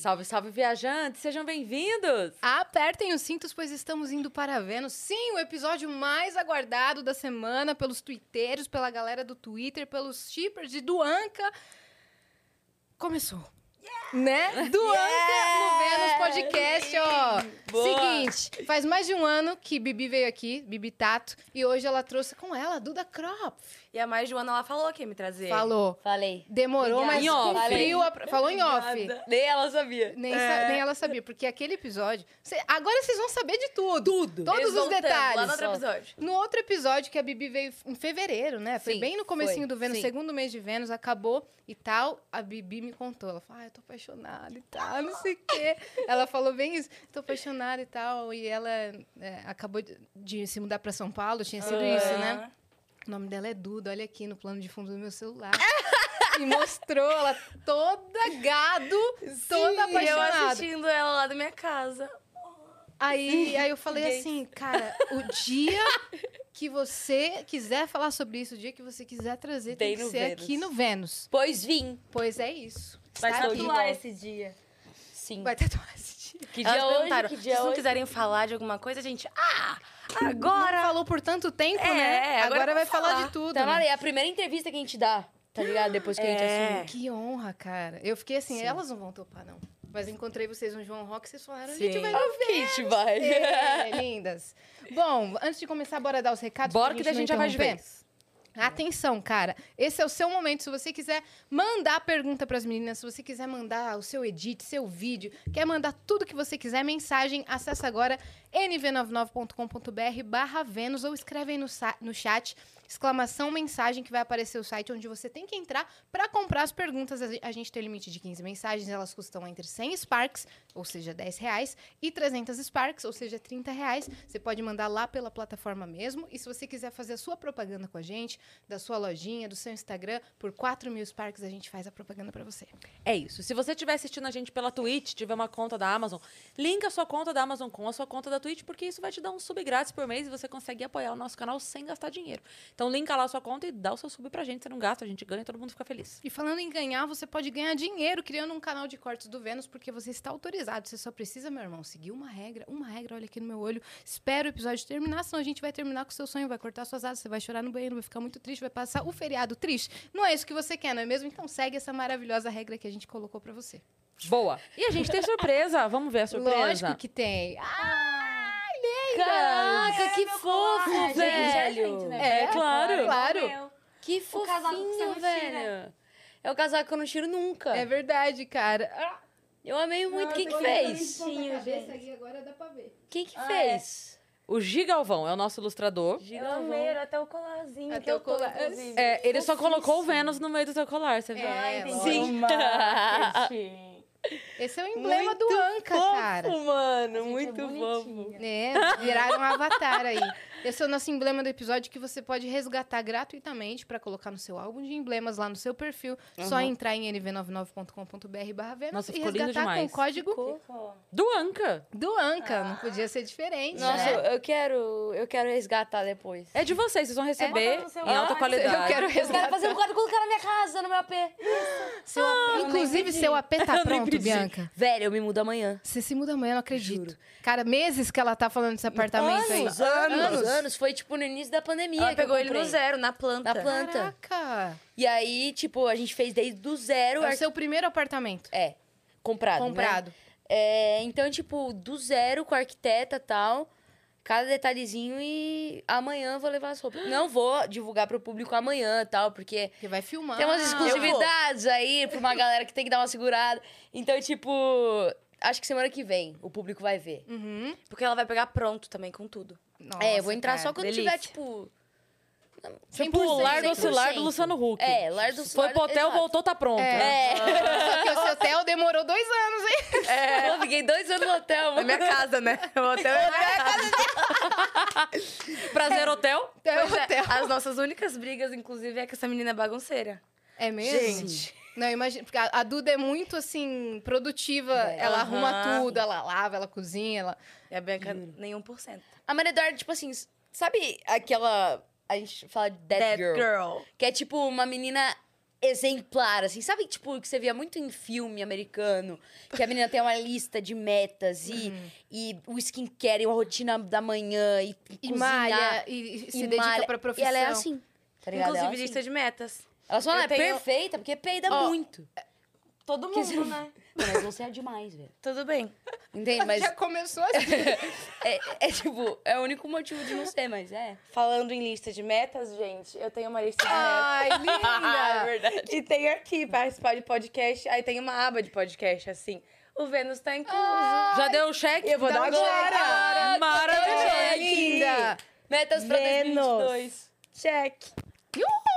Salve, salve, viajantes! Sejam bem-vindos! Apertem os cintos, pois estamos indo para Vênus. Sim, o episódio mais aguardado da semana pelos twitteiros, pela galera do Twitter, pelos shippers e do Anca. Começou. Né? Do Anca no Vênus Podcast, ó. Boa. Seguinte, faz mais de um ano que Bibi veio aqui, Bibi Tato, e hoje ela trouxe com ela a Duda Krop. E há mais de um ano ela falou que ia me trazer. Falou. Falei. Demorou, Obrigada. mas Em off. cumpriu. a- Falou em off. Obrigada. Nem ela sabia. Nem, sa- É. nem ela sabia, porque aquele episódio. Cê- agora vocês vão saber de tudo. Tudo. Todos Eles os detalhes. Lá no outro Só. episódio. No outro episódio, que a Bibi veio em fevereiro, né? Foi Sim, bem no comecinho foi, do Vênus, sim. segundo mês de Vênus, acabou e tal. A Bibi me contou. Ela falou, ah, eu tô apaixonada e tal, não sei o quê. Ela falou bem isso, tô apaixonada e tal. E ela é, acabou de, de se mudar pra São Paulo, tinha sido isso, né? O nome dela é Duda, olha aqui no plano de fundo do meu celular. e mostrou ela toda gado, toda E eu apaixonada. assistindo ela lá da minha casa. Aí, aí eu falei Gay. assim, cara, o dia que você quiser falar sobre isso, o dia que você quiser trazer, tem, Tem que ser Vênus. aqui no Vênus. Pois vim. Pois é isso. Vai Está aqui. tatuar esse dia. Sim. Vai tatuar esse dia. Que Elas dia hoje? perguntaram, Que se dia vocês não hoje? quiserem falar de alguma coisa, a gente... Ah, Não agora... falou por tanto tempo, É, né? agora Agora vai falar falar. de tudo. Tá né? É a primeira entrevista que a gente dá, tá ligado? Depois que a gente É. assumiu. Que honra, cara. Eu fiquei assim, Sim. elas não vão topar, não. Mas encontrei vocês no João Rock, vocês falaram, a gente Sim. vai Óbvio que a gente vai. É, lindas. Bom, antes de começar, bora dar os recados. Bora que a não gente já vai de vez. Atenção, cara. Esse é o seu momento. Se você quiser mandar pergunta pras meninas, se você quiser mandar o seu edit, seu vídeo, quer mandar tudo que você quiser, mensagem, acessa agora nv99.com.br barra Vênus ou escreve aí no, no chat, exclamação, mensagem, que vai aparecer o site onde você tem que entrar para comprar as perguntas. A ge- A gente tem limite de 15 mensagens, elas custam entre 100 Sparks, ou seja, 10 reais, e 300 Sparks, ou seja, 30 reais. Você pode mandar lá pela plataforma mesmo. E se você quiser fazer a sua propaganda com a gente, da sua lojinha, do seu Instagram, por 4 mil Sparks a gente faz a propaganda para você. É isso. Se você estiver assistindo a gente pela Twitch, tiver uma conta da Amazon, linka a sua conta da Amazon com a sua conta da Twitch, porque isso vai te dar um sub grátis por mês e você consegue apoiar o nosso canal sem gastar dinheiro. Então, linka lá a sua conta e dá o seu sub pra gente. Você não gasta, a gente ganha, todo mundo fica feliz. E falando em ganhar, você pode ganhar dinheiro criando um canal de cortes do Vênus, porque você está autorizado. Você só precisa, meu irmão, seguir uma regra. Uma regra, olha aqui no meu olho. Espera o episódio terminar, senão a gente vai terminar com o seu sonho, vai cortar suas asas, você vai chorar no banheiro, vai ficar muito triste, vai passar o feriado triste. Não é isso que você quer, não é mesmo? Então segue essa maravilhosa regra que a gente colocou pra você. Boa. E a gente tem surpresa. Vamos ver a surpresa. Lógico que tem. Ai, Caraca, que fofo, Ah, gente, velho. gente, né? É, claro. Claro. Que fofinho, velho. É o casaco que eu não tiro nunca. É verdade, cara. Ah, Eu amei muito. Quem que tô fez? bonitinho, gente. aqui agora dá pra ver. Quem que Ah, fez? O Gigalvão é o nosso ilustrador. Eu amei, até o colarzinho Até o tô, colar. inclusive. É, ele só colocou o. Vênus no meio do seu colar, você viu? É, entendi. Sim. Esse é o emblema do Anca, cara. mano, Gente, é muito fofo. bonitinha. É, viraram um avatar aí. Esse é o nosso emblema do episódio que você pode resgatar gratuitamente pra colocar no seu álbum de emblemas lá no seu perfil. Só entrar em nv99.com.br barra Vênus Nossa, e ficou lindo resgatar com o código Ficou. Do Anca. do Anca. Não podia ser diferente, Nossa, né? eu quero, eu quero resgatar depois. É de vocês, vocês vão receber bota no seu em alta qualidade. Eu quero Eu quero resgatar. fazer um quadro colocar na minha casa, no meu AP. Seu AP Inclusive, seu AP tá pronto. Bianca. Velho, eu me mudo amanhã. Você se muda amanhã, eu não acredito. Cara, meses que ela tá falando desse apartamento aí. Anos, anos, anos, Foi tipo no início da pandemia. Ela que eu pegou ele no zero, na planta. Na planta. Caraca! E aí, tipo, a gente fez desde do zero. É o ar- seu primeiro apartamento. É, comprado. né? Comprado. É, então, tipo, do zero com a arquiteta e tal. Cada detalhezinho e amanhã eu vou levar as roupas. Não vou divulgar pro público amanhã e tal, porque Que vai filmar. tem umas exclusividades aí pra uma galera que tem que dar uma segurada. Então, tipo, acho que semana que vem o público vai ver. Uhum. Porque ela vai pegar pronto também, com tudo. Nossa, é, eu vou entrar cara. só quando delícia. tiver, tipo. Tipo, o 100%, Lar do Oscilar do 100%. Luciano Huck. É, Lar do Foi pro hotel, exato. voltou, tá pronto. É. Só que o seu hotel demorou dois anos, hein? É, eu fiquei dois anos no hotel. É minha casa, né? O hotel é minha casa. Prazer Hotel. É o é, hotel. As nossas únicas brigas, inclusive, é que essa menina é bagunceira. É mesmo? Gente. Não, imagina, porque a, a Duda é muito, assim, produtiva. É. Ela arruma tudo, ela lava, ela cozinha, ela... E a Bianca, nenhum por cento. A Maria Eduarda, tipo assim, sabe aquela. A gente fala de Dead, That Girl, girl. Que é tipo uma menina exemplar, assim. Sabe, tipo, que você via muito em filme americano, que a menina tem uma lista de metas e, e o skincare, e a rotina da manhã, e, E cozinhar, malha, e, e se e dedica malha. pra E profissão. ela é assim, tá ligado? Inclusive, é assim. lista de metas. Ela só não eu é tenho- perfeita, porque peida Ó, muito. Todo Que mundo, né? Não, mas você é demais, velho. Tudo bem. Entende? Mas Já começou assim. é, é tipo, é o único motivo de não ser, mas é. Falando em lista de metas, gente, eu tenho uma lista de metas. Ai, linda! verdade. E tem aqui, participar de podcast. Aí tem uma aba de podcast, assim. O Vênus tá incluso. Já deu o cheque? Eu vou dar agora. cheque. Maravilhoso. linda! Metas pra Vênus. 2022. Check.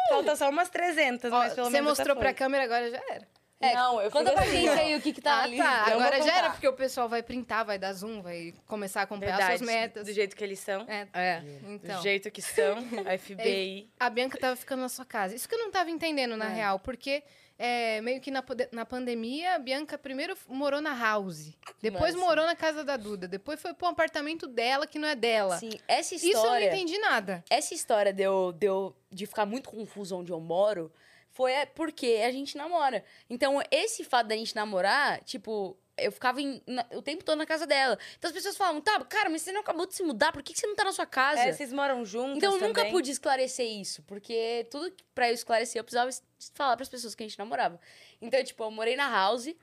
Falta só umas 300, Ó, mas pelo você menos mostrou essa pra câmera, agora já era. É, Não, eu Conta pra assim, gente aí o que que tá ah, ali. tá. eu Agora já era, porque o pessoal vai printar, vai dar zoom, vai começar a acompanhar Verdade. suas metas. Do jeito que eles são. É, É. então. Do jeito que são. FBI. A Bianca tava ficando na sua casa. Isso que eu não tava entendendo, na É. real, porque é, meio que na, na pandemia, a Bianca primeiro morou na house, depois Nossa. morou na casa da Duda, depois foi pro apartamento dela, que não é dela. Sim, essa Isso eu não história. entendi nada. essa história de eu, de eu de ficar muito confuso onde eu moro foi é, porque a gente namora. Então, esse fato da gente namorar, tipo, eu ficava em- na- o tempo todo na casa dela. Então as pessoas falavam, tá, cara, mas você não acabou de se mudar, por que, que você não tá na sua casa? É, vocês moram juntos Então eu nunca também? pude esclarecer isso, porque tudo que- pra eu esclarecer eu precisava falar pras pessoas que a gente namorava. Então, tipo, eu morei na house,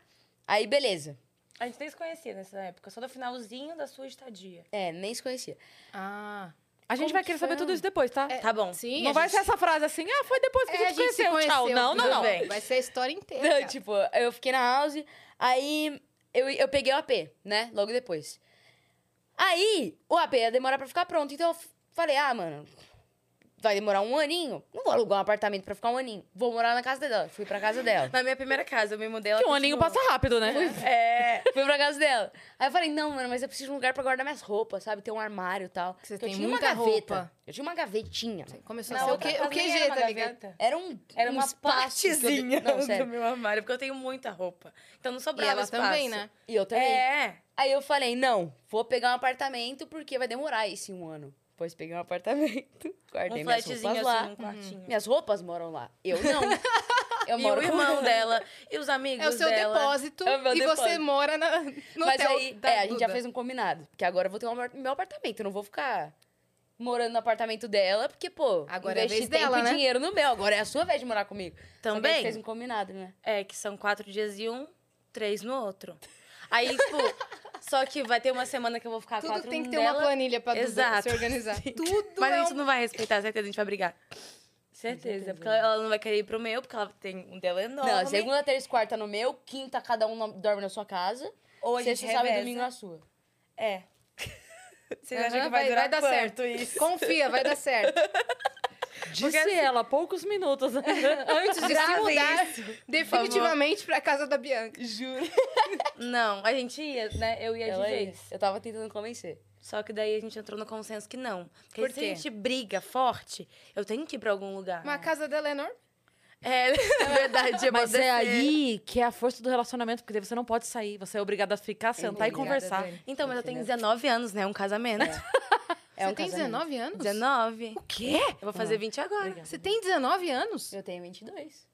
aí beleza. A gente nem se conhecia nessa época, só do finalzinho da sua estadia. É, nem se conhecia. Ah. A gente Como vai que querer saber tudo isso depois, tá? Tá bom. Sim, Não a vai gente- ser essa frase assim, ah, foi depois que É, a gente se conheceu. Tchau. Não, não, não. bem. Vai ser a história inteira. Não, tipo, eu fiquei na house, aí eu, eu peguei o AP, né? Logo depois. Aí, o AP ia demorar pra ficar pronto. Então eu falei, ah, mano, vai demorar um aninho. Não vou alugar um apartamento pra ficar um aninho. Vou morar na casa dela. Fui pra casa dela. Na minha primeira casa, eu me mudei. ela Que um aninho passa rápido, né? É. Fui pra casa dela. Aí eu falei, não, mano, mas eu preciso de um lugar pra guardar minhas roupas, sabe? Ter um armário e tal. Você Porque eu tem tinha muita uma gaveta. roupa. Eu tinha uma gavetinha. Começou Na a ser o, outra Q, casa o nem QG, era tá gaveta. Era um, Era um uma que partezinha Não, do meu armário, porque eu tenho muita roupa. Então não E sobrava ela espaço. também, né? E eu também. É. Aí eu falei, não, vou pegar um apartamento porque vai demorar esse um ano. Depois peguei um apartamento, guardei Um minhas flatzinho roupas assim, lá. um quartinho. Minhas roupas moram lá. Eu não. Eu E moro o com irmão dela, e os amigos É o seu dela. depósito É o e você depósito. mora na, no Mas hotel aí, da é, a gente já fez um combinado. Porque agora eu vou ter um meu apartamento. Eu não vou ficar morando no apartamento dela, porque, pô, Agora é a investi vez dela, tempo né? e dinheiro no meu. Agora é a sua vez de morar comigo. Só que a Também? gente fez um combinado, né? É, que são quatro dias e um, três no outro. Aí, tipo, só que vai ter uma semana que eu vou ficar Tudo quatro tem que ter dela. uma planilha pra Exato. se organizar. Tudo Mas é a um gente não vai respeitar, certeza, a gente vai brigar. Certeza, porque ela não vai querer ir pro meu, porque ela tem um dela enorme. Não, segunda, terça e quarta no meu, quinta cada um dorme na sua casa. Ou a gente Sexta, sábado e domingo na sua. É. Você Aham, acha que vai, durar dar quanto certo. isso? Confia, vai dar certo. Disse assim- ela, há poucos minutos. Antes de se mudar isso, definitivamente pra casa da Bianca. Juro. Não, a gente ia, né? Eu ia Ela de é vez. isso. Eu tava tentando convencer. Só que daí a gente entrou no consenso que não. Porque Por se a gente briga forte, eu tenho que ir pra algum lugar. Mas a casa dela é enorme. É, é verdade. eu Mas é aí que é a força do relacionamento, porque daí você não pode sair. Você é obrigada a ficar, sentar e conversar. Então, mas eu tenho 19 anos, né? Um casamento. É Você um tem casamento. 19 anos? 19. O quê? Eu vou fazer 20 agora. Você tem 19 anos? Eu tenho 22.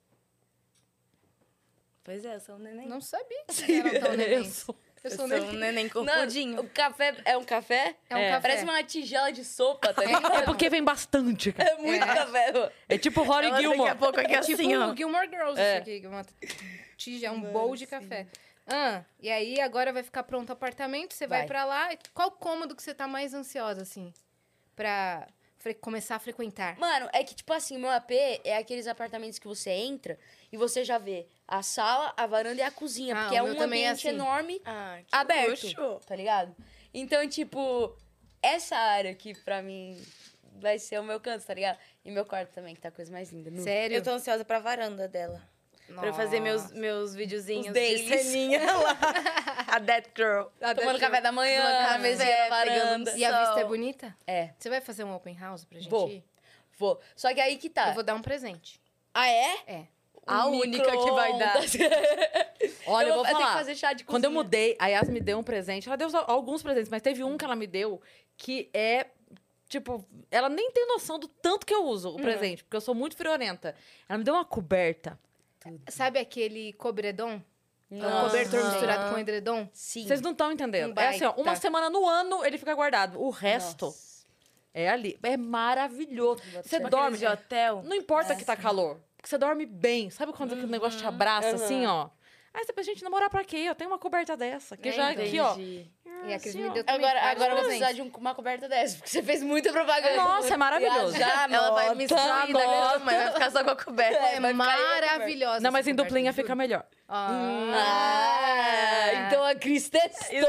Pois é, eu sou um neném. Não sabia que vocês eram tão Eu nenéns. sou- Eu Eu sou sou neném. um neném Não, corpudinho. o café é um café? É um É. café. Parece uma tigela de sopa, tá ligado? É porque vem bastante. cara. É muito É. café. mano. É tipo Rory Ela daqui Gilmore. a pouco aqui É assim, tipo ó. o Gilmore Girls É. isso aqui. é Uma tija, um bowl de café. Ah, e aí agora vai ficar pronto o apartamento, você vai, Vai. pra lá. Qual cômodo que você tá mais ansiosa, assim? Pra começar a frequentar? Mano, é que, tipo assim, o meu AP é aqueles apartamentos que você entra e você já vê a sala, a varanda e a cozinha. Ah, porque é um é ambiente assim. enorme, Ah, que aberto. luxo. Tá ligado? Então, tipo, essa área aqui, pra mim, vai ser o meu canto, tá ligado? E meu quarto também, que tá a coisa mais linda. Sério? Eu tô ansiosa pra varanda dela. Pra eu fazer meus, Nossa. meus videozinhos Os de ceninha lá. A That Girl. Tomando café da manhã, Tomando café, varanda. um E a vista é bonita? É, Você vai fazer um open house pra gente Vou. ir? vou. Só que aí que tá. Eu vou dar um presente. Ah, é? É. A Um única que vai dar. Olha, eu vou eu tenho falar. que fazer chá de Quando eu cozinha. mudei, a Yas me deu um presente. Ela deu alguns presentes, mas teve um que ela me deu que é. Tipo, ela nem tem noção do tanto que eu uso o presente, porque eu sou muito friorenta. Ela me deu uma coberta tudo. Sabe aquele cobredom? É um Nossa. cobertor Aham. misturado com edredom? Sim. Vocês não estão entendendo. Um É assim, ó, uma semana no ano ele fica guardado. O resto Nossa. é ali. É maravilhoso. Você dorme de hotel. Não importa que tá calor. Porque você dorme bem. Sabe quando aquele negócio te abraça, Uhum. assim, ó? Aí você pensa, gente, namorar pra quê? Eu tenho uma coberta dessa. Que É, já aqui, ó. Entendi. E a Cris assim, me ó. deu também Agora, agora eu vou precisar de um- uma coberta dessa, porque você fez muita propaganda. Nossa, é maravilhoso. Já, Ela vai me Anota, excluir da minha cama, vai ficar só com a coberta. É na maravilhosa. Não, mas em duplinha fica melhor. Ah, então a Cris testou.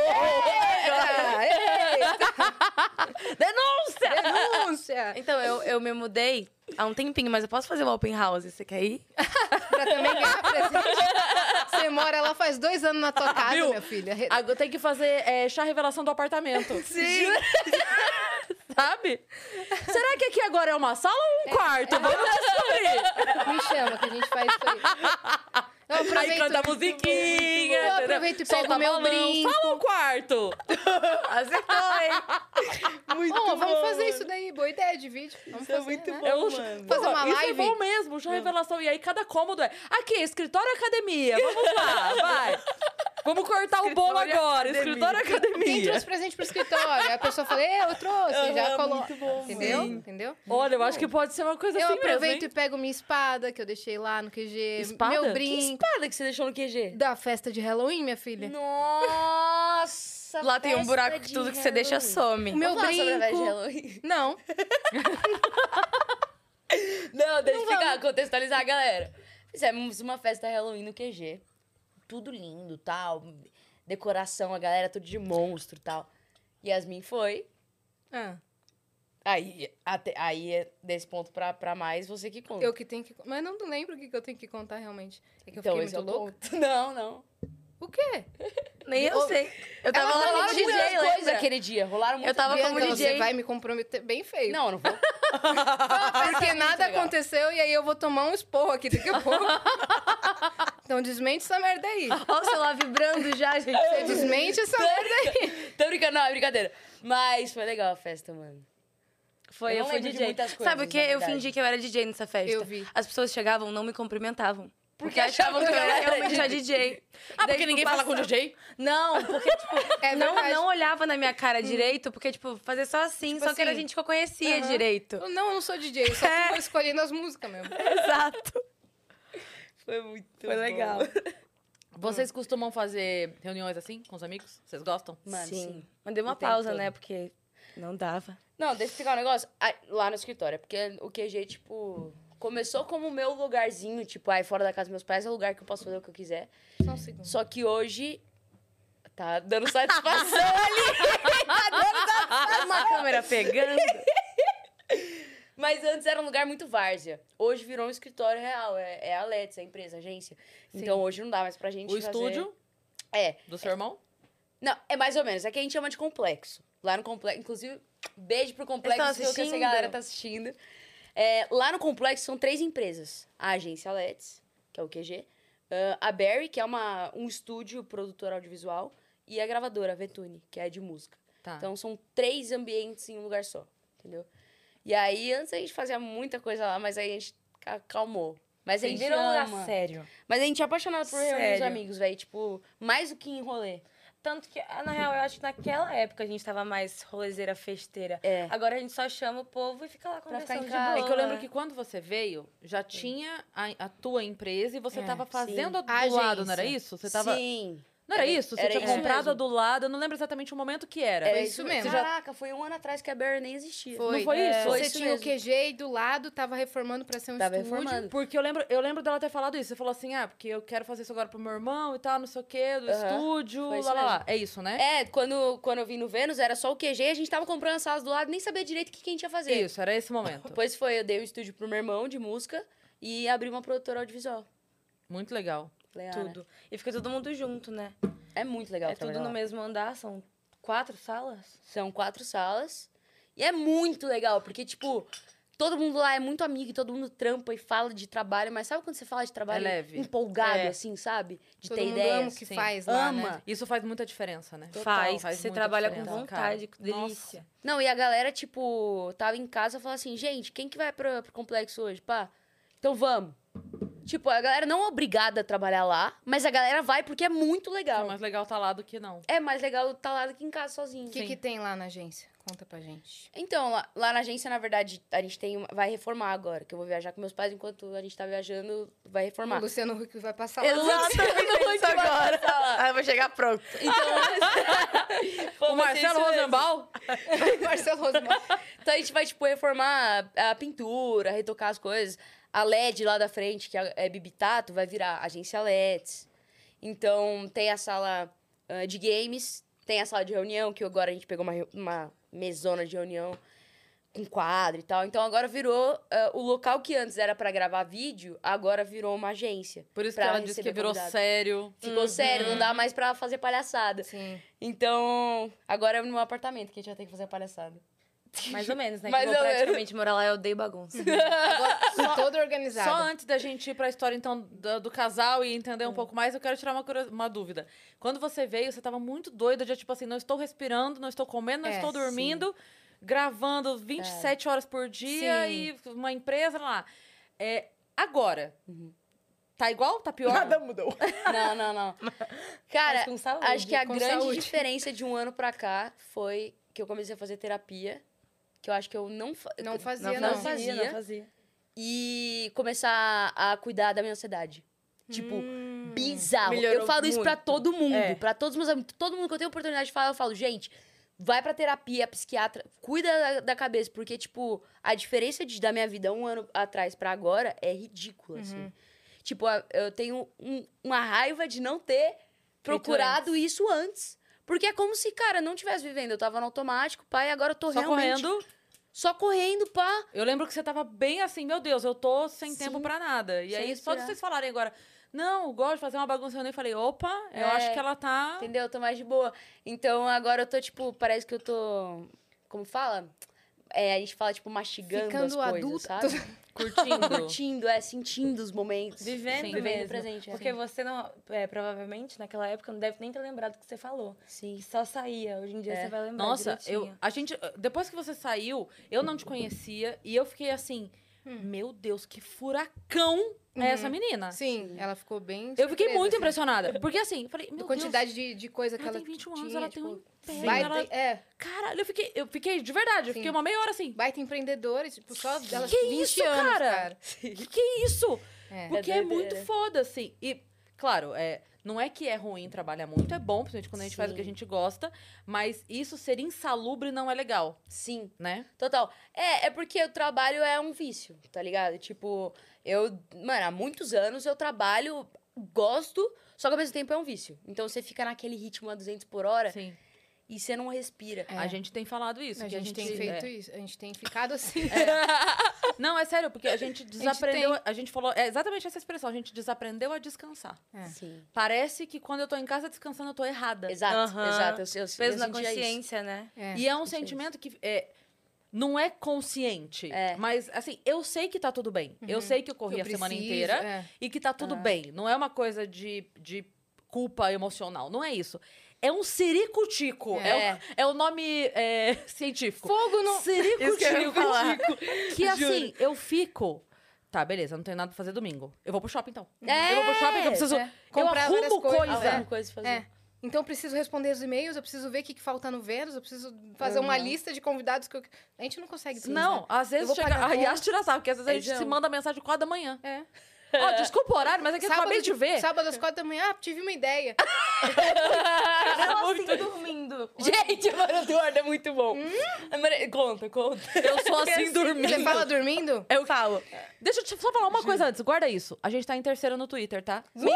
Denúncia! Denúncia! Então, eu, eu me mudei há um tempinho, mas eu posso fazer uma open house? Você quer ir? pra também ganhar presente. Você mora lá faz dois anos na tua casa, Viu? minha filha. Agora tem que fazer é, chá revelação do apartamento. Sim. Sabe? Será que aqui agora é uma sala ou um quarto? Vamos descobrir. Me chama que a gente faz isso aí. Eu Aí aproveito, canta a musiquinha. Eu aproveito e pego meu balão. brinco. Fala um quarto. Acertou, hein? Muito vamos bom, fazer mano. isso daí, boa ideia de vídeo. Vamos Isso é fazer, muito né? bom. Eu, mano. Fazer Pô, uma isso live? é bom mesmo, chá revelação. E aí cada cômodo é. Aqui, escritório academia. Vamos lá, vai. Vamos cortar o bolo Escritório agora. academia. Escritório Quem academia. trouxe presente pro escritório? Aí a pessoa fala, eu trouxe, já coloca. muito bom, Entendeu? Sim. Entendeu? Olha, eu acho que pode ser uma coisa Eu assim mesmo, aproveito hein? e pego minha espada, que eu deixei lá no QG. Espada? Meu brinco. Espada que você deixou no QG? Da festa de Halloween, minha filha. Nossa! Lá tem um buraco que de tudo que você deixa Halloween. some. O meu Vamos falar sobre a festa de brinco. Halloween? Não. Não, deixa eu explicar, contextualizar a galera. Fizemos uma festa Halloween no QG. Tudo lindo, tal. Decoração, a galera tudo de monstro, tal. Yasmin foi. Ah, Aí, até, aí é desse ponto pra, pra mais, você que conta. eu que tenho que. Mas não lembro o que que eu tenho que contar realmente. É que eu então, fiquei é muito o louca. ponto. Não, não. O quê? Nem eu sei. Eu tava Ela como de DJ, lembra? aquele dia. Rolaram muitas Eu tava como você DJ. vai me comprometer bem feio. Não, eu não vou. Porque nada aconteceu e aí eu vou tomar um esporro aqui daqui a pouco. então desmente essa merda aí. Olha o celular vibrando já, gente. Você desmente essa merda aí. Tô brincando, não, é brincadeira. Mas foi legal a festa, mano. Foi, Eu eu, não fui DJ. muitas coisas, Sabe o que? Eu fingi que eu era DJ nessa festa. Eu vi. As pessoas chegavam, não me cumprimentavam. Porque, Porque achavam que eu era realmente a DJ. Ah, Daí, porque ninguém tipo, fala com DJ? Não, porque, tipo, É não, verdade. não olhava na minha cara direito, porque, tipo, fazer só assim, Tipo só que era assim, gente que eu conhecia direito. Não, eu não sou DJ, eu só É. tô escolhendo as músicas mesmo. Exato. Foi muito Foi legal. Vocês costumam fazer reuniões assim com os amigos? Vocês gostam? Mano, sim. sim. Mandei uma pausa, todo. né? Porque não dava. Não, deixa eu explicar um negócio. Ah, Lá no escritório, é porque o QG, tipo, começou como o meu lugarzinho, tipo, aí fora da casa dos meus pais é o lugar que eu posso fazer o que eu quiser. Só um segundo. Só que hoje tá dando satisfação ali. tá dando satisfação. Uma câmera pegando. Mas antes era um lugar muito várzea. Hoje virou um escritório real. É, é a Let's, a empresa, a agência. Então hoje não dá mais pra gente O fazer... estúdio É. do seu irmão? Não, é mais ou menos. É que a gente chama de complexo. Lá no complexo, inclusive, beijo pro complexo, que eu sei que essa assistindo? galera tá assistindo. É, lá no complexo são três empresas. A agência Let's, que é o QG. ah, a Barry, que é uma, um estúdio produtor audiovisual. E a gravadora, a Vetune, que é de música. Tá. Então são três ambientes em um lugar só, entendeu? E aí, antes a gente fazia muita coisa lá, mas aí a gente ca- acalmou. Mas a gente Virou um lugar sério. Mas a gente é apaixonado por reunir os amigos, velho. Tipo, mais do que em rolê. Tanto que, ah, na real, eu acho que naquela época a gente tava mais rolezeira, festeira. É. Agora a gente só chama o povo e fica lá conversando de boa. É que eu lembro que quando você veio, já tinha a, a tua empresa e você É, tava sim. fazendo a do A lado, não era agência. isso? Você tava. Sim. Não era, Era- isso? Você era tinha isso comprado mesmo. a do lado, eu não lembro exatamente o momento que era. Era isso mesmo. Caraca, foi um ano atrás que a Barry nem existia. Foi. Não foi É, isso? foi Você isso tinha mesmo. o QG e do lado tava reformando pra ser um Tava estúdio. reformando. Porque eu lembro, eu lembro dela ter falado isso. Você falou assim, ah, porque eu quero fazer isso agora pro meu irmão e tal, não sei o quê, do Aham, estúdio, lá, lá, lá. É isso, né? É, quando, quando eu vim no Vênus, era só o QG e a gente tava comprando as salas do lado, nem sabia direito o que, que a gente ia fazer. Isso, era esse momento. Depois foi, eu dei um estúdio pro meu irmão de música e abri uma produtora audiovisual. Muito legal. Né? Tudo. E fica todo mundo junto, né? É muito legal é tudo no lá. mesmo andar, são quatro salas? São quatro salas. E é muito legal, porque, tipo, todo mundo lá é muito amigo, e todo mundo trampa e fala de trabalho, mas sabe quando você fala de trabalho É leve. empolgado, É. assim, sabe? De Todo ter mundo ideias. ama o que sim. faz lá, Ama. né? Isso faz muita diferença, né? Total, faz, faz você trabalha com diferença, vontade, cara. delícia. Não, e a galera, tipo, tava em casa e falou assim, gente, quem que vai pro, pro complexo hoje? Pá, então vamos. Tipo, a galera não é obrigada a trabalhar lá, mas a galera vai porque é muito É legal. mais legal tá lá do que não. É mais legal estar lá do que em casa sozinho. O que, que tem lá na agência? Conta pra gente. Então, lá, lá na agência, na verdade, a gente tem uma- vai reformar agora, que eu vou viajar com meus pais enquanto a gente tá viajando, vai O reformar. Luciano Huck vai passar lá. Exatamente isso agora. Aí eu vou chegar pronto. o Marcelo Rosenbaum? Marcelo Rosman. Então a gente vai, tipo, reformar a pintura, retocar as coisas. A LED lá da frente, que é é Bibitato, vai virar agência LEDs. Então tem a sala ah, de games, tem a sala de reunião, que agora a gente pegou uma, uma mesona de reunião com quadro e tal. Então agora virou ah, o local que antes era pra gravar vídeo, agora virou uma agência. Por isso que ela disse que virou convidado. sério. Ficou sério, não dá mais pra fazer palhaçada. Sim. Então, agora é no meu apartamento que a gente vai ter que fazer palhaçada. Mais ou menos, né? Mais que eu vou ou menos. praticamente morar lá, eu odeio bagunça. Agora, todo organizado. Só antes da gente ir pra história, então, do, do casal e entender um pouco mais, eu quero tirar uma, uma dúvida. Quando você veio, você tava muito doida, de tipo assim, não estou respirando, não estou comendo, não É, estou dormindo, gravando 27 horas por dia Sim. e uma empresa lá. É, agora, tá igual? Tá pior? mudou. Não, não, não. Cara, saúde, acho que a grande saúde. diferença de um ano pra cá foi que eu comecei a fazer terapia, que eu acho que eu não, fa- Não fazia, não, não. fazia, não fazia. e começar a cuidar da minha ansiedade. Tipo, Hum. bizarro. Eu falo isso pra muito. todo mundo, É. pra todos os meus amigos, todo mundo que eu tenho oportunidade de falar, eu falo, gente, vai pra terapia, psiquiatra, cuida da, da cabeça, porque tipo, a diferença de, da minha vida um ano atrás pra agora é ridícula, assim. Tipo, a- eu tenho um- uma raiva de não ter procurado isso antes. Porque é como se, cara, não tivesse vivendo. Eu tava no automático, pai, agora eu tô Só realmente correndo. só correndo, pá. Eu lembro que você tava bem assim, meu Deus, eu tô sem Sim. tempo pra nada. E Sem aí, só de respirar. vocês falarem agora, não, gosto de fazer uma bagunça, eu nem falei, opa, eu É. acho que ela tá... Entendeu? Eu tô mais de boa. Então agora eu tô, tipo, parece que eu tô. Como fala? É, a gente fala, tipo, mastigando Ficando as coisas, adulta. sabe? Curtindo. Curtindo, é, sentindo os momentos. Vivendo Sim. Vivendo mesmo. o presente. é. Porque você não, é, provavelmente, naquela época, não deve nem ter lembrado do que você falou. Sim. Que só saía. Hoje em dia É. você vai lembrar Nossa, eu, direitinho. a gente, depois que você saiu, eu não te conhecia e eu fiquei assim, Hum. meu Deus, que furacão é essa menina. Sim, ela ficou bem. Eu fiquei surpresa, muito assim. impressionada, porque assim, eu falei, A quantidade de, de coisa Deus, que ela ela tem 21 anos, tinha, ela tem tipo, um império, baita, ela- É, caralho, eu fiquei, eu fiquei de verdade, eu Sim. fiquei uma meia hora assim. baita empreendedora, tipo, só dela Que 20 isso, anos, cara? cara. Que que é isso? É. Porque É é, muito foda, assim. E, claro, é, não é que é ruim trabalhar muito, é bom, principalmente quando a gente faz o que a Sim. gente gosta, mas isso ser insalubre não é legal, Sim. né? Total. É, é porque o trabalho é um vício, tá ligado? Tipo, eu, mano, há muitos anos eu trabalho, gosto, só que ao mesmo tempo é um vício. Então você fica naquele ritmo a 200 por hora Sim. E você não respira. É. A gente tem falado isso. A que gente, tem feito é. isso, a gente tem ficado assim. Não, é sério, porque a gente desaprendeu. A gente, falou. É exatamente essa expressão. A gente desaprendeu a descansar. É. Sim. Parece que quando eu tô em casa descansando, eu tô errada. Exato, exato. Eu, eu, Peso eu na sentia isso. consciência, né? É. E é um sentimento que é, não é consciente. É. Mas, assim, eu sei que tá tudo bem. Eu sei que eu corri Eu a semana preciso, inteira é. e que tá tudo bem. Não é uma coisa de, de culpa emocional. Não é isso. É um ciricutico. É, É. o, é o nome é, científico. Fogo no. Ciricutico. Que eu. Que assim, eu fico. Tá, beleza, não tenho nada pra fazer domingo. Eu vou pro shopping então. É, eu vou pro shopping eu preciso. é. Eu Comprar várias arrumo coisas. coisa. Alguma coisa pra fazer. É. Então eu preciso responder os e-mails, eu preciso ver o que, que falta no Vênus, eu preciso fazer uma Uhum. lista de convidados que eu... A gente não consegue tudo, Não, né? às vezes chega. A Yas conta. tira sarro, porque às vezes a gente Exato. se manda mensagem 4 da manhã. É. Ó, desculpa o horário, mas é que eu acabei de ver. Sábado às quatro da manhã, ah, tive uma ideia. Ela assim dormindo. Gente, Mara Eduardo é muito bom. Hum? Conta, conta. Eu sou assim dormindo. Você fala dormindo? Eu falo. Deixa eu te só falar uma coisa antes, guarda isso. A gente tá em terceiro no Twitter, tá? Do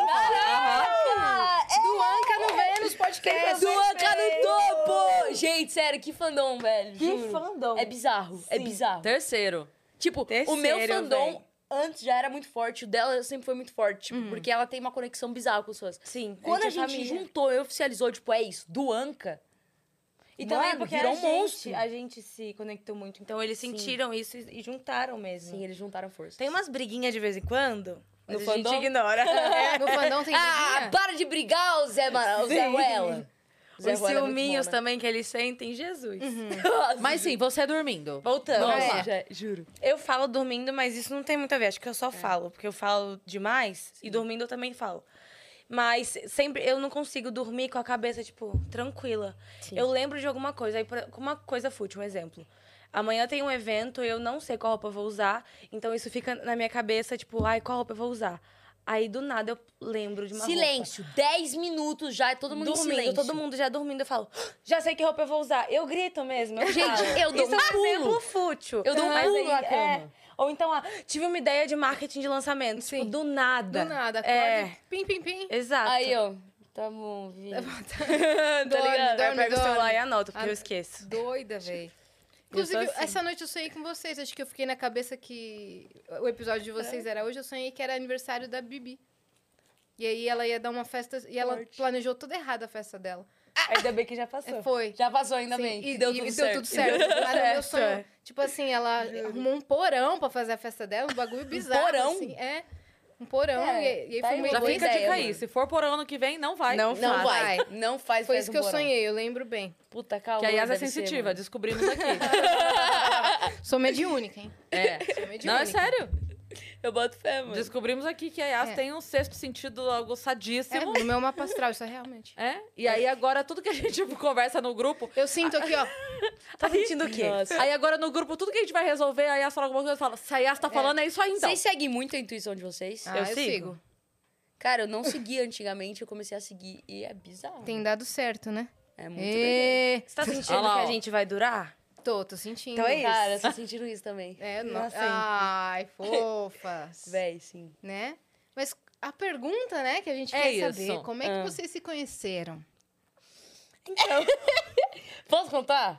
Anca no Vênus Podcast. Do Anca no topo! Gente, sério, que fandom, velho. Que juro. fandom. É bizarro, é Sim. bizarro. Terceiro. Tipo, o Terceiro, meu fandom véi. Antes já era muito forte, o dela sempre foi muito forte, tipo, porque ela tem uma conexão bizarra com as pessoas. Sim. Quando a gente família. juntou e oficializou, tipo, é isso, do Anca. E também Mano, porque virou a um gente, monstro. a gente se conectou muito. Então eles Sim. sentiram isso e, juntaram mesmo. Sim, eles juntaram forças. Tem umas briguinhas de vez em quando. No mas a gente fandom? ignora. No fandom tem Ah, briguinha? para de brigar, o Zé, Mara, o Zé Sim. Ruela. Zé Os Ruela é muito ciúminhos né? também que eles sentem, Jesus. Mas sim, você é dormindo. Voltando. Vamos É. lá. Já- juro. Eu falo dormindo, mas isso não tem muito a ver. Acho que eu É. só falo, porque eu falo demais e dormindo eu também falo. Mas sempre eu não consigo dormir com a cabeça, tipo, tranquila. Sim. Eu lembro de alguma coisa, aí por- uma coisa fútil, um exemplo. Amanhã tem um evento, eu não sei qual roupa eu vou usar, então isso fica na minha cabeça, tipo, ai, qual roupa eu vou usar? Aí do nada eu lembro de uma roupa. Silêncio. 10 minutos já, todo mundo Dormindo, silêncio. todo mundo já dormindo, eu falo, já sei que roupa eu vou usar. Eu grito mesmo. Eu Gente, falo. eu dou Isso um é um pulo. exemplo fútil. Eu dou um pulo na é, cama. Ou então, ah, tive uma ideia de marketing de lançamento. Sim. Tipo, do nada. Do nada, acorda É, pim, pim, pim. exato. Aí, ó. Tá bom, vi. tá Dorme, ligado? Eu dorme, pego o celular dorme. e anoto, porque Ah, eu esqueço. Doida, véi. Inclusive, assim. essa noite eu sonhei com vocês. Acho que eu fiquei na cabeça que o episódio de vocês era hoje. Eu sonhei que era aniversário da Bibi. E aí ela ia dar uma festa e ela Forte. planejou tudo errado a festa dela. Ainda bem que já passou. É, foi. Já passou ainda Sim, bem. E, que deu e tudo deu tudo certo. No meu sonho, é. tipo assim, ela arrumou um porão pra fazer a festa dela, um bagulho bizarro. porão? assim. É. Um porão. É, e, e aí tá foi meio Já fica ideia, dica aí. mano. Se for por ano que vem, não vai. Não Não Vai. vai. Não faz Foi isso que eu porão. sonhei, eu lembro bem. Puta, calma. Que a Yas é sensitiva, descobrimos aqui. Sou mediúnica, hein? é. Sou mediúnica. Não, é sério. Eu boto fé, mano. Descobrimos aqui que a Yas É. tem um sexto sentido algo É, no meu mapa astral, isso é realmente. É. E aí agora tudo que a gente conversa no grupo. Eu sinto aqui, ó. Tá sentindo o quê? Nossa. Aí agora no grupo, tudo que a gente vai resolver, a Yas fala alguma coisa e fala, se a Yas tá falando, é, isso aí então. Vocês seguem muito a intuição de vocês? Ah, Eu eu, sigo. sigo. Cara, eu não seguia antigamente, eu comecei a seguir. E é bizarro. Tem dado certo, né? É muito. E... Você tá sentindo lá, que a gente vai durar? Tô, tô sentindo. Então é isso. Cara, vocês sentiram isso também. É, no... Pra sempre. Ai, fofas. Véi, sim. né? Mas a pergunta, né, que a gente É quer isso. saber, como é que Ah. vocês se conheceram? Posso contar?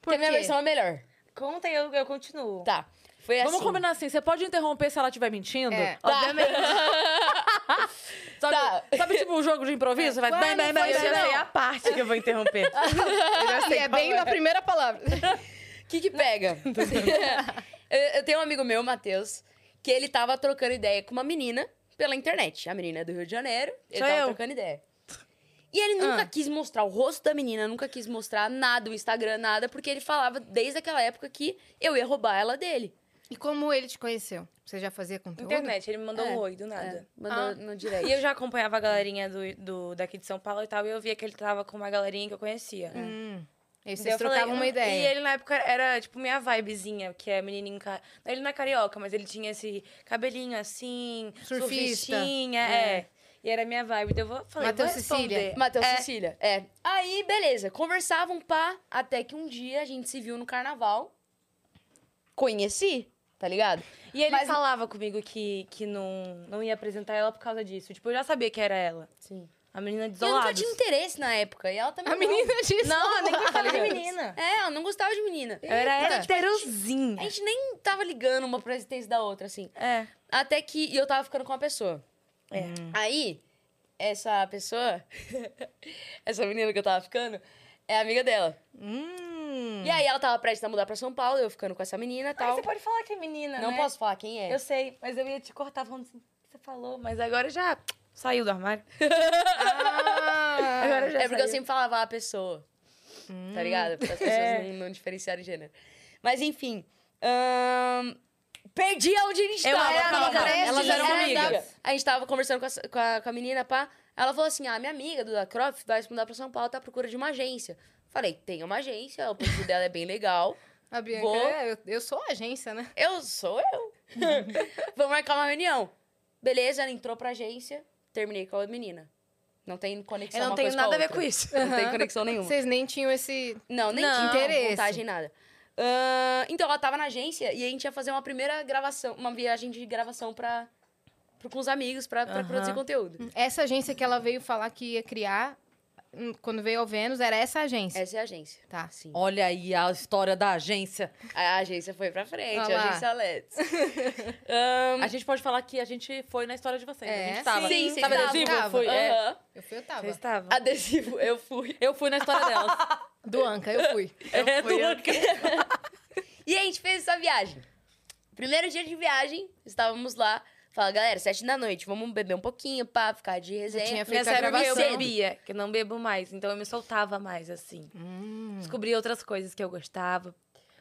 Por Porque a minha versão é melhor. Conta e eu, eu continuo. Tá. Foi assim. Vamos combinar assim, você pode interromper se ela estiver mentindo? É. Obviamente. Sabe, Tá. sabe tipo um jogo de improviso? Você vai Ué, bem, não bem, bem, Eu já sei a parte que eu vou interromper. Sei, é bem na primeira palavra. O que que pega? eu, eu tenho um amigo meu, Matheus, que ele tava trocando ideia com uma menina pela internet. A menina é do Rio de Janeiro, ele Sou tava eu. trocando ideia. E ele nunca Ah. quis mostrar o rosto da menina, nunca quis mostrar nada, o Instagram, nada, porque ele falava desde aquela época que eu ia roubar ela dele. E como ele te conheceu? Você já fazia conteúdo? Internet, ele me mandou É, um oi do nada. É, mandou Ah. no direct. E eu já acompanhava a galerinha do, do, daqui de São Paulo e tal, e eu via que ele tava com uma galerinha que eu conhecia. Hum. E vocês trocavam uma "Ah", ideia. E ele na época era, tipo, minha vibezinha, que é menininho. ca- Ele não é carioca, mas ele tinha esse cabelinho assim, Surfista. surfistinha, é. E era minha vibe. Daí eu vou, falei, Matheus vou Cecília. responder. Matheus É, Cecília, é. Aí, beleza, conversavam, pá, até que um dia a gente se viu no carnaval. Conheci, tá ligado? E ele Mas- falava comigo que, que não, não ia apresentar ela por causa disso. Tipo, eu já sabia que era ela. Sim. A menina E eu nunca tinha interesse na época, e ela também A não. menina disse. Não, eu nem gostava de menina. É, ela não gostava de menina. Eu era Então, tipo, a gente- heterozinha. A gente nem tava ligando uma pra existência da outra, assim. É. Até que eu tava ficando com uma pessoa. É. Aí, essa pessoa, essa menina que eu tava ficando, é amiga dela. Hum. E aí ela tava prestes a mudar pra São Paulo, eu ficando com essa menina e Mas tal. você pode falar que é menina, Não né? posso falar quem é. Eu sei, mas eu ia te cortar falando assim, você falou, mas agora já saiu do armário. Ah. Agora já É porque eu saiu. sempre falava a pessoa. Tá ligado? Para as pessoas É. não, não diferenciarem gênero. Mas enfim. ahn, perdi onde a gente Eu tava. amiga, elas eram Era amigas. A gente tava conversando com a, com a, com a menina, pá. Ela falou assim: ah, minha amiga do da Croft vai se mudar pra São Paulo, tá à procura de uma agência. Falei, tem uma agência, o perfil dela é bem legal. A Bianca, Vou. é, eu, eu sou a agência, né? Eu sou eu. Vamos marcar uma reunião. Beleza, ela entrou pra agência, terminei com a menina. Não tem conexão Eu não uma tenho nada a ver outra. com isso. Não tem conexão nenhuma. Vocês nem tinham esse. Não, nem Não. tinha Interesse. montagem, nada. Ahn, então, ela tava na agência e a gente ia fazer uma primeira gravação, uma viagem de gravação pra, pra, com os amigos pra, pra produzir conteúdo. Essa agência que ela veio falar que ia criar, quando veio ao Vênus, era essa agência. Essa é a agência. Tá. Sim. Olha aí a história da agência. A agência foi pra frente, Olha a agência Let's. Ahn, A gente pode falar que a gente foi na história de vocês. É, a gente tava. sim, sim, tava, adesivo? tava. Fui, é. aham. Eu fui, eu tava. Você estava. Adesivo, eu fui. Eu fui na história delas. Do Anca, eu fui. é, fui, do- eu- E a gente fez essa viagem. Primeiro dia de viagem, estávamos lá Fala, galera, sete da noite, vamos beber um pouquinho, pá, ficar de resenha. tinha feito Nessa a época eu gravação. bebia, que eu não bebo mais. Então eu me soltava mais, assim. Hum. Descobri outras coisas que eu gostava.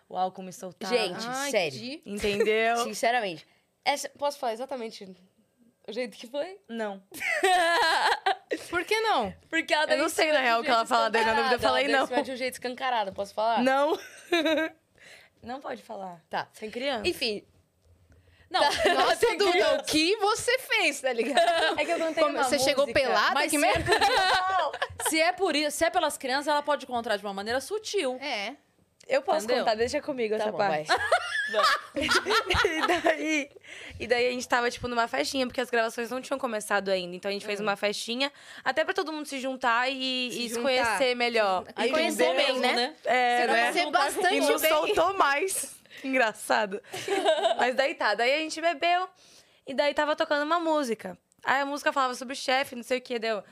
O álcool me soltava. Gente, Ai, sério. Entendeu? Sinceramente. Essa, posso falar exatamente o jeito que foi? Não. Por que não? Porque ela deu não sei, na real, o que ela fala, daí na dúvida eu falei Ela não. cima de um jeito escancarado, posso falar? Não. não pode falar. Tá. Sem criança. Enfim, Não, Nossa, Duda, o que você fez, tá ligado? É que eu cantei Como- uma você chegou música. pelada? mas que se é, merda? por, se é por isso, se é pelas crianças, ela pode contar de uma maneira sutil. É. Eu posso Entendeu? contar, deixa comigo tá essa bom, parte. vai. e, daí, e daí a gente tava, tipo, numa festinha, porque as gravações não tinham começado ainda. Então a gente fez uma festinha, até pra todo mundo se juntar e, Se e se conhecer melhor. Aí conheceu Entendeu? bem, né? É, Você né? conheceu bastante E não bem. soltou mais. Engraçado. Mas daí tá, daí a gente bebeu e daí tava tocando uma música. Aí a música falava sobre o chefe, não sei o que, deu.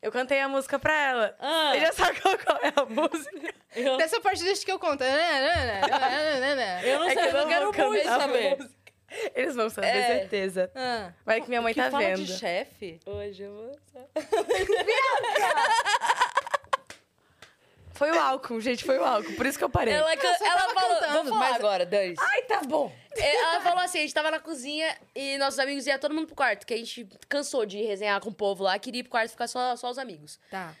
Eu cantei a música pra ela. Ah. Você já sabe qual qual é a música? Eu, Dessa parte deixa que eu conto. né, eu não É que sei, eu, não quero muito saber. música. Eles vão saber, É. certeza. Ah. Vai que minha mãe que tá fala vendo. de chefe. Hoje eu vou. Foi o álcool, gente, foi o álcool. Por isso que eu parei. Ela, can- você ela tava falou. cantando, vou falar mas- agora, Dani. Ai, tá bom. Ela falou assim: a gente tava na cozinha e nossos amigos iam todo mundo pro quarto, que a gente cansou de resenhar com o povo lá, queria ir pro quarto ficar só, só os amigos. Tá.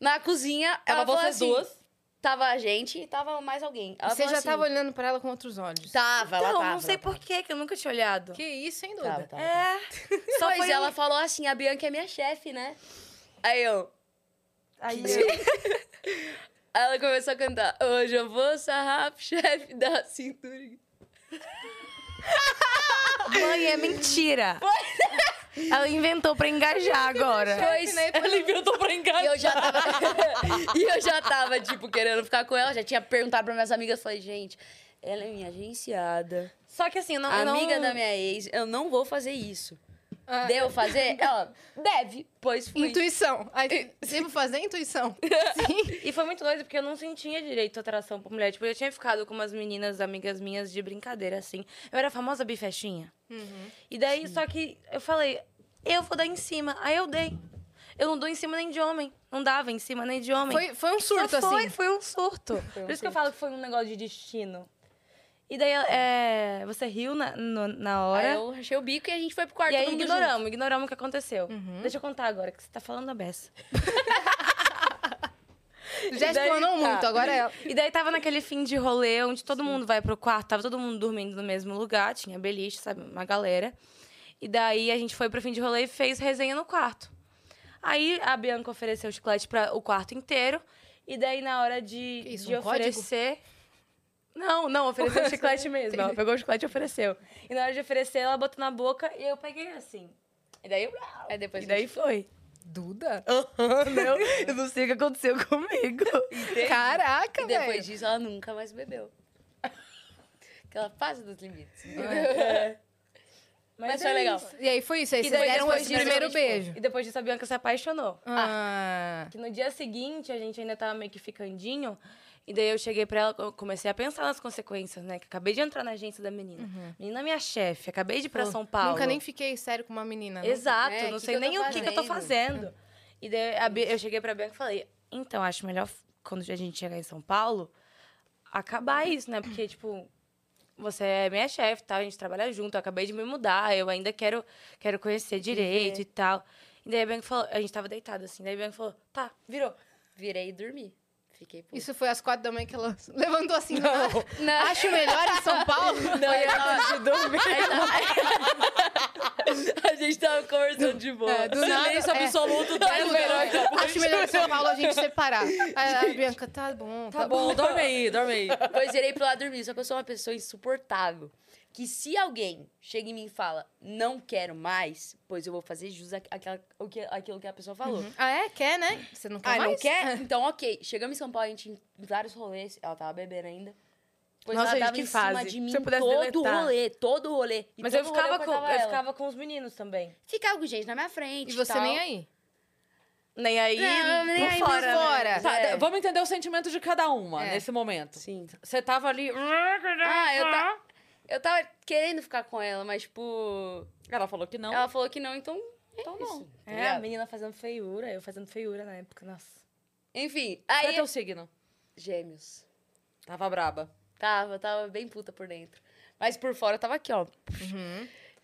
Na cozinha, Tava ela falou vocês assim, duas. Tava a gente e tava mais alguém. Ela Você já assim, tava olhando pra ela com outros olhos. Tava, ela Não, tava. não sei ela tava. por quê, que eu nunca tinha olhado. Que isso, hein, Tava, Duda? tava. É. Só Pois foi ela falou assim: a Bianca é minha chefe, né? Aí eu. Aí Aí ela começou a cantar: Hoje eu vou sarrar chefe da cintura. Mãe, é mentira. Ela inventou pra engajar agora. Pois, Ela inventou pra E enganar. eu já tava. e eu já tava, tipo, querendo ficar com ela. Já tinha perguntado pra minhas amigas. Falei, gente, ela é minha agenciada. Só que assim, eu não. eu não- amiga da minha ex, eu não vou fazer isso. Ah, Devo fazer? Ela, deve, pois fui. Intuição. Aí, devo fazer intuição. Sim. E foi muito doido, porque eu não sentia direito atração por mulher. Tipo, eu tinha ficado com umas meninas, amigas minhas, de brincadeira, assim. Eu era a famosa bifestinha. E daí, só que eu falei, eu vou dar em cima. Aí eu dei. Eu não dou em cima nem de homem. Não dava em cima nem de homem. Foi, foi um surto, foi, assim. foi um surto. Por isso que eu falo que foi um negócio de destino. E daí, é, você riu na, no- na hora. Aí eu achei o bico e a gente foi pro quarto. E aí todo mundo ignoramos, ignoramos o que aconteceu. Uhum. Deixa eu contar agora, que você tá falando a beça. Já explanou tá. muito, agora é. E daí tava naquele fim de rolê onde todo mundo vai pro quarto, tava todo mundo dormindo no mesmo lugar, tinha beliche, sabe, uma galera. E daí a gente foi pro fim de rolê e fez resenha no quarto. Aí a Bianca ofereceu chiclete para o quarto inteiro. E daí na hora de, isso, de um código? Não, não, ofereceu chiclete mesmo. Ela pegou o chiclete e ofereceu. E na hora de oferecer, ela botou na boca e eu peguei assim. E daí, Aí depois e daí foi. Duda? Não, eu não sei o que aconteceu comigo. Caraca, E velho. depois disso, ela nunca mais bebeu. Que ela passa dos limites. Mas foi é legal. E aí foi isso, aí E vocês deram esse disso, primeiro gente beijo. E depois disso a Bianca se apaixonou. Ah. Que no dia seguinte a gente ainda tava meio que ficandinho. E daí eu cheguei pra ela, eu comecei a pensar nas consequências, né? Que acabei de entrar na agência da menina. Menina minha chefe, acabei de ir pra Pô, São Paulo. Nunca nem fiquei sério com uma menina. né? Exato, É, não que sei que nem o que, que eu tô fazendo? E daí a eu cheguei pra Bianca e falei, então, acho melhor quando a gente chegar em São Paulo, acabar isso, né? Porque, tipo, você é minha chefe, tal, a gente trabalha junto, eu acabei de me mudar, eu ainda quero, quero conhecer direito e tal. E daí a Bianca falou, a gente tava deitado assim, daí a Bianca falou, tá, virou. Virei e dormi. Fiquei puta. Isso foi às quatro da manhã que ela levantou assim. Não. Não. Acho melhor em São Paulo. Não, eu tava de dormir. a gente tava conversando de boa. É, do nada. Silêncio é. absoluto. Duda, minutos depois. Acho melhor em São Paulo a gente separar. Aí a Bianca, tá bom, Tá bom, dorme aí, dorme aí. Depois virei pro lado dormir. Só que eu sou uma pessoa insuportável. Que se alguém chega em mim e fala, não quero mais, pois eu vou fazer jus àquela- àquela- o que- aquilo que a pessoa falou. Ah, é? Quer, né? Você não quer Ah, mais? não quer? Então, ok. Chegamos em São Paulo, a gente em vários rolês. Ela tava bebendo ainda. Pois Nossa, ela gente, tava que em cima fase. de mim eu todo deletar. rolê, todo rolê. E Mas todo eu ficava, rolê com, eu ficava com os meninos também. Ficava com gente na minha frente E você tal. nem aí. Nem aí, Não, nem por aí, fora, por né? fora. Tá, É. vamos entender o sentimento de cada uma É. nesse momento. Sim. Você tava ali. Ah, eu, ta... Eu tava querendo ficar com ela, mas, tipo. Ela falou que não. Ela falou que não, então. então isso, não. tá É, a menina fazendo feiura, eu fazendo feiura na época, nossa. Enfim, Qual é aí. teu signo? Gêmeos. Tava braba. Tava, tava bem puta por dentro. Mas por fora eu tava aqui, ó.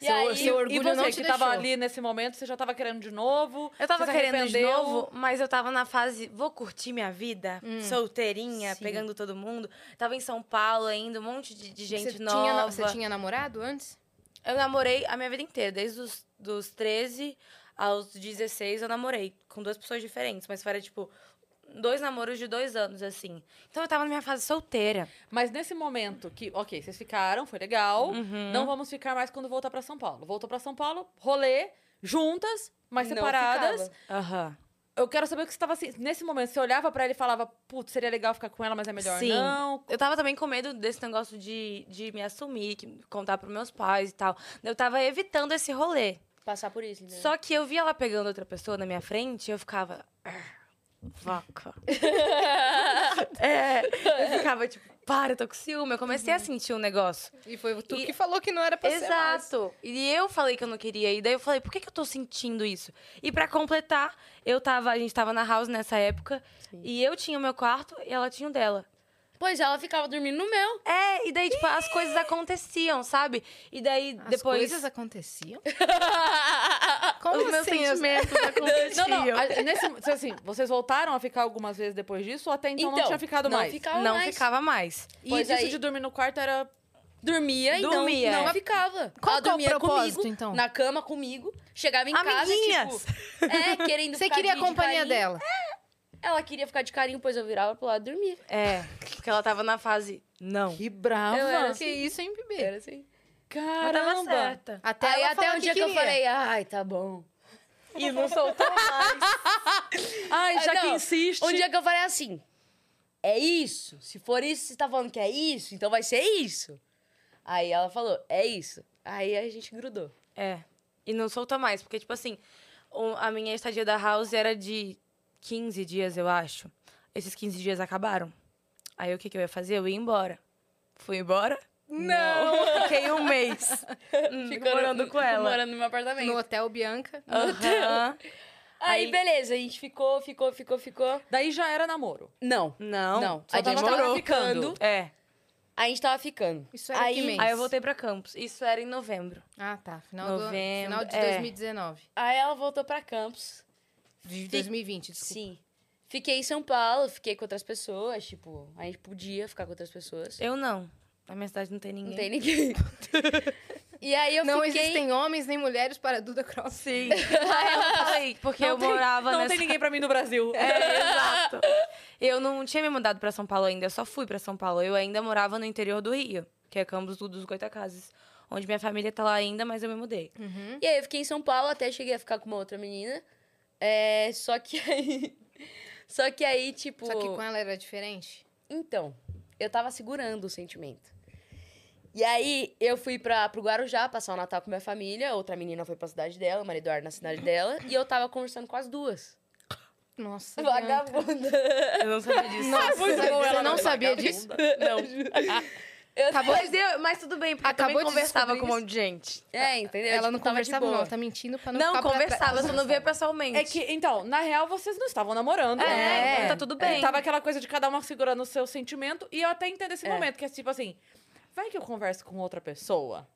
E Seu- aí, seu orgulho e você não que te tava deixou. ali nesse momento, você já tava querendo de novo? Eu tava querendo de novo, mas eu tava na fase, vou curtir minha vida, Hum. solteirinha, Sim. pegando todo mundo. Tava em São Paulo ainda, um monte de, de gente você nova. Tinha, você tinha namorado antes? Eu namorei a minha vida inteira, desde os dos 13 aos 16 eu namorei com duas pessoas diferentes, mas foi tipo dois namoros de dois anos assim. Então eu tava na minha fase solteira. Mas nesse momento que, ok, vocês ficaram, foi legal. Uhum. Não vamos ficar mais quando voltar pra São Paulo. Voltou pra São Paulo, rolê, juntas, mas separadas. Aham. Eu quero saber o que você tava assim. Nesse momento, você olhava pra ele e falava, putz, seria legal ficar com ela, mas é melhor Sim. não. Eu tava também com medo desse negócio de, de me assumir, contar pros meus pais e tal. Eu tava evitando esse rolê. Passar por isso, entendeu? Só que eu via ela pegando outra pessoa na minha frente e eu ficava. "Ah, Vaca. é, eu ficava tipo, para, eu tô com ciúme. Eu comecei a sentir um negócio. E foi tu E- que falou que não era pra ser mais. Exato. E eu falei que eu não queria. E daí eu falei, por que, que eu tô sentindo isso? E pra completar, eu tava, a gente tava na house nessa época. E eu tinha o meu quarto e ela tinha o dela. Pois ela ficava dormindo no meu. É, e daí, tipo, as coisas aconteciam, sabe? E daí, As depois. coisas aconteciam? Como os meus assim? sentimentos Não, aconteciam. não. a- Nesse, assim, vocês voltaram a ficar algumas vezes depois disso ou até então, não tinha ficado não mais? ficava Não mais. ficava mais. E Pois isso aí- de dormir no quarto era. Dormia e Dormia. não, não ficava. Qual ela é o dormia propósito, comigo, então? na cama comigo. Chegava em Amiguinhas. casa, tipo... É, querendo Você queria a de- de companhia carinho. Ela queria ficar de carinho, pois eu virava pro lado e dormia. É, porque ela tava na fase. Não. Que brava. Eu era Que isso, hein, bebê? Era assim. Ela tava Caramba. certa. Até Aí ela até um dia que, eu queria. falei, ai, tá bom. E não soltou mais. Ai, já Ah, que insiste. Um dia que eu falei assim, é isso? Se for isso, você tá falando que é isso, então vai ser isso. Aí ela falou, é isso. Aí a gente grudou. É. E não soltou mais, porque, tipo assim, a minha estadia da house era de 15 dias, eu acho. Esses 15 dias acabaram. Aí o que, que eu ia fazer? Eu ia embora. Fui embora? Não! Fiquei um mês morando com ela. Morando no meu apartamento. No Hotel Bianca. Aham. Aí, Aí- beleza, a gente ficou, ficou, ficou, ficou. Daí já era namoro. Não, Não. não. só A gente tava ficando. É. A gente tava ficando. Isso era aí, que mês? Aí eu voltei pra Campos. Isso era em novembro. Ah, tá. Final, Novembro, do, final de é. 2019. Aí ela voltou pra Campos. De 2020, desculpa. Sim. Fiquei em São Paulo, fiquei com outras pessoas, tipo, a gente podia ficar com outras pessoas. Eu não. Na minha cidade não tem ninguém. Não tem ninguém. e aí eu não fiquei... existem homens nem mulheres para Duda Cross. Sim. Ah, eu não falei, porque eu tem, morava Não nessa... tem ninguém pra mim no Brasil. É, exato. Eu não tinha me mudado pra São Paulo ainda, eu só fui pra São Paulo. Eu ainda morava no interior do Rio, que é Campos do- dos Goitacazes, onde minha família tá lá ainda, mas eu me mudei. E aí eu fiquei em São Paulo, até cheguei a ficar com uma outra menina. É, só que aí... Só que aí, tipo... Só que com ela era diferente. Então, eu tava segurando o sentimento. E aí, eu fui pra, pro Guarujá passar o Natal com minha família. Outra menina foi pra cidade dela, o marido Eduardo na cidade dela. E eu tava conversando com as duas. Nossa. Vagabunda. Eu não sabia disso. Nossa, bom, você ela não não sabia vagabunda. disso? Não. Acabou Mas, eu, mas tudo bem, porque Acabou eu conversava com um monte de gente. É, entendeu? Ela Tipo, não conversava, não. Ela tá mentindo pra não, Não, conversava, só não via pessoalmente. É que, então, na real, vocês não estavam namorando. É, né? então tá tudo bem. E tava aquela coisa de cada uma segurando o seu sentimento. E eu até entendo esse É. momento, que é tipo assim, vai que eu converso com outra pessoa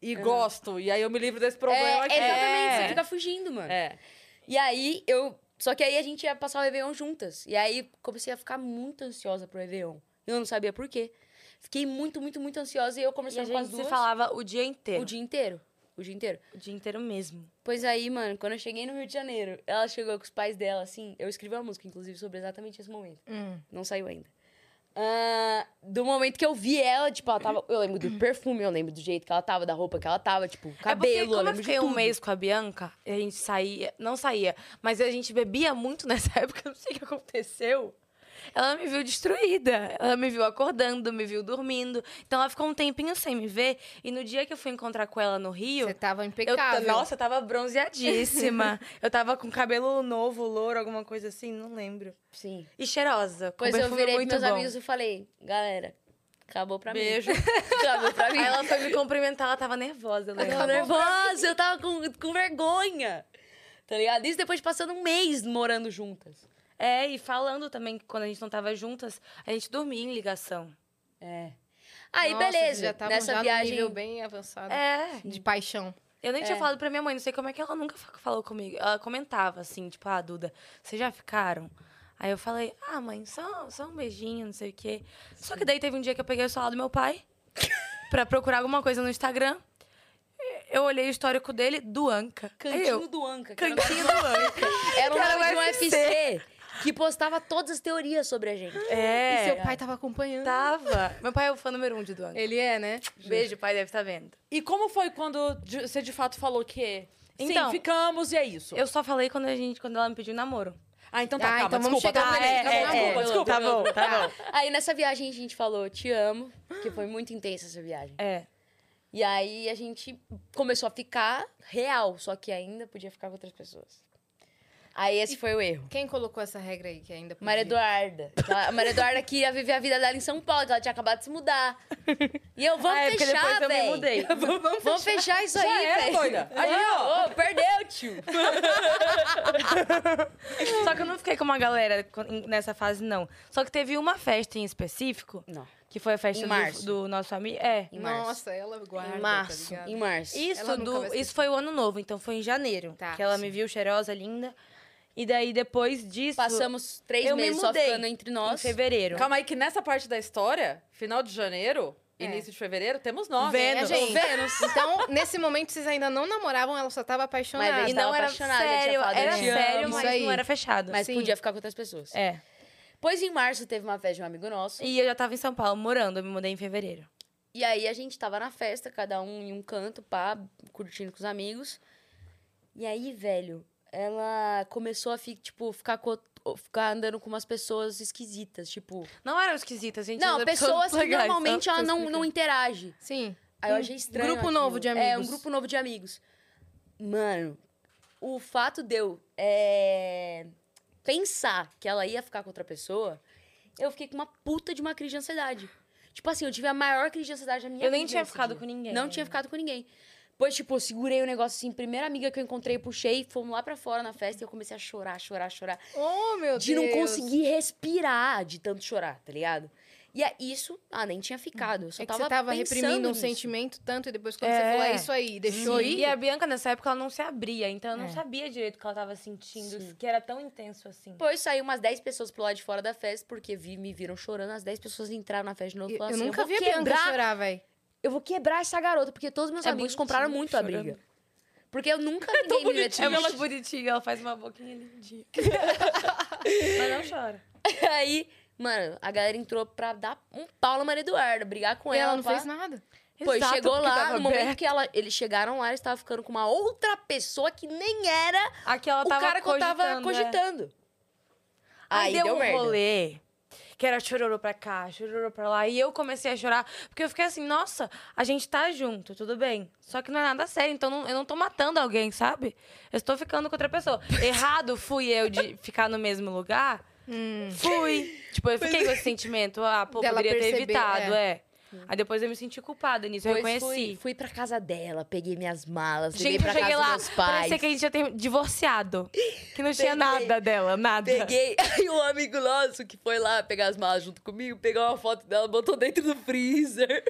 e gosto, e aí eu me livro desse problema É, aqui. exatamente, É. você fica fugindo, mano. É. E aí, eu... Só que aí a gente ia passar o Réveillon juntas. E aí, comecei a ficar muito ansiosa pro Réveillon. Eu não sabia por quê. Fiquei muito, muito, muito ansiosa. E eu E a conversando com as duas... se falava o dia inteiro. O dia inteiro. O dia inteiro. O dia inteiro mesmo. Pois aí, mano, quando eu cheguei no Rio de Janeiro, ela chegou com os pais dela, assim. Eu escrevi uma música, inclusive, sobre exatamente esse momento. Hum. Não saiu ainda. Ah, do momento que eu vi ela, tipo, ela tava. Eu lembro do perfume, eu lembro do jeito que ela tava, da roupa que ela tava, tipo, é porque cabelo, eu como eu de fiquei um mês com a Bianca, e a gente saía, não saía, mas a gente bebia muito nessa época, não sei o que aconteceu. Ela me viu destruída. Ela me viu acordando, me viu dormindo. Então ela ficou um tempinho sem me ver. E no dia que eu fui encontrar com ela no Rio, Você tava eu, impecável. nossa, eu tava bronzeadíssima. eu tava com cabelo novo, louro, alguma coisa assim, não lembro. Sim. E cheirosa. Pois eu virei muito meus bom. amigos e falei, galera, Acabou pra Beijo. mim. Acabou pra mim. Aí ela foi me cumprimentar, ela tava nervosa, eu Eu lembro. tava nervosa, eu tava com, com vergonha. Tá ligado? Isso depois de passando um mês morando juntas. É, e falando também que quando a gente não tava juntas, a gente dormia em ligação. É. Aí, Nossa, beleza. Já estavam Nessa já viagem. nível bem avançado. É. De paixão. Eu nem tinha É. falado pra minha mãe, não sei como é que ela nunca fa- falou comigo. Ela comentava assim, tipo, ah, Duda, vocês já ficaram? Aí eu falei, ah, mãe, só, só um beijinho, não sei o quê. Só que daí teve um dia que eu peguei o celular do meu pai pra procurar alguma coisa no Instagram. Eu olhei o histórico dele, do Anca. Cantinho eu, do Anca. um Cantinho do Anca. Era o era nome de um o UFC. UFC que postava todas as teorias sobre a gente. É. E seu pai tava acompanhando. Tava. Meu pai é o fã número um de do Anca. Ele é, né? Beijo, pai, deve estar vendo. E como foi quando você de fato falou que sim, Então, ficamos e é isso? Eu só falei quando, a gente, quando ela me pediu namoro. Ah, então tá, Ah, calma, então vamos desculpa. chegar tá, nele, é, é, é, calma. desculpa. Tá bom, tá bom. Aí nessa viagem a gente falou, te amo, que foi muito intensa essa viagem. É. E aí a gente começou a ficar real, só que ainda podia ficar com outras pessoas. Aí esse foi o erro. Quem colocou essa regra aí que ainda podia? Maria Eduarda. Ela- A Maria Eduarda queria viver a vida dela em São Paulo, que ela tinha acabado de se mudar. E eu, vamos Ah, é fechar, depois eu me velho. mudei. Vamos, fechar isso Já aí, velho. doida. Aí, ó. Ô, perdeu, tio. Só que eu não fiquei com uma galera nessa fase, não. Só que teve uma festa em específico, Não. que foi a festa Em do- março. Do, nosso amigo. É. Em março. Nossa, ela guarda, em março. tá em março. Isso, do, isso foi o ano novo, então foi em janeiro. Tá, que ela sim. me viu cheirosa, linda. E daí, depois disso. Passamos três eu me meses só mudei ficando entre em nós. fevereiro. Calma aí, que nessa parte da história, final de janeiro, É. início de fevereiro, temos nós. Vênus. É, gente. Vênus. Então, nesse momento, vocês ainda não namoravam, ela só tava apaixonada. Mas E não era apaixonada, sério, falado, era sério, mas Isso aí. não era fechado. Mas Sim. podia ficar com outras pessoas. É. Pois em março teve uma festa de um amigo nosso. E eu já tava em São Paulo morando, eu me mudei em fevereiro. E aí a gente tava na festa, cada um em um canto, pá, curtindo com os amigos. E aí, velho, ela começou a tipo, ficar, ficar andando com umas pessoas esquisitas, tipo. Não eram esquisitas, gente. Não, pessoas que legais, normalmente ela não, não interage. Sim. Aí eu achei estranho. Grupo aquilo. novo de É, amigos. um grupo novo de amigos. Mano, o fato de eu é, pensar que ela ia ficar com outra pessoa, eu fiquei com uma puta de uma crise de ansiedade. Tipo assim, eu tive a maior crise de ansiedade da minha Eu nem vida tinha nesse ficado dia. com ninguém Não tinha ficado com ninguém. Pois, tipo, eu segurei o negócio assim, primeira amiga que eu encontrei, puxei, fomos lá pra fora na festa e eu comecei a chorar, chorar, chorar. Oh, meu De Deus. não conseguir respirar de tanto chorar, tá ligado? E é isso, ah, nem tinha ficado. Eu só É que tava você tava reprimindo um nisso. sentimento tanto e depois quando É. você falou, é isso aí, deixou Sim. ir. E a Bianca, nessa época, ela não se abria, então eu não É. sabia direito o que ela tava sentindo, Sim. que era tão intenso assim. Depois saiu umas 10 pessoas pro lado de fora da festa, porque vi, me viram chorando. As 10 pessoas entraram na festa de novo e Eu, falaram eu assim: nunca eu vi a Bianca chorar, velho. Eu vou quebrar essa garota, porque todos meus É amigos compraram muito a chorando. briga. Porque eu nunca ninguém me vê É muito bonitinha, ela faz uma boquinha lindinha. Mas não chora. Aí, mano, a galera entrou pra dar um pau na Maria Eduarda, brigar com E ela. ela não pá. fez nada. Pô, Exato, chegou lá, no momento aberto. que ela, eles chegaram lá, eles estavam ficando com uma outra pessoa que nem era Aqui ela o tava cara que eu tava cogitando, é. cogitando. Aí, deu, um merda. rolê. Que era chororô pra cá, chororô pra lá. E eu comecei a chorar. Porque eu fiquei assim, nossa, a gente tá junto, tudo bem. Só que não é nada sério. Então não- eu não tô matando alguém, sabe? Eu estou ficando com outra pessoa. Errado fui eu de ficar no mesmo lugar. Fui. Tipo, eu fiquei com esse sentimento. Ah, pô, Dela poderia ter perceber, evitado, é. é. Aí depois eu me senti culpada nisso, eu reconheci. Fui, fui pra casa dela, peguei minhas malas, levei Gente, eu pra cheguei casa lá, dos meus pais. parecia que a gente já tem divorciado. Que não tinha Peguei. nada dela, nada. Peguei, aí um amigo nosso que foi lá pegar as malas junto comigo, pegou uma foto dela, botou dentro do freezer.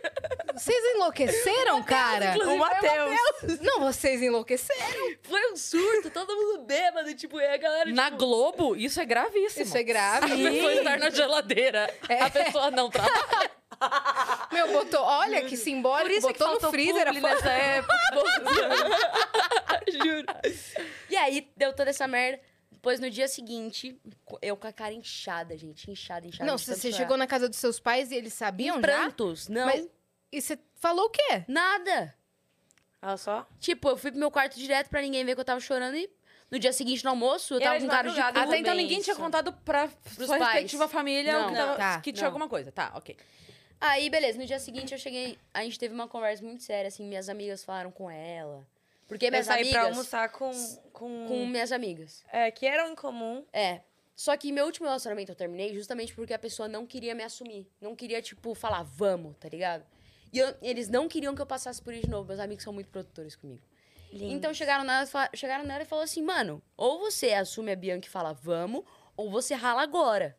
Vocês enlouqueceram, cara? O Matheus. Não, vocês enlouqueceram. Foi um surto, todo mundo bêbado, tipo, e a galera... Na tipo, Globo, isso é gravíssimo. Isso é grave. A pessoa estar na geladeira. A pessoa não trabalha. Meu, botou, olha que Por simbólico, isso que botou no faltou freezer a nessa época. Juro. E aí, deu toda essa merda. Depois, no dia seguinte, eu com a cara inchada, gente. Inchada, inchada. Não, de você tanto chorar. chegou na casa dos seus pais e eles sabiam Em já? prantos. Não, Mas- E você falou o quê? nada. Olha só. Tipo, eu fui pro meu quarto direto pra ninguém ver que eu tava chorando e no dia seguinte no almoço eu E tava era com de cara de madrugada, cu. Até então ninguém tinha isso. contado pra sua pais. respectiva família Não. que, tava- tá, que tinha não. alguma coisa. Tá, ok. Aí, beleza, no dia seguinte eu cheguei, a gente teve uma conversa muito séria, assim, minhas amigas falaram com ela. Porque Eu minhas saí amigas... pra almoçar com... Com... Com minhas amigas. É, que eram em comum. É. Só que meu último relacionamento eu terminei justamente porque a pessoa não queria me assumir. Não queria, tipo, falar, vamos, tá ligado? E eu- eles não queriam que eu passasse por isso de novo. Meus amigos são muito produtores comigo. Lindo. Então chegaram nela, chegaram nela e falaram assim, mano, ou você assume a Bianca e fala, vamos, ou você rala agora.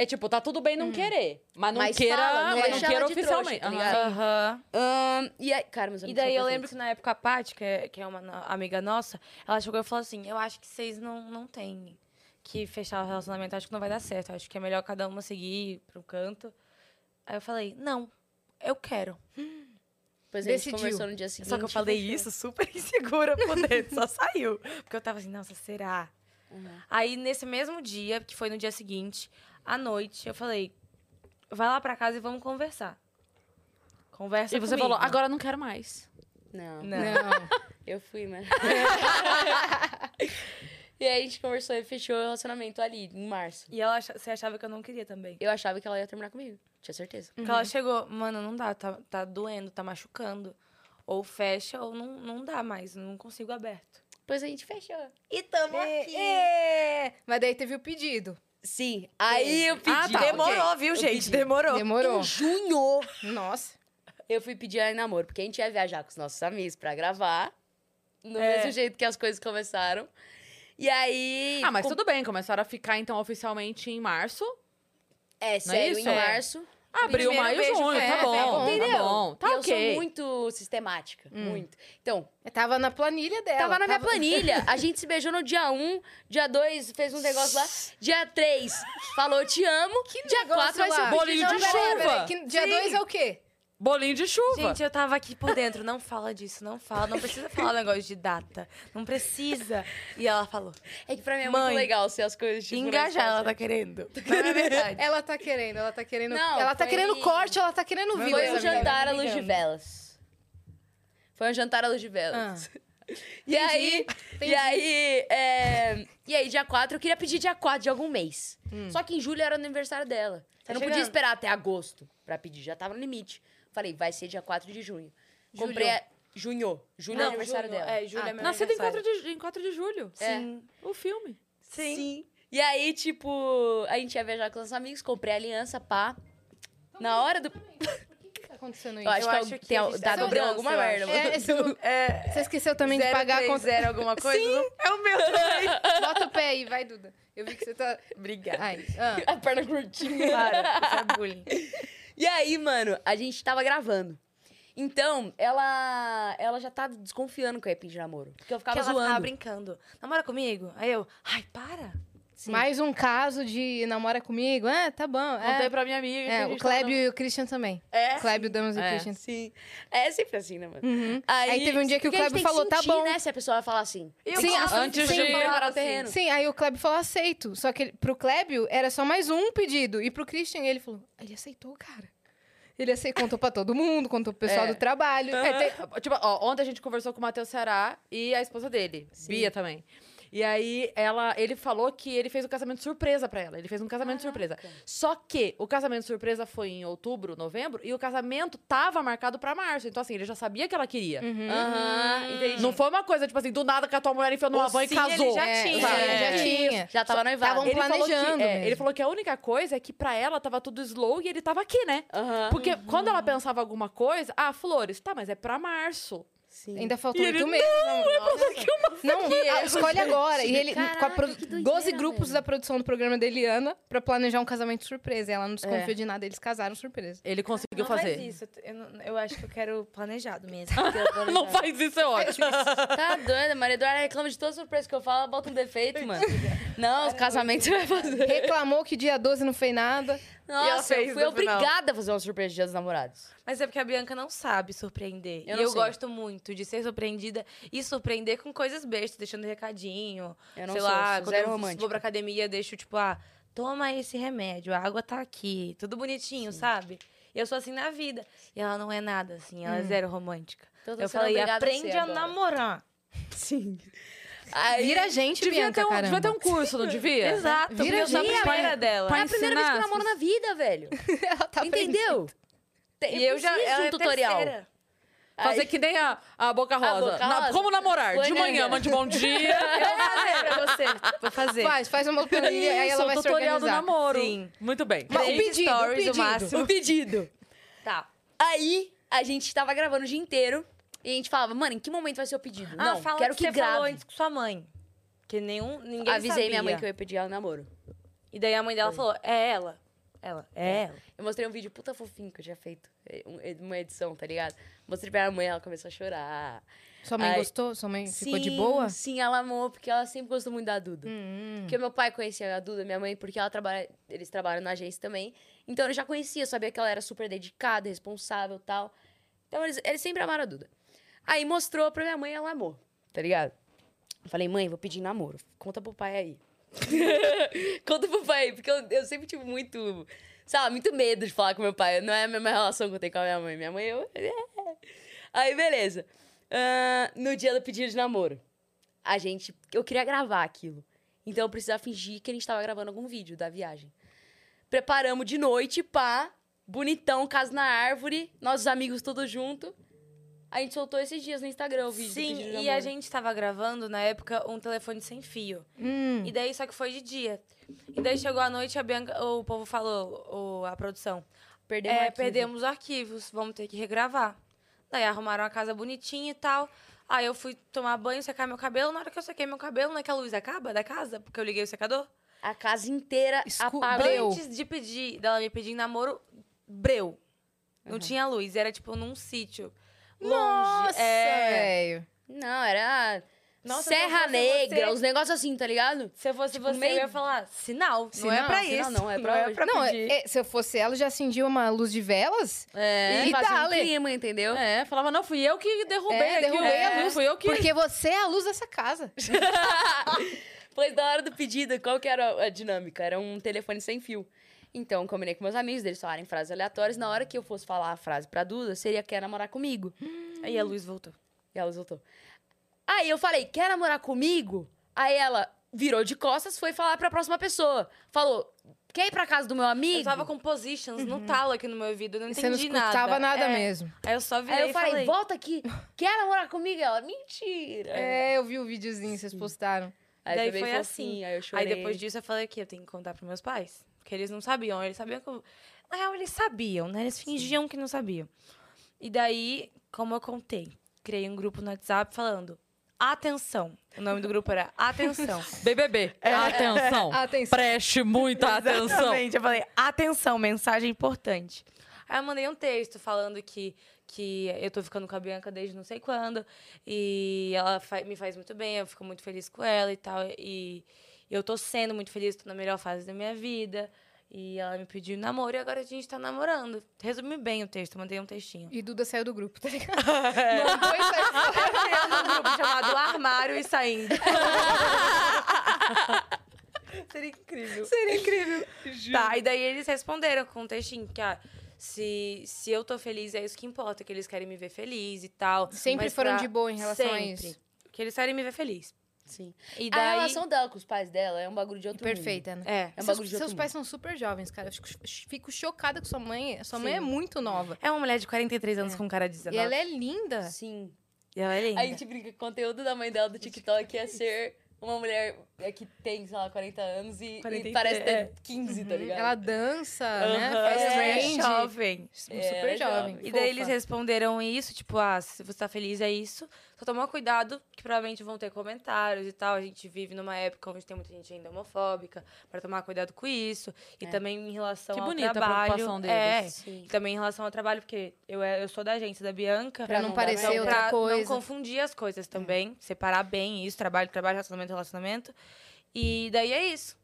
É tipo, tá tudo bem não querer. Mas não Mas queira, fala, não mas não queira de trouxa, oficialmente. tá? Aham. Ahn, e aí, cara, meus E daí eu lembro que na época a Paty, que é, que é uma amiga nossa, ela chegou e falou assim: Eu acho que vocês não, não têm que fechar o relacionamento, acho que não vai dar certo. Acho que é melhor cada uma seguir pro canto. Aí eu falei, não, eu quero. Depois a gente Decidiu. conversou no dia seguinte. Só que eu falei fechou. isso super insegura por dentro, só saiu. Porque eu tava assim, nossa, será? Aí nesse mesmo dia, que foi no dia seguinte, à noite, eu falei, vai lá pra casa e vamos conversar. Conversa E você comigo. falou, agora eu não quero mais. Não, Não. Não. eu fui, né? e aí a gente conversou e fechou o relacionamento ali, em março. E ela, acha- você achava que eu não queria também. Eu achava que ela ia terminar comigo. Tinha certeza. Porque ela chegou, mano, não dá, tá, tá doendo, tá machucando. Ou fecha ou não, não dá mais, não consigo aberto. Depois a gente fechou. E tamo É, Mas daí teve o pedido. Sim. Aí eu pedi. Ah, tá, Demorou, ok. viu, Eu gente? pedi. Demorou. Demorou. Em junho, Nossa. eu fui pedir ela em namoro, porque a gente ia viajar com os nossos amigos pra gravar. No É. mesmo jeito que as coisas começaram. E aí. Ah, mas com- tudo bem, começaram a ficar então oficialmente em março. É, sério, isso? em É. março. Maio, beijo junho. foi- Tá bom, tá bom. tá Entendeu? bom. Tá e eu ok. sou muito sistemática. Muito. Então, Tava na planilha dela. Tava na minha planilha. A gente se beijou no dia 1, dia 2 fez um negócio lá, dia 3 falou te amo, dia 4 vai ser o Bolinho de chuva. Que dia Sim. 2 é o quê? Bolinho de chuva. Gente, eu tava aqui por dentro, não fala disso, não fala, não precisa falar negócio de data, não precisa. E ela falou, É que pra mim é Mãe, muito legal ser as coisas tipo, engajar, ela tá querendo. Não é verdade. Ela tá querendo, ela tá querendo. Não, ela tá foi- querendo corte, ela tá querendo vida. Foi um essa menina. jantar à luz de velas. Foi um jantar à luz de velas. Ah. E aí, e aí, é, e aí, dia 4, eu queria pedir dia 4 de algum mês. Hum. Só que em julho era o aniversário dela. Tá Eu não podia chegando. esperar até agosto pra pedir, já tava no limite. Falei, vai ser dia 4 de junho. Julho. Comprei a... Junho. Junho é o aniversário Júlio, dela. É, Júlio Ah, é meu Nascido em 4, aniversário. de, em 4 de julho. É. Sim. O filme. Sim. E aí, tipo, a gente ia viajar com os amigos, comprei a aliança, pá. Na hora do. Por que tá acontecendo Eu isso? acho Eu que, acho tem, que tem, tá dobrando, alguma eu merda. É, esse- É, Você esqueceu também de pagar a conta. zero alguma coisa? Sim. É o meu também. Bota o pé aí, vai, Duda. Eu vi que você tá. Obrigada. Ai, ah. A perna curtinha. Para, isso é bullying. E aí, mano, a gente tava gravando. Então, ela ela já tava desconfiando que eu ia pedir namoro. Porque eu ficava Porque ela zoando. ficava brincando. Namora comigo? Aí eu, ai, para. Mais um caso de namora comigo? É, tá bom. Contei É, pra minha amiga. é o gente Clébio tava e o Christian também. É. Clébio, Damas e É. Christian. Sim. É sempre assim, né, mano? Uhum. Aí, Aí teve um dia que o Clébio falou, tá sentir, bom. né, se a pessoa vai falar assim. Eu Sim, antes de de- preparar o terreno. Sim, aí o Clébio falou aceito. Só que ele- pro Clébio era só mais um pedido. E pro Christian ele falou, ele aceitou, cara. Ele aceitou, contou pra todo mundo, contou pro pessoal É. do trabalho. É, tem- tipo, ó, ontem a gente conversou com o Matheus Ceará e a esposa dele, Bia também. E aí ela, ele falou que ele fez um casamento surpresa pra ela. Ele fez um casamento surpresa. Só que o casamento surpresa foi em outubro, novembro, e o casamento tava marcado pra março. Então, assim, ele já sabia que ela queria. Uhum. Aham, entendi. Não foi uma coisa, tipo assim, do nada que a tua mulher enfiou numa O van e casou. ele já É, tinha. É. já tinha. Já tava noivado. tavam Ele falou, que, planejando é, ele falou que a única coisa é que pra ela tava tudo slow e ele tava aqui, né? Aham. Porque quando ela pensava alguma coisa, ah, flores, tá, mas é pra março. Sim. Ainda faltou oito meses. Não, não ah, escolhe agora. E ele, com a Caraca, pro- doideira, 12 grupos velho. da produção do programa da Eliana pra planejar um casamento surpresa. E ela não desconfiou É. de nada, eles casaram surpresa. Ele conseguiu Não fazer. faz isso. Eu, não- eu acho que eu quero planejado mesmo. Não faz isso, é ótimo. Tá doida, Maria Eduarda reclama de todas as surpresas que eu falo, ela bota um defeito, mano. Não, o casamento você vai fazer. Reclamou que dia 12 não fez nada. Nossa, eu fui obrigada a fazer uma surpresa de Dia dos Namorados. Mas é porque a Bianca não sabe surpreender. Eu e eu sei. gosto muito de ser surpreendida e surpreender com coisas bestas, deixando recadinho. Eu não sei sou, lá, sou quando zero eu romântica. vou pra academia, deixo, tipo, ah, toma esse remédio, a água tá aqui. Tudo bonitinho, sabe? E eu sou assim na vida. E ela não é nada, assim, ela é zero romântica. Então eu falei, a aprende a, agora. namorar. Sim. Aí, Vira a gente, Devia Bianca, ter, um, caramba. devia ter um curso, não devia? Exato, Vira sou a gente, primeira dela. É a primeira vez que eu namoro na vida, velho. Ela tá Entendeu? E eu já ela de é um tutorial. Fazer Aí- que nem a, a Boca Rosa. Boca Na- Rosa. como namorar? De Planejando. manhã, mande bom dia. Eu vou fazer pra você. Vou fazer. Faz, faz uma planilha, aí Isso, ela o vai se tutorial do namoro. Sim. Muito bem. Mas o pedido, o stories pedido. o. O pedido. Tá. Aí, a gente tava gravando o dia inteiro. E a gente falava, mano, em que momento vai ser o pedido? Ah, não, fala quero que que, você falou grave. antes com sua mãe. Que nenhum, ninguém Avisei sabia. minha mãe que eu ia pedir ela namoro. E daí a mãe dela falou, é ela. Ela, é ela. Eu mostrei um vídeo puta fofinho que eu tinha feito. é, um- é, Uma edição, tá ligado? Mostrei pra minha mãe, ela começou a chorar. Sua mãe Ai. gostou? Sua mãe ficou de Sim, boa? Sim, ela amou, porque ela sempre gostou muito da Duda. Hum. Porque meu pai conhecia a Duda, minha mãe, porque ela trabalha, eles trabalham na agência também. Então eu já conhecia, eu sabia que ela era super dedicada, responsável e tal. Então eles, eles sempre amaram a Duda. Aí mostrou pra minha mãe, ela amou, tá ligado? Falei, mãe, vou pedir namoro. Conta pro pai aí. Conta pro pai aí, porque eu, eu sempre tive muito, sabe, muito medo de falar com meu pai. Não é a mesma relação que eu tenho com a minha mãe. Minha mãe, eu. Aí, beleza. Ah, no dia do pedido de namoro, a gente. Eu queria gravar aquilo. Então eu precisava fingir que a gente tava gravando algum vídeo da viagem. Preparamos de noite, pá, bonitão, casa na árvore, nossos amigos todos juntos. A gente soltou esses dias no Instagram o vídeo. Sim, e namoro. a gente tava gravando, na época, um telefone sem fio. Hum. E daí, só que foi de dia. E daí chegou a noite, a Bianca, o povo falou, o, a produção, Perdemos é, arquivo. perdemos os arquivos, vamos ter que regravar. Daí arrumaram a casa bonitinha e tal. Aí eu fui tomar banho, secar meu cabelo. Na hora que eu sequei meu cabelo, não é que a luz acaba da casa, porque eu liguei o secador. A casa inteira Escu- apagou. Antes de pedir, dela me pedir em namoro, breu. Não tinha luz, era tipo num sítio. Longe. Nossa, é. velho. Não, era Nossa, se Serra Negra, você- os negócios assim, tá ligado? Se eu fosse Tipo, você, meio- eu ia falar, sinal, não Sinal, é pra sinal isso. não, é pra hoje. Não, pedir. é- se eu fosse ela, já acendia uma luz de velas. É. E fazia um dale. clima, entendeu? É, falava, não, fui eu que derrubei É, aqui derrubei a luz. Fui eu que... Porque você é a luz dessa casa. Pois da hora do pedido, qual que era a dinâmica? Era um telefone sem fio. Então, eu combinei com meus amigos, deles falarem frases aleatórias. Na hora que eu fosse falar a frase pra Duda, seria quer namorar comigo. Aí a luz voltou. E ela voltou. Aí eu falei, quer namorar comigo? Aí ela virou de costas, foi falar pra próxima pessoa. Falou, quer ir pra casa do meu amigo? Eu tava com positions no talo aqui no meu ouvido, eu não Você não entendi escutava nada, É. mesmo. Aí eu só virei Aí eu e falei, falei. volta aqui, quer namorar comigo? Ela, mentira. É, eu vi o videozinho que vocês postaram. Aí Daí foi assim. Aí eu chorei. Aí depois disso eu falei que eu tenho que contar pros meus pais. Porque eles não sabiam. Eles sabiam que eu... Na real, eles sabiam, né? Eles fingiam que não sabiam. E daí, como eu contei, criei um grupo no WhatsApp falando Atenção. O nome do grupo era Atenção. BBB. Atenção. Atenção. Preste muita atenção. Exatamente. Eu falei, atenção, mensagem importante. Aí eu mandei um texto falando que, que eu tô ficando com a Bianca desde não sei quando. E ela fa- me faz muito bem, eu fico muito feliz com ela e tal. E eu tô sendo muito feliz, tô na melhor fase da minha vida. E ela me pediu namoro e agora a gente tá namorando. Resumi bem o texto, mandei um textinho. E Duda saiu do grupo, tá ligado? Mandou e saiu. um grupo chamado Armário e Saindo. Seria incrível. Seria incrível. Tá, e daí eles responderam com um textinho que, ah, se, se eu tô feliz, é isso que importa, que eles querem me ver feliz e tal. Sempre mas foram pra- de boa em relação a Sempre. isso. Que eles querem me ver feliz. Sim. E A daí... relação dela com os pais dela é um bagulho de outro mundo. Perfeita, né? É. É um seus bagulho de seus outro pais são super jovens, cara. Eu fico, fico chocada com sua mãe. Sua mãe Sim. é muito nova. É uma mulher de 43 anos com cara de 19. E ela é linda. Sim. E ela é linda. A gente brinca que o conteúdo da mãe dela do TikTok é ser uma mulher é, que tem, sei lá, 40 anos e, e 43, parece ter é. 15, tá ligado? Ela dança, né? Aham. Faz é trend. jovem. É, Super ela é jovem. jovem. E daí fofa. eles responderam isso, tipo, ah, se você tá feliz é isso. Só toma cuidado, que provavelmente vão ter comentários e tal. A gente vive numa época onde tem muita gente ainda homofóbica, para tomar cuidado com isso. E também em relação Que ao bonita a trabalho. preocupação É, deles. Sim. e também em relação ao trabalho, porque eu, é- eu sou da agência da Bianca. Pra não não parecer merda. outra pra coisa. não confundir as coisas também. Separar bem isso, trabalho, trabalho, relacionamento, relacionamento. E daí é isso.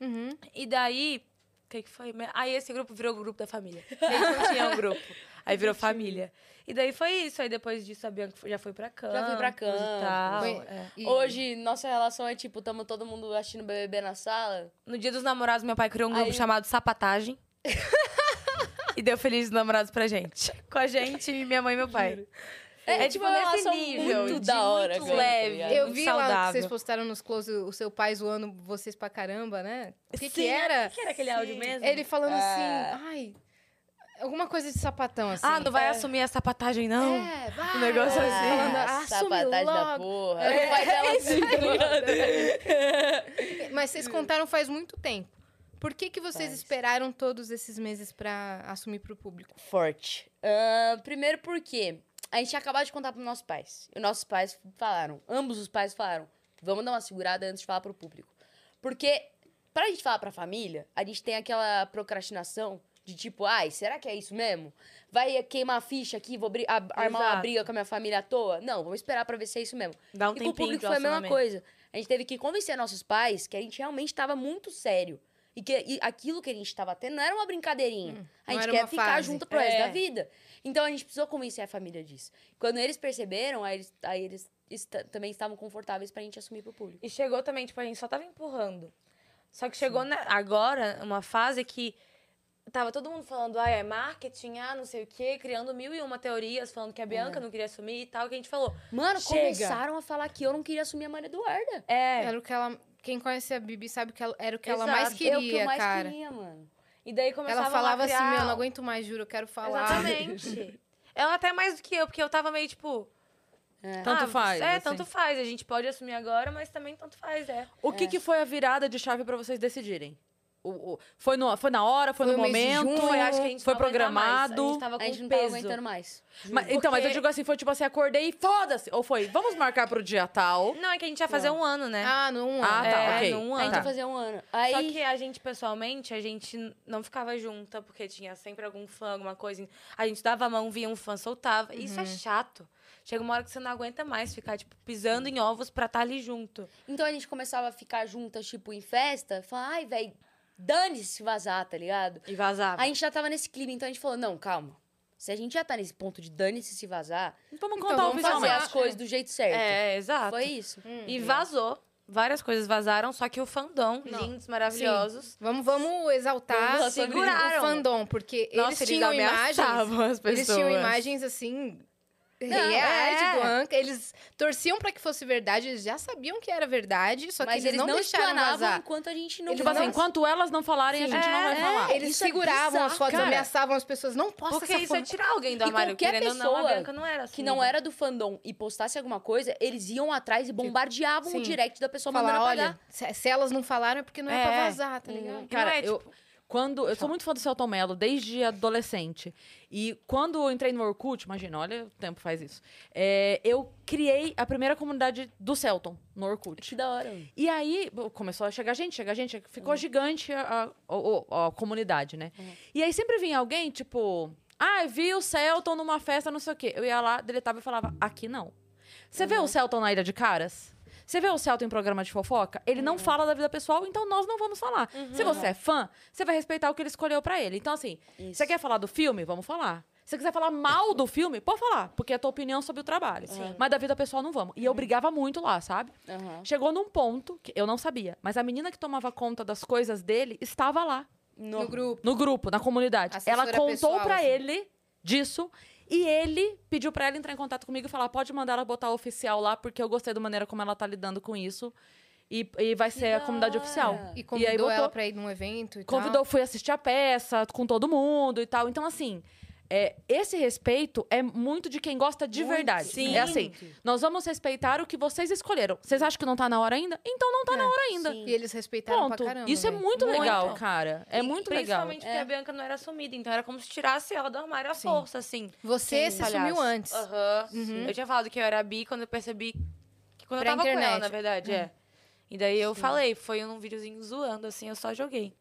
Uhum. E daí, o que, que foi? Aí esse grupo virou o grupo da família. A gente não tinha um grupo. Aí virou família. E daí foi isso. Aí depois disso a Bianca já foi pra campus. Já foi pra e campus. tal. Foi- é. E- Hoje, nossa relação é tipo, tamo todo mundo assistindo BBB na sala. No dia dos namorados, meu pai criou um grupo Aí- chamado Sapatagem. e deu Felizes Namorados pra gente. Com a gente, minha mãe e meu pai. É, É, tipo tipo uma nesse relação nível. muito de da hora Muito agora, tá leve. Eu muito vi lá que saudável. vocês postaram nos close o seu pai zoando vocês pra caramba, né? O que, que Sim, era? O que, que era aquele áudio mesmo? Ele falando Ah. assim, ai. Alguma coisa de sapatão, assim. Ah, não vai assumir a sapatagem, não? É, vai. Um negócio assim. Falando, Ah, sapatagem da porra. É, O pai dela assim, tá ligado? Mas vocês contaram faz muito tempo. Por que, que vocês Faz. esperaram todos esses meses pra assumir pro público? Forte. Ah, primeiro porque a gente tinha acabado de contar pros nossos pais. E os nossos pais falaram, ambos os pais falaram, vamos dar uma segurada antes de falar pro público. Porque pra gente falar pra família, a gente tem aquela procrastinação de tipo, ai, será que é isso mesmo? Vai queimar a ficha aqui, vou a- armar uma briga com a minha família à toa? Não, vamos esperar pra ver se é isso mesmo. Dá um e com o tempinho público foi a mesma coisa. A gente teve que convencer nossos pais que a gente realmente estava muito sério. E que e aquilo que a gente estava tendo não era uma brincadeirinha. a Hum, não gente quer ficar fase. junto pro resto É. da vida. Então a gente precisou convencer a família disso. Quando eles perceberam, aí eles, aí eles esta- também estavam confortáveis pra gente assumir pro público. E chegou também, tipo, a gente só tava empurrando. Só que chegou na- agora uma fase que tava todo mundo falando, ah, é marketing, ah, não sei o quê, criando mil e uma teorias, falando que a Bianca não queria assumir e tal, que a gente falou. Mano, Chega. começaram a falar que eu não queria assumir a Maria Eduarda. É. Era o que ela. Quem conhece a Bibi sabe que ela, era o que ela Exato. mais é o queria, que eu mais cara. queria, mano. E daí começava Ela falava a assim: criar... Meu, eu não aguento mais, juro, eu quero falar. Exatamente. Ela até mais do que eu, porque eu tava meio tipo. Tanto ah, faz. É, assim. tanto faz. A gente pode assumir agora, mas também tanto faz, é. O que, que foi a virada de chave pra vocês decidirem? O, o- foi, no, foi na hora, foi, Foi no momento? junho, Foi, acho que a gente foi não programado. A gente tava com A gente não peso. tava aguentando mais. Mas- então, mas eu Porque- digo assim, foi tipo assim, acordei e foda-se. Ou foi, vamos marcar pro dia tal. Não, é que a gente ia fazer um ano, né? Ah, não. Ah, tá, É, ok. num A gente ano. ia fazer um ano. Aí, Só que a gente, pessoalmente, a gente não ficava junta, porque tinha sempre algum fã, alguma coisa. A gente dava a mão, via um fã, soltava. Isso é chato. Chega uma hora que você não aguenta mais ficar, tipo, pisando em ovos pra estar ali junto. Então a gente começava a ficar juntas, tipo, em festa, falar, ai, velho, dane-se se vazar, tá ligado? E vazava. A gente já tava nesse clima, então a gente falou, não, calma. Se a gente já tá nesse ponto de dane-se se vazar, Vamos Então, contar vamos vamos fazer as coisas do jeito certo. É, exato. Foi isso. E vazou. Várias coisas vazaram, só que o fandom, Não. lindos, maravilhosos. Vamos, vamos exaltar Vamos seguraram o fandom, porque Nossa, eles tinham imagens. as pessoas. Eles tinham imagens assim. Não, reais é. Anca. Eles torciam pra que fosse verdade, eles já sabiam que era verdade, só que Mas eles, não, deixaram explanavam vazar. enquanto a gente não... Eles Tipo assim, não- enquanto elas não falarem, a Sim. gente não vai É, falar. Eles Isso é seguravam bizarro, as fotos, cara. ameaçavam as pessoas. Não posta Porque essa isso é foto. tirar alguém do E armário. qualquer Querendo não, a pessoa Bianca não era assim. que não era do fandom e postasse alguma coisa, eles iam atrás e bombardeavam Sim. o direct da pessoa Falar, mandando olha, apagar. se, se elas não falaram é porque não é, pra É. vazar, tá ligado? Cara, Não é, eu, tipo- quando, eu sou muito fã do Celton Mello, desde adolescente. E quando eu entrei no Orkut, imagina, olha o tempo faz isso. é, eu criei a primeira comunidade do Celton no Orkut. Que da hora. E aí começou a chegar gente, chegar gente, ficou gigante a, a- a- a comunidade, né? E aí sempre vinha alguém, tipo, ah, vi o Celton numa festa, não sei o quê. Eu ia lá, deletava e falava, aqui não. Você vê o Celton na Ilha de Caras? Você vê o Celton em programa de fofoca? Ele não fala da vida pessoal, então nós não vamos falar. Se você é fã, você vai respeitar o que ele escolheu pra ele. Então, assim, Isso. você quer falar do filme? Vamos falar. Se você quiser falar mal do filme, pode falar, porque é a tua opinião sobre o trabalho. Mas da vida pessoal não vamos. E eu brigava muito lá, sabe? Aham. Chegou num ponto que eu não sabia, mas a menina que tomava conta das coisas dele estava lá, No grupo. no grupo, na comunidade. Assessora ela contou pra assim. ele disso e ele pediu pra ela entrar em contato comigo e falar: pode mandar ela botar oficial lá, porque eu gostei da maneira como ela tá lidando com isso. E, e vai ser a da comunidade oficial. E aí convidou botou- ela pra ir num evento e Convidou, fui assistir a peça com todo mundo e tal. Então, assim, é, esse respeito é muito de quem gosta de Muito, verdade. sim. É assim, nós vamos respeitar o que vocês escolheram. Vocês acham que não tá na hora ainda? Então não tá na hora ainda. sim. E eles respeitaram Ponto. pra caramba. Isso é velho. muito, Muito. legal, cara. É E muito legal. Principalmente porque a Bianca não era assumida, então era como se tirasse ela do armário à Sim. força, assim. Você Sim, se palhaço. sumiu antes. Aham. Uhum. Eu tinha falado que eu era bi quando eu percebi. Que quando Pra eu tava com ela, internet. na verdade, é. E daí eu falei, foi um videozinho zoando, assim, eu só joguei.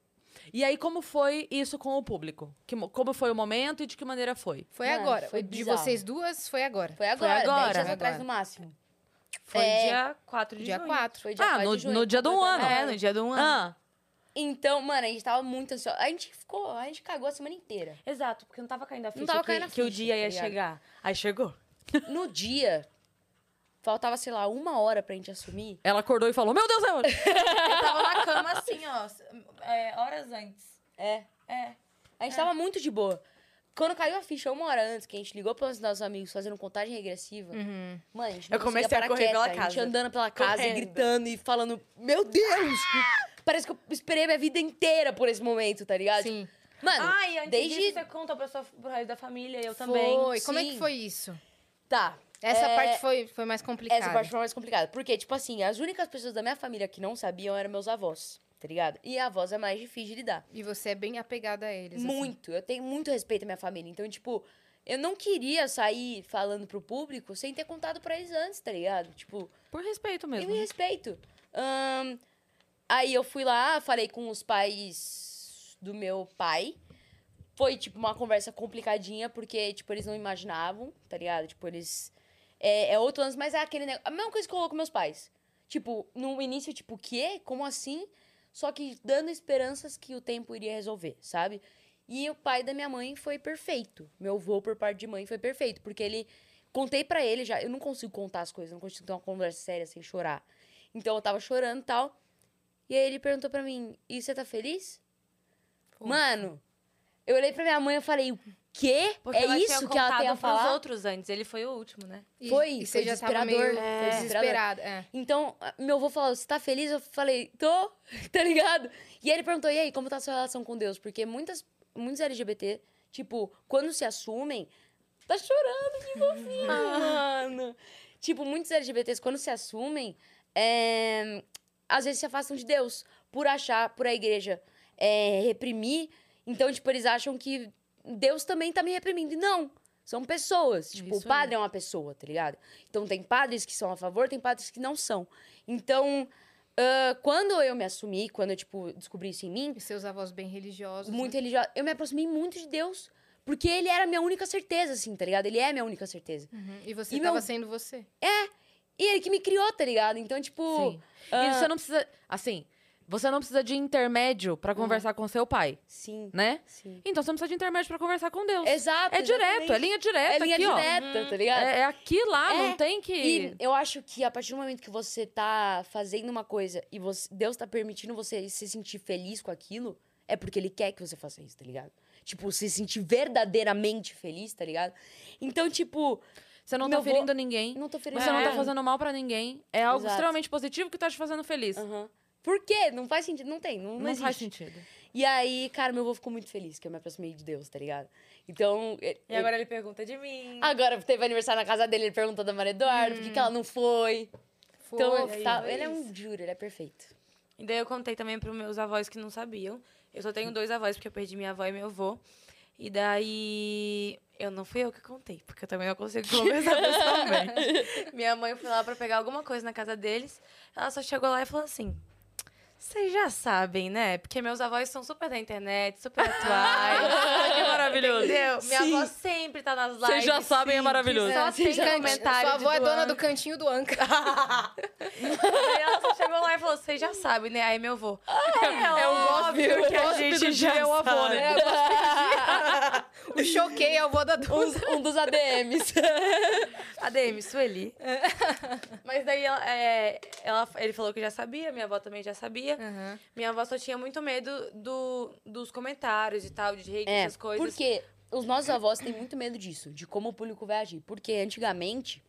E aí, como foi isso com o público? Que mo- como foi o momento e de que maneira foi? Foi Mano, agora. foi de bizarro. vocês duas foi agora. Foi agora, agora, 10 dias foi atrás agora. no máximo. Foi É. dia 4 de Dia junho. 4. Foi dia Ah, 4 no- de junho, no dia do completamente. ano. É, no dia do ano. Ah, Então, mano, a gente tava muito ansioso. A gente ficou, a gente cagou a semana inteira. Exato, porque não tava caindo a ficha tava que, caindo a que o ficha, dia tá ia ligado? chegar. Aí chegou. No dia, faltava, sei lá, uma hora pra gente assumir. ela acordou e falou: Meu Deus, é hoje. Eu tava na cama assim, ó, é, horas antes. É. É. A gente tava muito de boa. Quando caiu a ficha uma hora antes, que a gente ligou pros nossos amigos fazendo contagem regressiva, Uhum. mano, a gente não Eu comecei a correr quieta. pela A gente casa. andando pela casa, Correndo. e gritando e falando, meu Deus! Parece que eu esperei minha vida inteira por esse momento, tá ligado? Sim. Mano, Ai, antes desde. disso você contou pra sua, pro resto da família, eu também. Foi. Como é que foi isso? Tá. Essa é, parte foi, foi mais complicada. Essa parte foi mais complicada. Porque, tipo assim, as únicas pessoas da minha família que não sabiam eram meus avós, tá ligado? E a avós é mais difícil de lidar. E você é bem apegada a eles. assim. Muito. Eu tenho muito respeito à minha família. Então, tipo, eu não queria sair falando pro público sem ter contado pra eles antes, tá ligado? Tipo, Por respeito eu mesmo. me respeito. Ahn, aí eu fui lá, falei com os pais do meu pai. Foi, tipo, uma conversa complicadinha, porque, tipo, eles não imaginavam, tá ligado? Tipo, eles. É, é outro lance, mas é aquele negócio. A mesma coisa que eu coloco com meus pais. Tipo, no início, tipo, o quê? Como assim? Só que dando esperanças que o tempo iria resolver, sabe? E o pai da minha mãe foi perfeito. Meu avô, por parte de mãe, foi perfeito. Porque ele. Contei pra ele já. Eu não consigo contar as coisas, não consigo ter uma conversa séria sem chorar. Então eu tava chorando e tal. E aí ele perguntou pra mim: E você tá feliz? Mano, eu olhei pra minha mãe e falei: O quê? Porque é isso que ela tem a falar? outros antes. Ele foi o último, né? E, Foi, e foi desesperador, meio foi desesperador. desesperada. É. Então, meu avô falou: Você tá feliz? Eu falei: Tô, tá ligado? E aí ele perguntou: E aí, como tá a sua relação com Deus? Porque muitas, muitos LGBT, tipo, quando se assumem. Tá chorando, que fofinho, mano. Tipo, muitos LGBTs, quando se assumem, é, às vezes se afastam de Deus por achar, por a igreja é, reprimir. Então, tipo, eles acham que Deus também tá me reprimindo. E não, são pessoas. Tipo, Isso o padre é uma pessoa, tá ligado? Então, tem padres que são a favor, tem padres que não são. Então, ah, quando eu me assumi, quando eu, tipo, descobri isso em mim, E seus avós bem religiosos. muito né? religiosa, eu me aproximei muito de Deus. Porque ele era a minha única certeza, assim, tá ligado? Ele é a minha única certeza. Uhum. E você E tava meu- sendo você. E ele que me criou, tá ligado? Então, tipo. Sim. ah, E você não precisa. Assim, você não precisa de intermédio pra conversar com seu pai, Sim, né? sim. Então você não precisa de intermédio pra conversar com Deus. Exato. É direto, é linha direta É linha aqui, ó. direta, tá ligado? É, é aqui lá, É, não tem que. E eu acho que a partir do momento que você tá fazendo uma coisa e você, Deus tá permitindo você se sentir feliz com aquilo, é porque Ele quer que você faça isso, tá ligado? Tipo, se sentir verdadeiramente feliz, tá ligado? Então, tipo, Você não meu tá vô- ferindo ninguém. não tô feliz. Você não tá É. fazendo mal pra ninguém. É algo Exato. extremamente positivo que tá te fazendo feliz. Aham. Por quê? Não faz sentido. Não tem. Não, não Não faz sentido. E aí, cara, meu avô ficou muito feliz que eu me aproximei de Deus, tá ligado? Então. e- E agora ele pergunta de mim. Agora teve aniversário na casa dele, ele perguntou da Maria Eduardo, por que, que ela não foi? Então, Fofo. tá- foi ele é um juro, ele é perfeito. E daí eu contei também pros meus avós que não sabiam. Eu só tenho dois avós, porque eu perdi minha avó e meu avô. E daí. Eu não fui eu que contei, porque eu também não consigo conversar pessoalmente. minha mãe foi lá pra pegar alguma coisa na casa deles. Ela só chegou lá e falou assim. Vocês já sabem, né? Porque meus avós são super da internet, super atuais. que maravilhoso. Entendeu? Minha Sim. avó sempre tá nas lives. Vocês já sabem, é maravilhoso. Só É, tem can- comentário Sua avó é dona do cantinho do Anca. Aí ela só chegou lá e falou, vocês já sabem, né? Aí meu avô, é, É o óbvio gosto- que a gosto gente já é o avô, né? o choquei é o avô da Duda. Um, um dos ADMs. ADM, Sueli. É. Mas daí ela, é, ela- ele falou que já sabia, minha avó também já sabia. Aham. Minha avó só tinha muito medo do, dos comentários e tal, de hate, É, essas coisas. porque os nossos avós têm muito medo disso, de como o público vai agir. Porque antigamente,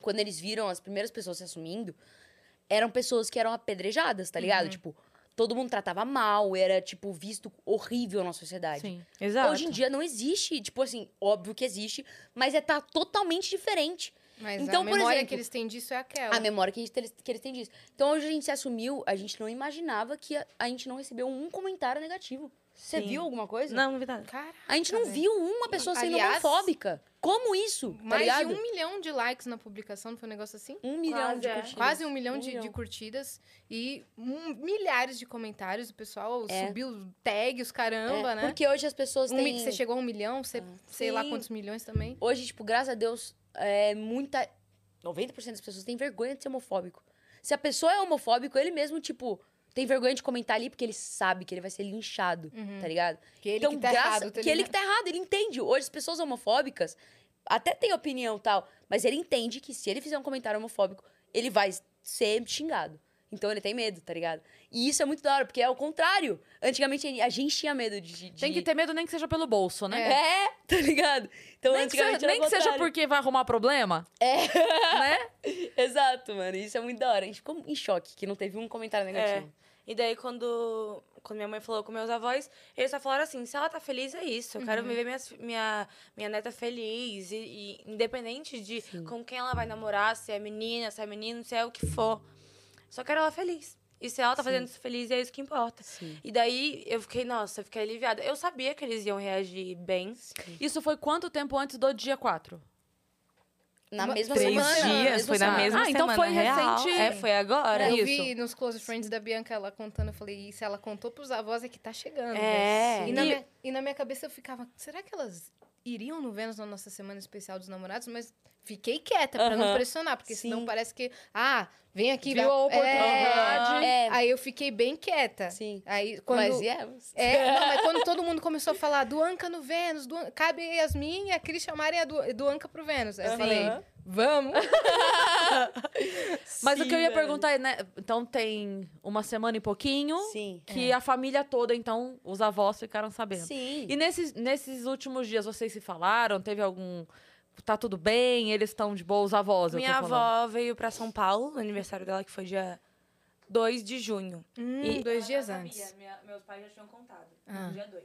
quando eles viram as primeiras pessoas se assumindo, eram pessoas que eram apedrejadas, tá ligado? Tipo, todo mundo tratava mal, era, tipo, visto horrível na sociedade. Sim, exato. Hoje em dia não existe, tipo assim, óbvio que existe, mas é tá totalmente diferente. Mas Então, a por memória exemplo, que eles têm disso é aquela. A memória que, a gente, que eles têm disso. Então, hoje a gente se assumiu, a gente não imaginava que a, a gente não recebeu um comentário negativo. Você Sim. viu alguma coisa? Não, não vi nada. Cara, A gente não viu uma pessoa sendo Aliás, homofóbica. Como isso? Tá mais ligado? de um milhão de likes na publicação, não foi um negócio assim? Um milhão Quase, de é. curtidas. Quase um milhão, Um de, milhão. de curtidas e um- milhares de comentários. O pessoal É. subiu tag, os caramba, É, né? Porque hoje as pessoas Um têm... Você chegou a um milhão, você, sei lá Sim. quantos milhões também. Hoje, tipo, graças a Deus, é muita... 90% das pessoas têm vergonha de ser homofóbico. Se a pessoa é homofóbico, ele mesmo, tipo, tem vergonha de comentar ali porque ele sabe que ele vai ser linchado, tá ligado? Que ele então, que tá graça- errado. tá que ele que tá errado, ele entende. Hoje as pessoas homofóbicas até têm opinião e tal, mas ele entende que se ele fizer um comentário homofóbico, ele vai ser xingado. Então ele tem medo, tá ligado? E isso é muito da hora, porque é o contrário. Antigamente a gente tinha medo de. de- Tem que ter medo nem que seja pelo bolso, né? É, tá ligado? Então Nem, que, antigamente seja, era nem que seja porque vai arrumar problema. É. Né? Exato, mano. Isso é muito da hora. A gente ficou em choque que não teve um comentário negativo. E daí, quando, quando minha mãe falou com meus avós, eles só falaram assim: se ela tá feliz, é isso. Eu quero ver minha, minha, minha neta feliz. E, e independente de com quem ela vai namorar, se é menina, se é menino, se é o que for. Só quero ela feliz. E se ela tá fazendo isso feliz, é isso que importa. Sim. E daí eu fiquei, nossa, eu fiquei aliviada. Eu sabia que eles iam reagir bem. Isso foi quanto tempo antes do dia 4? Na mesma Três semana. na dias, foi na semana. mesma Ah, então semana foi real. recente. É, foi agora. Eu isso. vi nos Close Friends da Bianca ela contando, eu falei, se ela contou pros avós é que tá chegando. É. velho. E, na E- minha, e na minha cabeça eu ficava, será que elas iriam no Vênus na nossa semana especial dos namorados? Mas fiquei quieta pra não Aham. pressionar, porque senão Sim. parece que, ah, vem aqui. Viu a oportunidade. É. É. Aí eu fiquei bem quieta. Sim. Aí quando... Mas viemos. É, não, mas quando todo mundo começou a falar do Anca no Vênus, do, cabe Yasmin e a Cris chamarem a do, do Anca pro Vênus. Aí eu falei, vamos. Mas o que eu ia velho. perguntar é, né? Então tem uma semana e pouquinho Sim. que a família toda, então, os avós ficaram sabendo. Sim. E nesses, nesses últimos dias, vocês se falaram? Teve algum. Tá tudo bem? Eles estão de boa, os avós, eu tô Minha avó veio pra São Paulo, no aniversário dela, que foi dia 2 de junho. Hum, E- dois dias antes. sabia, minha- meus pais já tinham contado, Ah. no dia 2.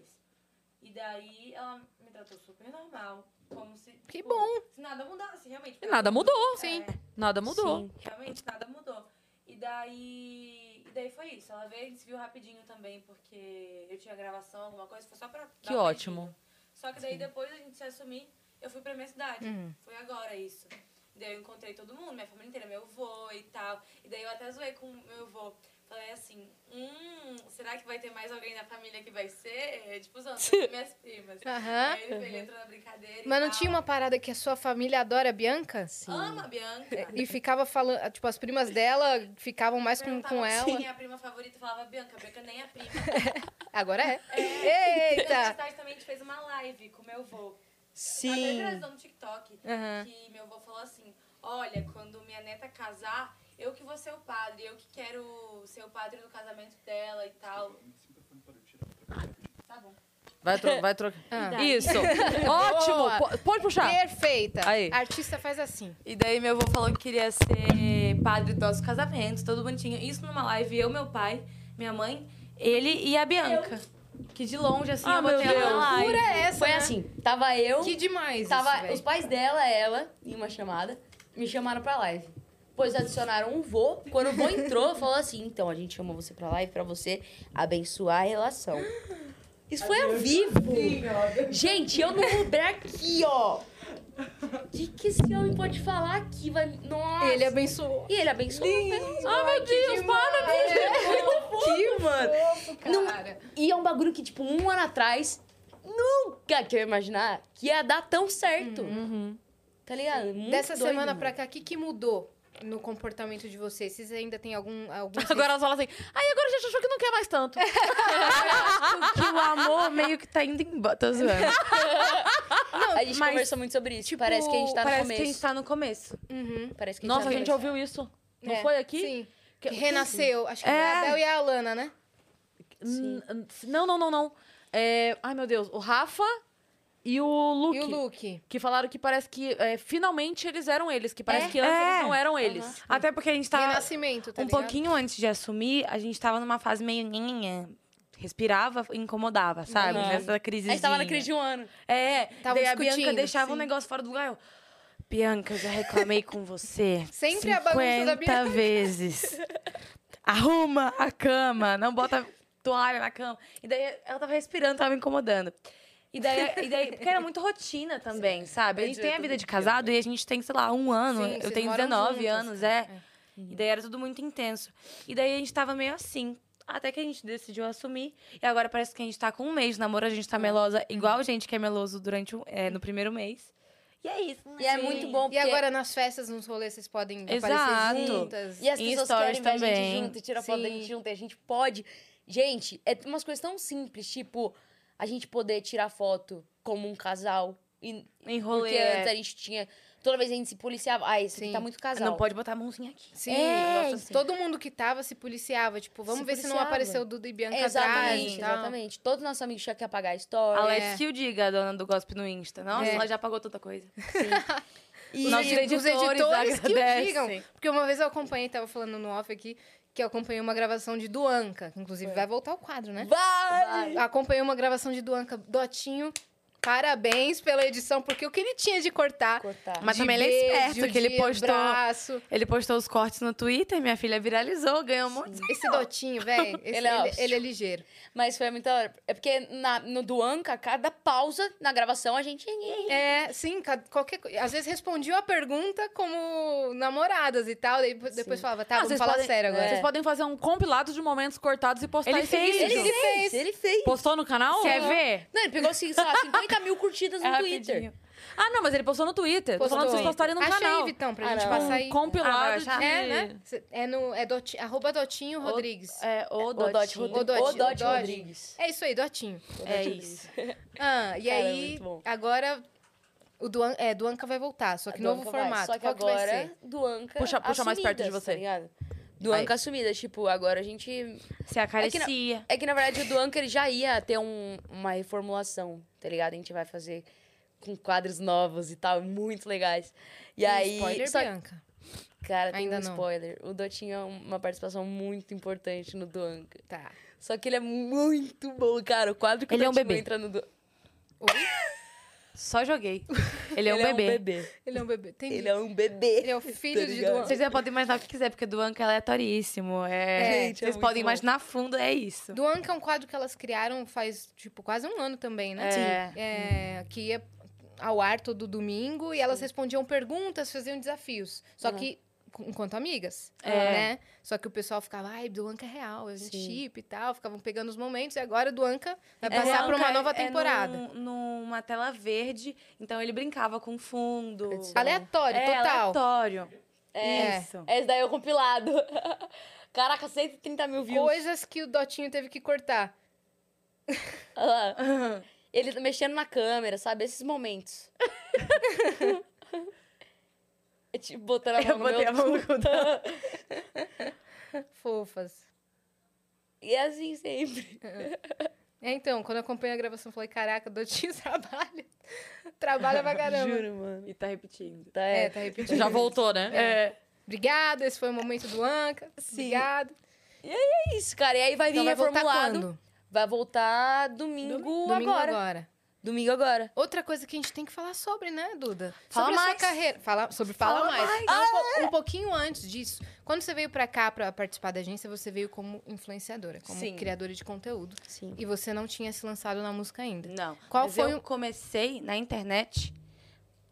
E daí ela me tratou super normal, como se. Que tipo, bom. Se nada mudasse, realmente. E nada mudou. Sim. É, Nada mudou. Sim. realmente nada mudou. E daí. E daí foi isso. Ela veio, a gente se viu rapidinho também, porque eu tinha gravação, alguma coisa, foi só pra. Que ótimo. Só que daí depois a gente se assumir, eu fui pra minha cidade. Uhum. Foi agora isso. Daí eu encontrei todo mundo, minha família inteira, meu avô e tal. E daí eu até zoei com meu avô. Falei assim, hum, será que vai ter mais alguém na família que vai ser? Tipo, usando minhas primas. Aham. Aí ele, ele entrou na brincadeira e Mas não tal. tinha uma parada que a sua família adora a Bianca? Sim. Ama a Bianca. E ficava falando, tipo, as primas dela ficavam mais com, com ela. Minha prima favorita falava Bianca, Bianca nem é prima. Agora é. Mais Eita! tarde também a gente fez uma live com meu avô. Até Sim. viralizou no TikTok. Aham. Que meu avô falou assim: Olha, quando minha neta casar, eu que vou ser o padre, eu que quero ser o padre no casamento dela e tal. Tá bom. Vai, tro vai trocar. Ah. Isso. Ótimo. Boa. Po- Pode puxar. Perfeita. Aí. Artista faz assim. E daí meu avô falou que queria ser padre do nosso casamento, todo bonitinho. Isso numa live, eu, meu pai, minha mãe, ele e a Bianca. Que de longe, assim, Ah, eu meu botei ela Deus. na live. É essa, Foi né? assim, tava eu, Que demais tava isso, os pais dela, ela, em uma chamada, me chamaram pra live. Depois adicionaram um vô. Quando o vô entrou, falou assim: então, a gente chamou você pra live pra você abençoar a relação. Isso foi ao vivo. Gente, eu no Uber aqui, ó. O que, que esse homem pode falar aqui? Vai... Nossa. Ele abençoou. E ele abençoou. Ah, meu Deus, para, É muito fofo, mano. Não- Cara. E é um bagulho que, tipo, um ano atrás, nunca que eu ia imaginar que ia dar tão certo. Tá ligado? Muito Dessa doido, semana mano. pra cá, o que, que mudou no comportamento de vocês? Vocês ainda têm algum... algum Agora elas falam assim. Aí agora a gente achou que não quer mais tanto. que o amor meio que tá indo embora. Tô zoando. A gente mas, conversou muito sobre isso. Tipo, parece que a gente tá no parece começo. que a gente tá no começo. Uhum. Parece que Nossa, tá a gente ouviu isso. Não É, foi aqui? Sim. Que- renasceu. Acho que É. a Bel e a Alana, né? N- Não, não, não, não. É... Ai, meu Deus. O Rafa e o Luke. E o Luke. Que falaram que parece que é, finalmente eles eram eles. Que parece É? que antes É. eles não eram eles. Até porque a gente tava. Renascimento, tá um ligado? pouquinho antes de assumir, a gente tava numa fase meio nhenhenhé. Respirava e incomodava, sabe? Uhum. Nessa A crise. gente tava na crise de um ano. É, Tava daí a Bianca deixava um negócio fora do lugar. Eu, Bianca, eu já reclamei com você. Sempre a bagunça da 50 Bianca. vezes. Arruma a cama, não bota toalha na cama. E daí ela tava respirando, tava me incomodando. E daí, e daí porque era muito rotina também, sabe? A gente tem a vida de casado e a gente tem, sei lá, um ano. Sim, eu tenho moram 19 juntas, anos, é. E daí era tudo muito intenso. E daí a gente tava meio assim. Até que a gente decidiu assumir. E agora parece que a gente tá com um mês de namoro, a gente tá melosa, igual a gente que é meloso durante é, no primeiro mês. E é isso. E é Sim. muito bom E porque... agora nas festas, nos rolês, vocês podem Exato. aparecer juntas. E as Em pessoas stories querem ver a gente também. junto e tirar foto da Sim. gente junto. E a gente pode... Gente, é umas coisas tão simples, tipo... A gente poder tirar foto como um casal. E, Em rolê, Porque é. antes a gente tinha... Toda vez a gente se policiava. Ah, esse aqui Sim. tá muito casal. Não pode botar a mãozinha aqui. Sim, É, nossa, assim. todo mundo que tava se policiava. Tipo, vamos Se ver se não policiava. apareceu Duda e Bianca atrás Exatamente, tal. exatamente. Todos os nossos amigos tinham que apagar a história. Alex É. que o diga, a dona do gospel no Insta. Nossa, É. ela já apagou tanta coisa. E Nossos os editores editores que o digam. Porque uma vez eu acompanhei, tava falando no off aqui, que eu acompanhei uma gravação de Duanca. que Inclusive, vai voltar o quadro, né? Vai! Acompanhei uma gravação de Duanca. Dotinho, parabéns pela edição, porque o que ele tinha de cortar. Cortar. Mas de também ele é esperto, beijo, que ele postou- Braço. Ele postou os cortes no Twitter, minha filha viralizou, ganhou um monte de Esse Dotinho, velho, Ele é ele, ele é ligeiro. Mas foi muito hora. É porque na, no Duanca, cada pausa na gravação, a gente... É, sim, qualquer coisa. Às vezes respondiam a pergunta como namoradas e tal, daí depois, depois falava, tá, Ah, vamos falar podem- sério agora. Vocês podem fazer um compilado de momentos cortados e postar Ele esse fez, vídeo. Ele fez. Ele fez. Postou no canal? Quer ver? Não, ele pegou, assim, sei lá, 50 mil curtidas no É Twitter. Ah, não, mas ele postou no Twitter. Tô Postou. falando pra vocês postarem no Acha canal. Vitão, pra Ah, gente não. passar Um aí. Ah, compilado vai de... É, né? É, no, é doti, arroba Dotinho Rodrigues. É, o O Dot Dotinho. Rodrigues. O Dot- O Dot o Dot. Rodrigues. É isso aí, Dotinho. É isso. Ah, e Cara, é aí, bom. agora o Duan, é, Duanca vai voltar, só que novo vai. formato. Só que Qual que vai agora, ser? Duanca Puxa- puxa mais perto de assumidas, você. Tá ligado? Duanca assumida. Tipo, agora a gente... Se acaricia. É que, na verdade, o Duanca ele já ia ter um- uma reformulação, tá ligado? A gente vai fazer com quadros novos e tal, muito legais. E aí... Spoiler, só- Bianca. Cara, tem Ainda um não. spoiler. O Dotinho é uma participação muito importante no Duanca. Tá. Só que ele é muito bom, cara. O quadro que Ele o é um bebê. entra no... Du... Oi? Só joguei. Ele é um ele bebê. é um bebê. Ele é um bebê. Entendi. Ele é um bebê. Ele é o filho tá de? Duanca. Vocês já podem imaginar o que quiser, porque Duanca é aleatoríssimo. É, Gente, é Vocês muito podem bom. imaginar fundo, é isso. Duanca é um quadro que elas criaram faz, tipo, quase um ano também, né? É. É, que ia ao ar todo domingo e elas respondiam perguntas, faziam desafios. Só que com- enquanto amigas, É. né? Só que o pessoal ficava, ai, Duanca é real, a gente Sim. chip e tal, ficavam pegando os momentos e agora Duanca vai É, passar pra uma nova é temporada. num- numa tela verde, então ele brincava com fundo. Aleatório, É, total. aleatório. É. Isso. Esse daí é o compilado. Caraca, 130 mil views. Coisas que o Dotinho teve que cortar. Olha lá. Ele mexendo na câmera, sabe? Esses momentos. é tipo, botando a mão Eu no botei meu a mão no cu. Fofas. E é assim sempre. É, então, quando eu acompanhei a gravação, eu falei, caraca, Dotinho trabalha. trabalha pra caramba. Juro, mano. E tá repetindo. Tá, É, é. tá repetindo. Já voltou, né? É. Obrigada, esse foi o momento do Anca. Obrigado. É isso, cara. E aí vai vir Então vai voltar reformulado. quando? Vai voltar domingo, Domingo agora. agora. Domingo agora. Outra coisa que a gente tem que falar sobre, né, Duda? Fala sobre a mais. sua carreira. Fala, sobre Fala, Fala Mais. mais. Não, um, po- um pouquinho antes disso. Quando você veio pra cá pra participar da agência, você veio como influenciadora, como Sim. criadora de conteúdo. Sim. E você não tinha se lançado na música ainda. Não. Qual Mas foi eu o- comecei na internet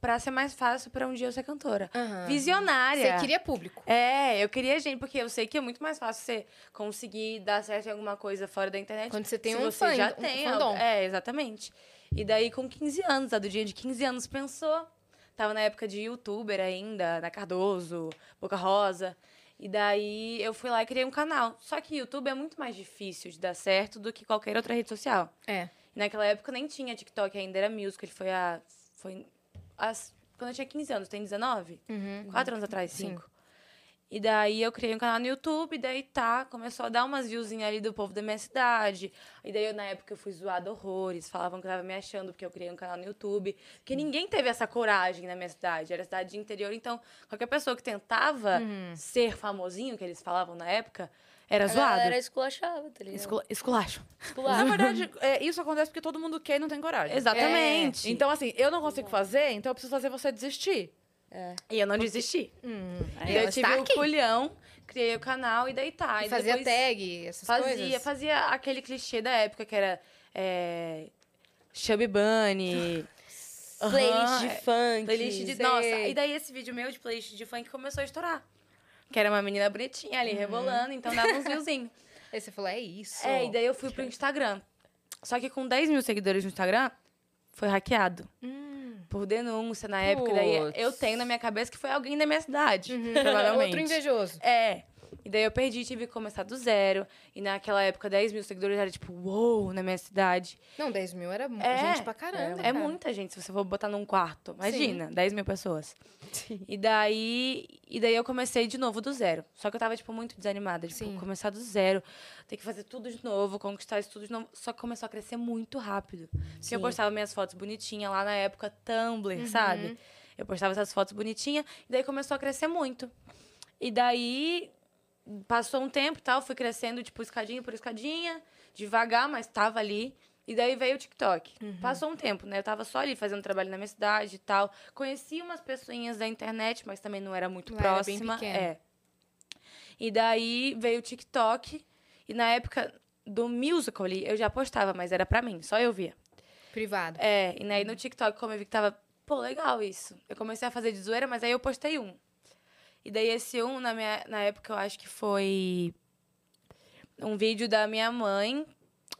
pra ser mais fácil pra um dia eu ser cantora. Aham. Visionária. Você queria público. É, eu queria gente, porque eu sei que é muito mais fácil você conseguir dar certo em alguma coisa fora da internet. Quando você tem um você fã, já um tem. fandom. É, exatamente. E daí, com 15 anos, a Dudinha de 15 anos pensou. Tava na época de youtuber ainda, na Cardoso, Boca Rosa. E daí eu fui lá e criei um canal. Só que YouTube é muito mais difícil de dar certo do que qualquer outra rede social. É. E naquela época nem tinha TikTok ainda, era Musical. Foi a. Foi. As, quando eu tinha 15 anos, tem 19? Uhum. Quatro anos atrás, Sim. E daí eu criei um canal no YouTube, e daí tá, começou a dar umas viewzinhas ali do povo da minha cidade. E daí eu, na época eu fui zoada horrores, falavam que eu tava me achando porque eu criei um canal no YouTube. Porque ninguém teve essa coragem na minha cidade, era cidade de interior, então qualquer pessoa que tentava Uhum. ser famosinho, que eles falavam na época, era A zoado. galera esculachava, tá ligado? Escula- Esculacho. Na verdade, é, isso acontece porque todo mundo quer e não tem coragem. Exatamente. Então, assim, eu não consigo fazer, então eu preciso fazer você desistir. E eu não desi. Hum. E Ela eu tive está o aqui. culhão, criei o canal e daí tá. E E fazia tag, essas Fazia, coisas. fazia aquele clichê da época que era é, Chubby Bunny. Playlist Aham, de é, funk. Playlist de. sei. Nossa, e daí esse vídeo meu de playlist de funk começou a estourar. Que era uma menina bonitinha ali rebolando, então dava uns viewzinhos. Aí você falou, é isso. É, e daí eu fui pro Instagram. Só que com 10 mil seguidores no Instagram, foi hackeado. Hum. Por denúncia na época. Daí eu tenho na minha cabeça que foi alguém da minha cidade. Uhum. Provavelmente. Outro invejoso. É. E daí eu perdi, tive que começar do zero. E naquela época, 10 mil seguidores era tipo, uou, na minha cidade. Não, 10 mil era É, gente pra caramba. É cara. muita gente, se você for botar num quarto. Imagina, 10 mil pessoas. E daí, e daí eu comecei de novo do zero. Só que eu tava, tipo, muito desanimada. Tipo, Sim. começar do zero, ter que fazer tudo de novo, conquistar isso tudo de novo. Só que começou a crescer muito rápido. Porque eu Sim. postava minhas fotos bonitinhas lá na época, Tumblr, Uhum. sabe? Eu postava essas fotos bonitinhas, e daí começou a crescer muito. E daí, passou um tempo e tal, fui crescendo, tipo, escadinha por escadinha, devagar, mas tava ali. E daí veio o TikTok. Passou um tempo, né? Eu tava só ali fazendo trabalho na minha cidade e tal. Conheci umas pessoinhas da internet, mas também não era muito Não era bem próxima. é. E daí veio o TikTok. E na época do Musical.ly, eu já postava, mas era pra mim, só eu via. Privado. É, e aí no TikTok, como eu vi que tava, pô, legal isso. Eu comecei a fazer de zoeira, mas aí eu postei um. E daí esse um, na, minha, na época, eu acho que foi um vídeo da minha mãe.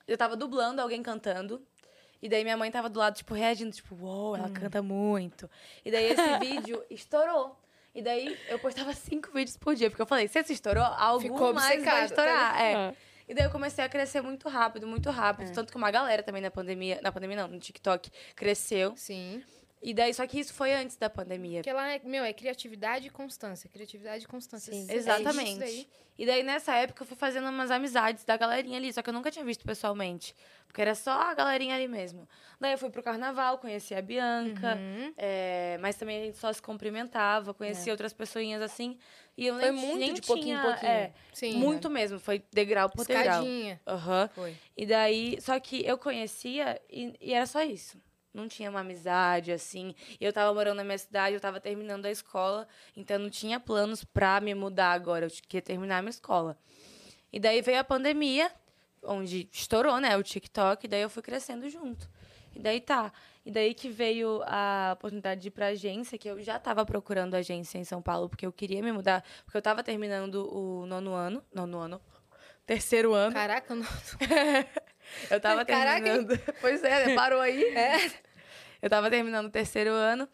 Eu tava dublando alguém cantando. E daí minha mãe tava do lado, tipo, reagindo, tipo, uou, ela canta muito. E daí esse vídeo estourou. E daí eu postava cinco vídeos por dia, porque eu falei, se esse estourou, algo Ficou mais vai estourar. tá É. E daí eu comecei a crescer muito rápido, muito rápido. Tanto que uma galera também na pandemia, na pandemia não, no TikTok, cresceu. Sim. E daí, só que isso foi antes da pandemia. Porque lá, é- meu, é criatividade e constância. Criatividade e constância. Sim. É Exatamente. daí. E daí, nessa época, eu fui fazendo umas amizades da galerinha ali, só que eu nunca tinha visto pessoalmente. Porque era só a galerinha ali mesmo. Daí eu fui pro carnaval, conheci a Bianca, Uhum. é, mas também a gente só se cumprimentava, conheci outras pessoinhas assim. E eu Foi nem, muito nem de pouquinho em tinha, pouquinho. é, Sim. muito mesmo, foi degrau por degrau. Escadinha. Aham. Foi. E daí, só que eu conhecia e, e era só isso. Não tinha uma amizade, assim. Eu tava morando na minha cidade, eu tava terminando a escola, então não tinha planos pra me mudar agora. Eu queria terminar a minha escola. E daí veio a pandemia, onde estourou, né, o TikTok, e daí eu fui crescendo junto. E daí tá. E daí que veio a oportunidade de ir pra agência, que eu já tava procurando agência em São Paulo, porque eu queria me mudar, porque eu tava terminando o nono ano. Nono ano. Terceiro ano. Caraca, não... Eu tava Caraca, terminando. Pois é, parou aí. Eu tava terminando o terceiro ano.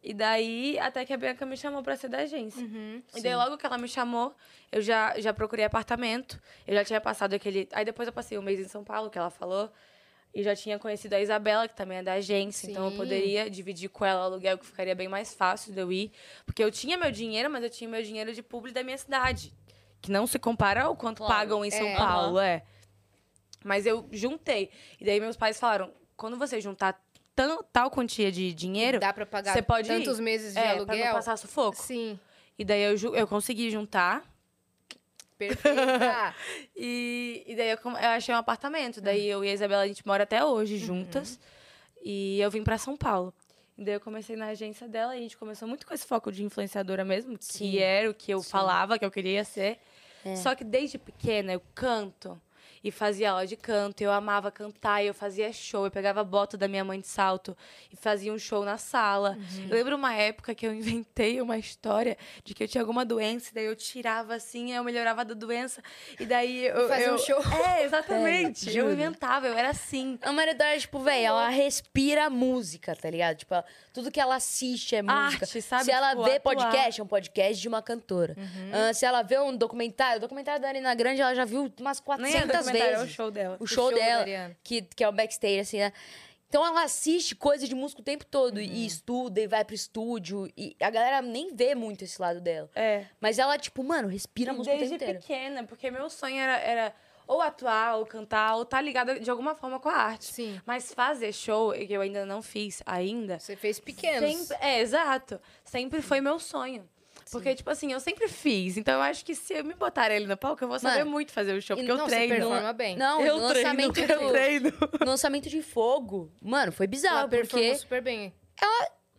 E daí, até que a Bianca me chamou pra ser da agência. Uhum. E daí, logo que ela me chamou, eu já, já procurei apartamento. Eu já tinha passado aquele. Aí depois eu passei um mês em São Paulo, que ela falou. E já tinha conhecido a Isabela, que também é da agência. Então eu Sim. poderia dividir com ela o aluguel, que ficaria bem mais fácil de eu ir. Porque eu tinha meu dinheiro, mas eu tinha meu dinheiro de publi da minha cidade. Que não se compara ao quanto Claro. pagam em São É. Paulo, é. Mas eu juntei. E daí meus pais falaram: quando você juntar tan- tal quantia de dinheiro, Dá pra pagar Você pode ir? tantos meses de é, pra aluguel? não passar sufoco. Sim. E daí eu, eu consegui juntar. Perfeita. E, e daí eu, eu achei um apartamento. Daí eu e a Isabela, a gente mora até hoje juntas. E eu vim pra São Paulo. E daí eu comecei na agência dela e a gente começou muito com esse foco de influenciadora mesmo, Sim. que era o que eu Sim. falava que eu queria ser. É. Só que desde pequena eu canto e fazia aula de canto, eu amava cantar, e eu fazia show, eu pegava a bota da minha mãe de salto e fazia um show na sala. Eu lembro uma época que eu inventei uma história de que eu tinha alguma doença, e daí eu tirava assim, eu melhorava da doença, e daí eu. Fazia um eu- show. É, exatamente. É, eu inventava, eu era assim. A Maria Eduarda, tipo, velho, ela respira música, tá ligado? Tipo, ela- tudo que ela assiste é música. Arte, sabe? Se ela Tipo, vê atuar. podcast, é um podcast de uma cantora. Ah, se ela vê um documentário, o documentário da Arena Grande, ela já viu umas Nem é 400 documentário, é o vezes. show dela. O show, show da dela, que, que é o backstage, assim, né? Então ela assiste coisa de música o tempo todo Uhum. e estuda e vai pro estúdio. E a galera nem vê muito esse lado dela. É. Mas ela, tipo, mano, respira E música o desde tempo inteiro. pequena, porque meu sonho era, era ou atuar, ou cantar, ou estar ligada de alguma forma com a arte. Sim. Mas fazer show, que eu ainda não fiz ainda, Você fez pequenos. Sempre, é, exato. Sempre foi meu sonho. Porque, tipo assim, eu sempre fiz. Então, eu acho que se eu me botar ele no palco, eu vou saber Mano, muito fazer o show. Porque eu não, você treino. performa bem. Não, eu no treino, lançamento eu treino. no lançamento de Fogo, mano, foi bizarro, Ela performou porque super bem.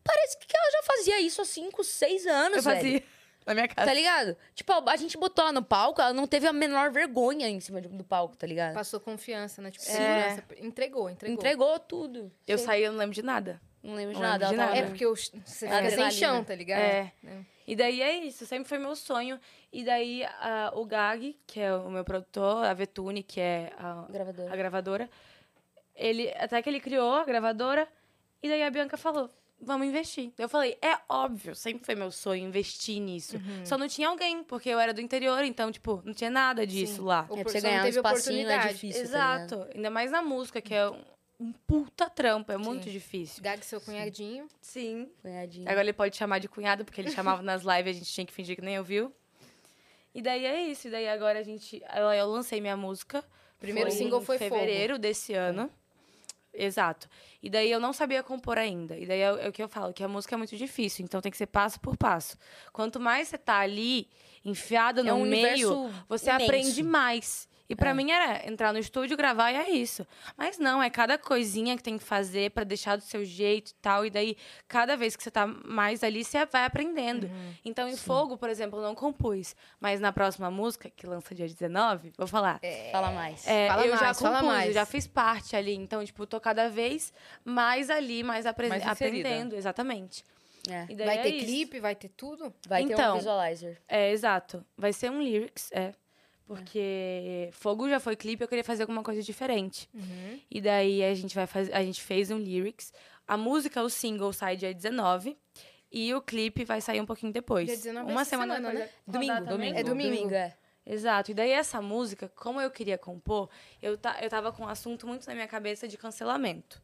parece que ela já fazia isso há 5, 6 anos, Eu velho. fazia na minha casa. Tá ligado? Tipo, a gente botou ela no palco, ela não teve a menor vergonha em cima do palco, tá ligado? Passou confiança, né? Tipo, É. segurança. Entregou, entregou. Entregou tudo. Eu Sim. saí, eu não lembro de nada. Não lembro de Não nada. lembro de tava- É nada. porque o- você fica sem chão, tá ligado? É. E daí é isso, sempre foi meu sonho. E daí a- o Gag, que é o meu produtor, a Vetune, que é a, Gravadora. a gravadora, ele até que ele criou a gravadora, e daí a Bianca falou: vamos investir. Eu falei, é óbvio, sempre foi meu sonho investir nisso. Uhum. Só não tinha alguém, porque eu era do interior, então, tipo, não tinha nada disso Sim. lá. É, pra você só não ganhar um teve espacinho é oportunidade. difícil, tá? Exato. Ainda mais na música, que é um, um puta trampo, é muito Sim. difícil. Gag seu cunhadinho. Sim. Cunhadinho. Agora ele pode chamar de cunhado, porque ele chamava nas lives, a gente tinha que fingir que nem ouviu. E daí é isso. E daí agora a gente. Eu, eu lancei minha música. Primeiro foi single em foi Fogo. fevereiro desse ano. Exato. E daí eu não sabia compor ainda. E daí é, o- é o que eu falo, que a música é muito difícil, então tem que ser passo por passo. Quanto mais você tá ali, enfiado no É um meio, você imenso. aprende mais. E pra É. mim era entrar no estúdio, gravar e é isso. Mas não, é cada coisinha que tem que fazer pra deixar do seu jeito e tal. E daí, cada vez que você tá mais ali, você vai aprendendo. Uhum. Então, em Fogo, por exemplo, eu não compus. Mas na próxima música, que lança dia 19, vou falar. Fala mais. É, Fala eu já mais, fala compus, eu já fiz parte ali. Então, tipo, tô cada vez mais ali, mais, apre- Mais aprendendo. Exatamente. É. E daí Vai é ter clipe, vai ter tudo? Vai ter um Então. visualizer. É, exato. Vai ser um lyrics, é. Porque Fogo já foi clipe, eu queria fazer alguma coisa diferente. Uhum. E daí a gente vai fazer, a gente fez um lyrics. A música, o single sai dia 19 e o clipe vai sair um pouquinho depois. Dia 19 é uma semana, semana, né? Domingo, domingo. É domingo. é. Exato. E daí essa música, como eu queria compor, eu, ta, eu tava com um assunto muito na minha cabeça de cancelamento.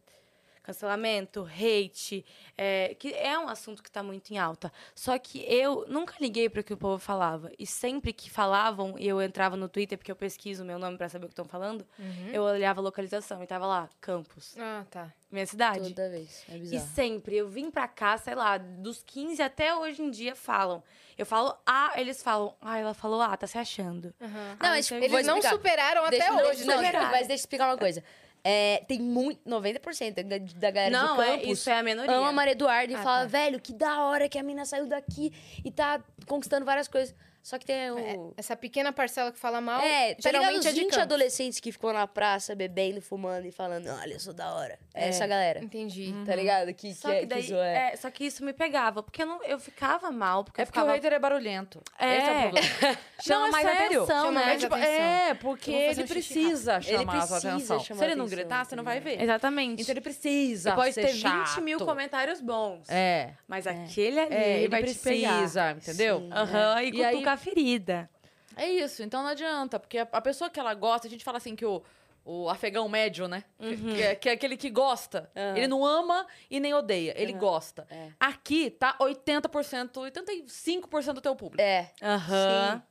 Cancelamento, hate, é, que é um assunto que tá muito em alta. Só que eu nunca liguei para o que o povo falava. E sempre que falavam, e eu entrava no Twitter, porque eu pesquiso o meu nome para saber o que estão falando, eu olhava a localização e tava lá, Campos, Ah, tá. minha cidade. Toda vez. É E bizarro. sempre, eu vim pra cá, sei lá, dos 15 até hoje em dia falam. Eu falo ah, eles falam, ah, ela falou ah, tá se achando. Aham. Não, Ah, mas vou Eles não superaram até deixa- hoje. Não, né? superaram. mas deixa eu explicar uma coisa. É, tem muito. 90% da, da galera Não, de é, campus isso é a minoria. ama a Maria Eduarda e Ah, fala, tá. velho, que da hora que a mina saiu daqui e tá conquistando várias coisas. Só que tem o. Essa pequena parcela que fala mal, É, tá ligado geralmente os é de 20 Campos. adolescentes que ficam na praça bebendo, fumando e falando, olha, eu sou da hora. É essa galera. Entendi. Tá ligado? Que, Só que, que, que daí, é. é, só que isso me pegava, porque eu, não, eu ficava mal, porque É eu porque o ficava... hater é barulhento. É. Esse é o problema. Chama Não, é mais sério. atenção, Chama né? mais Tipo, atenção. é, porque ele um xixi precisa chamar Ele a precisa atenção. chamar Se ele não gritar, você não vai ver. Exatamente. Então ele precisa E pode ser ter 20 chato. mil comentários bons. É. Mas aquele ali É, ele vai te pegar. precisa, entendeu? Aham, e E ferida. É isso, então não adianta, porque a, a pessoa que ela gosta, a gente fala assim que o, o afegão médio, né? Que- Que, é, que é aquele que gosta. Aham. Ele não ama e nem odeia, ele Aham. gosta. É. Aqui tá 80%, 85% do teu público. É. Aham.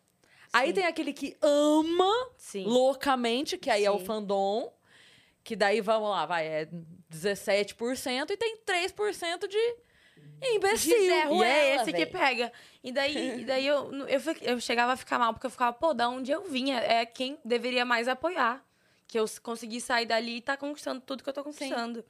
Aí sim. tem aquele que ama Sim. loucamente, que aí é o Sim. fandom, que daí, vamos lá, vai, é 17% e tem 3% de imbecil. De Zé E é Ruela, esse que véi. pega. E daí, e daí eu, eu, eu chegava a ficar mal, porque eu ficava, pô, da onde eu vinha? É quem deveria mais apoiar. Que eu consegui sair dali e tá conquistando tudo que eu tô conquistando. E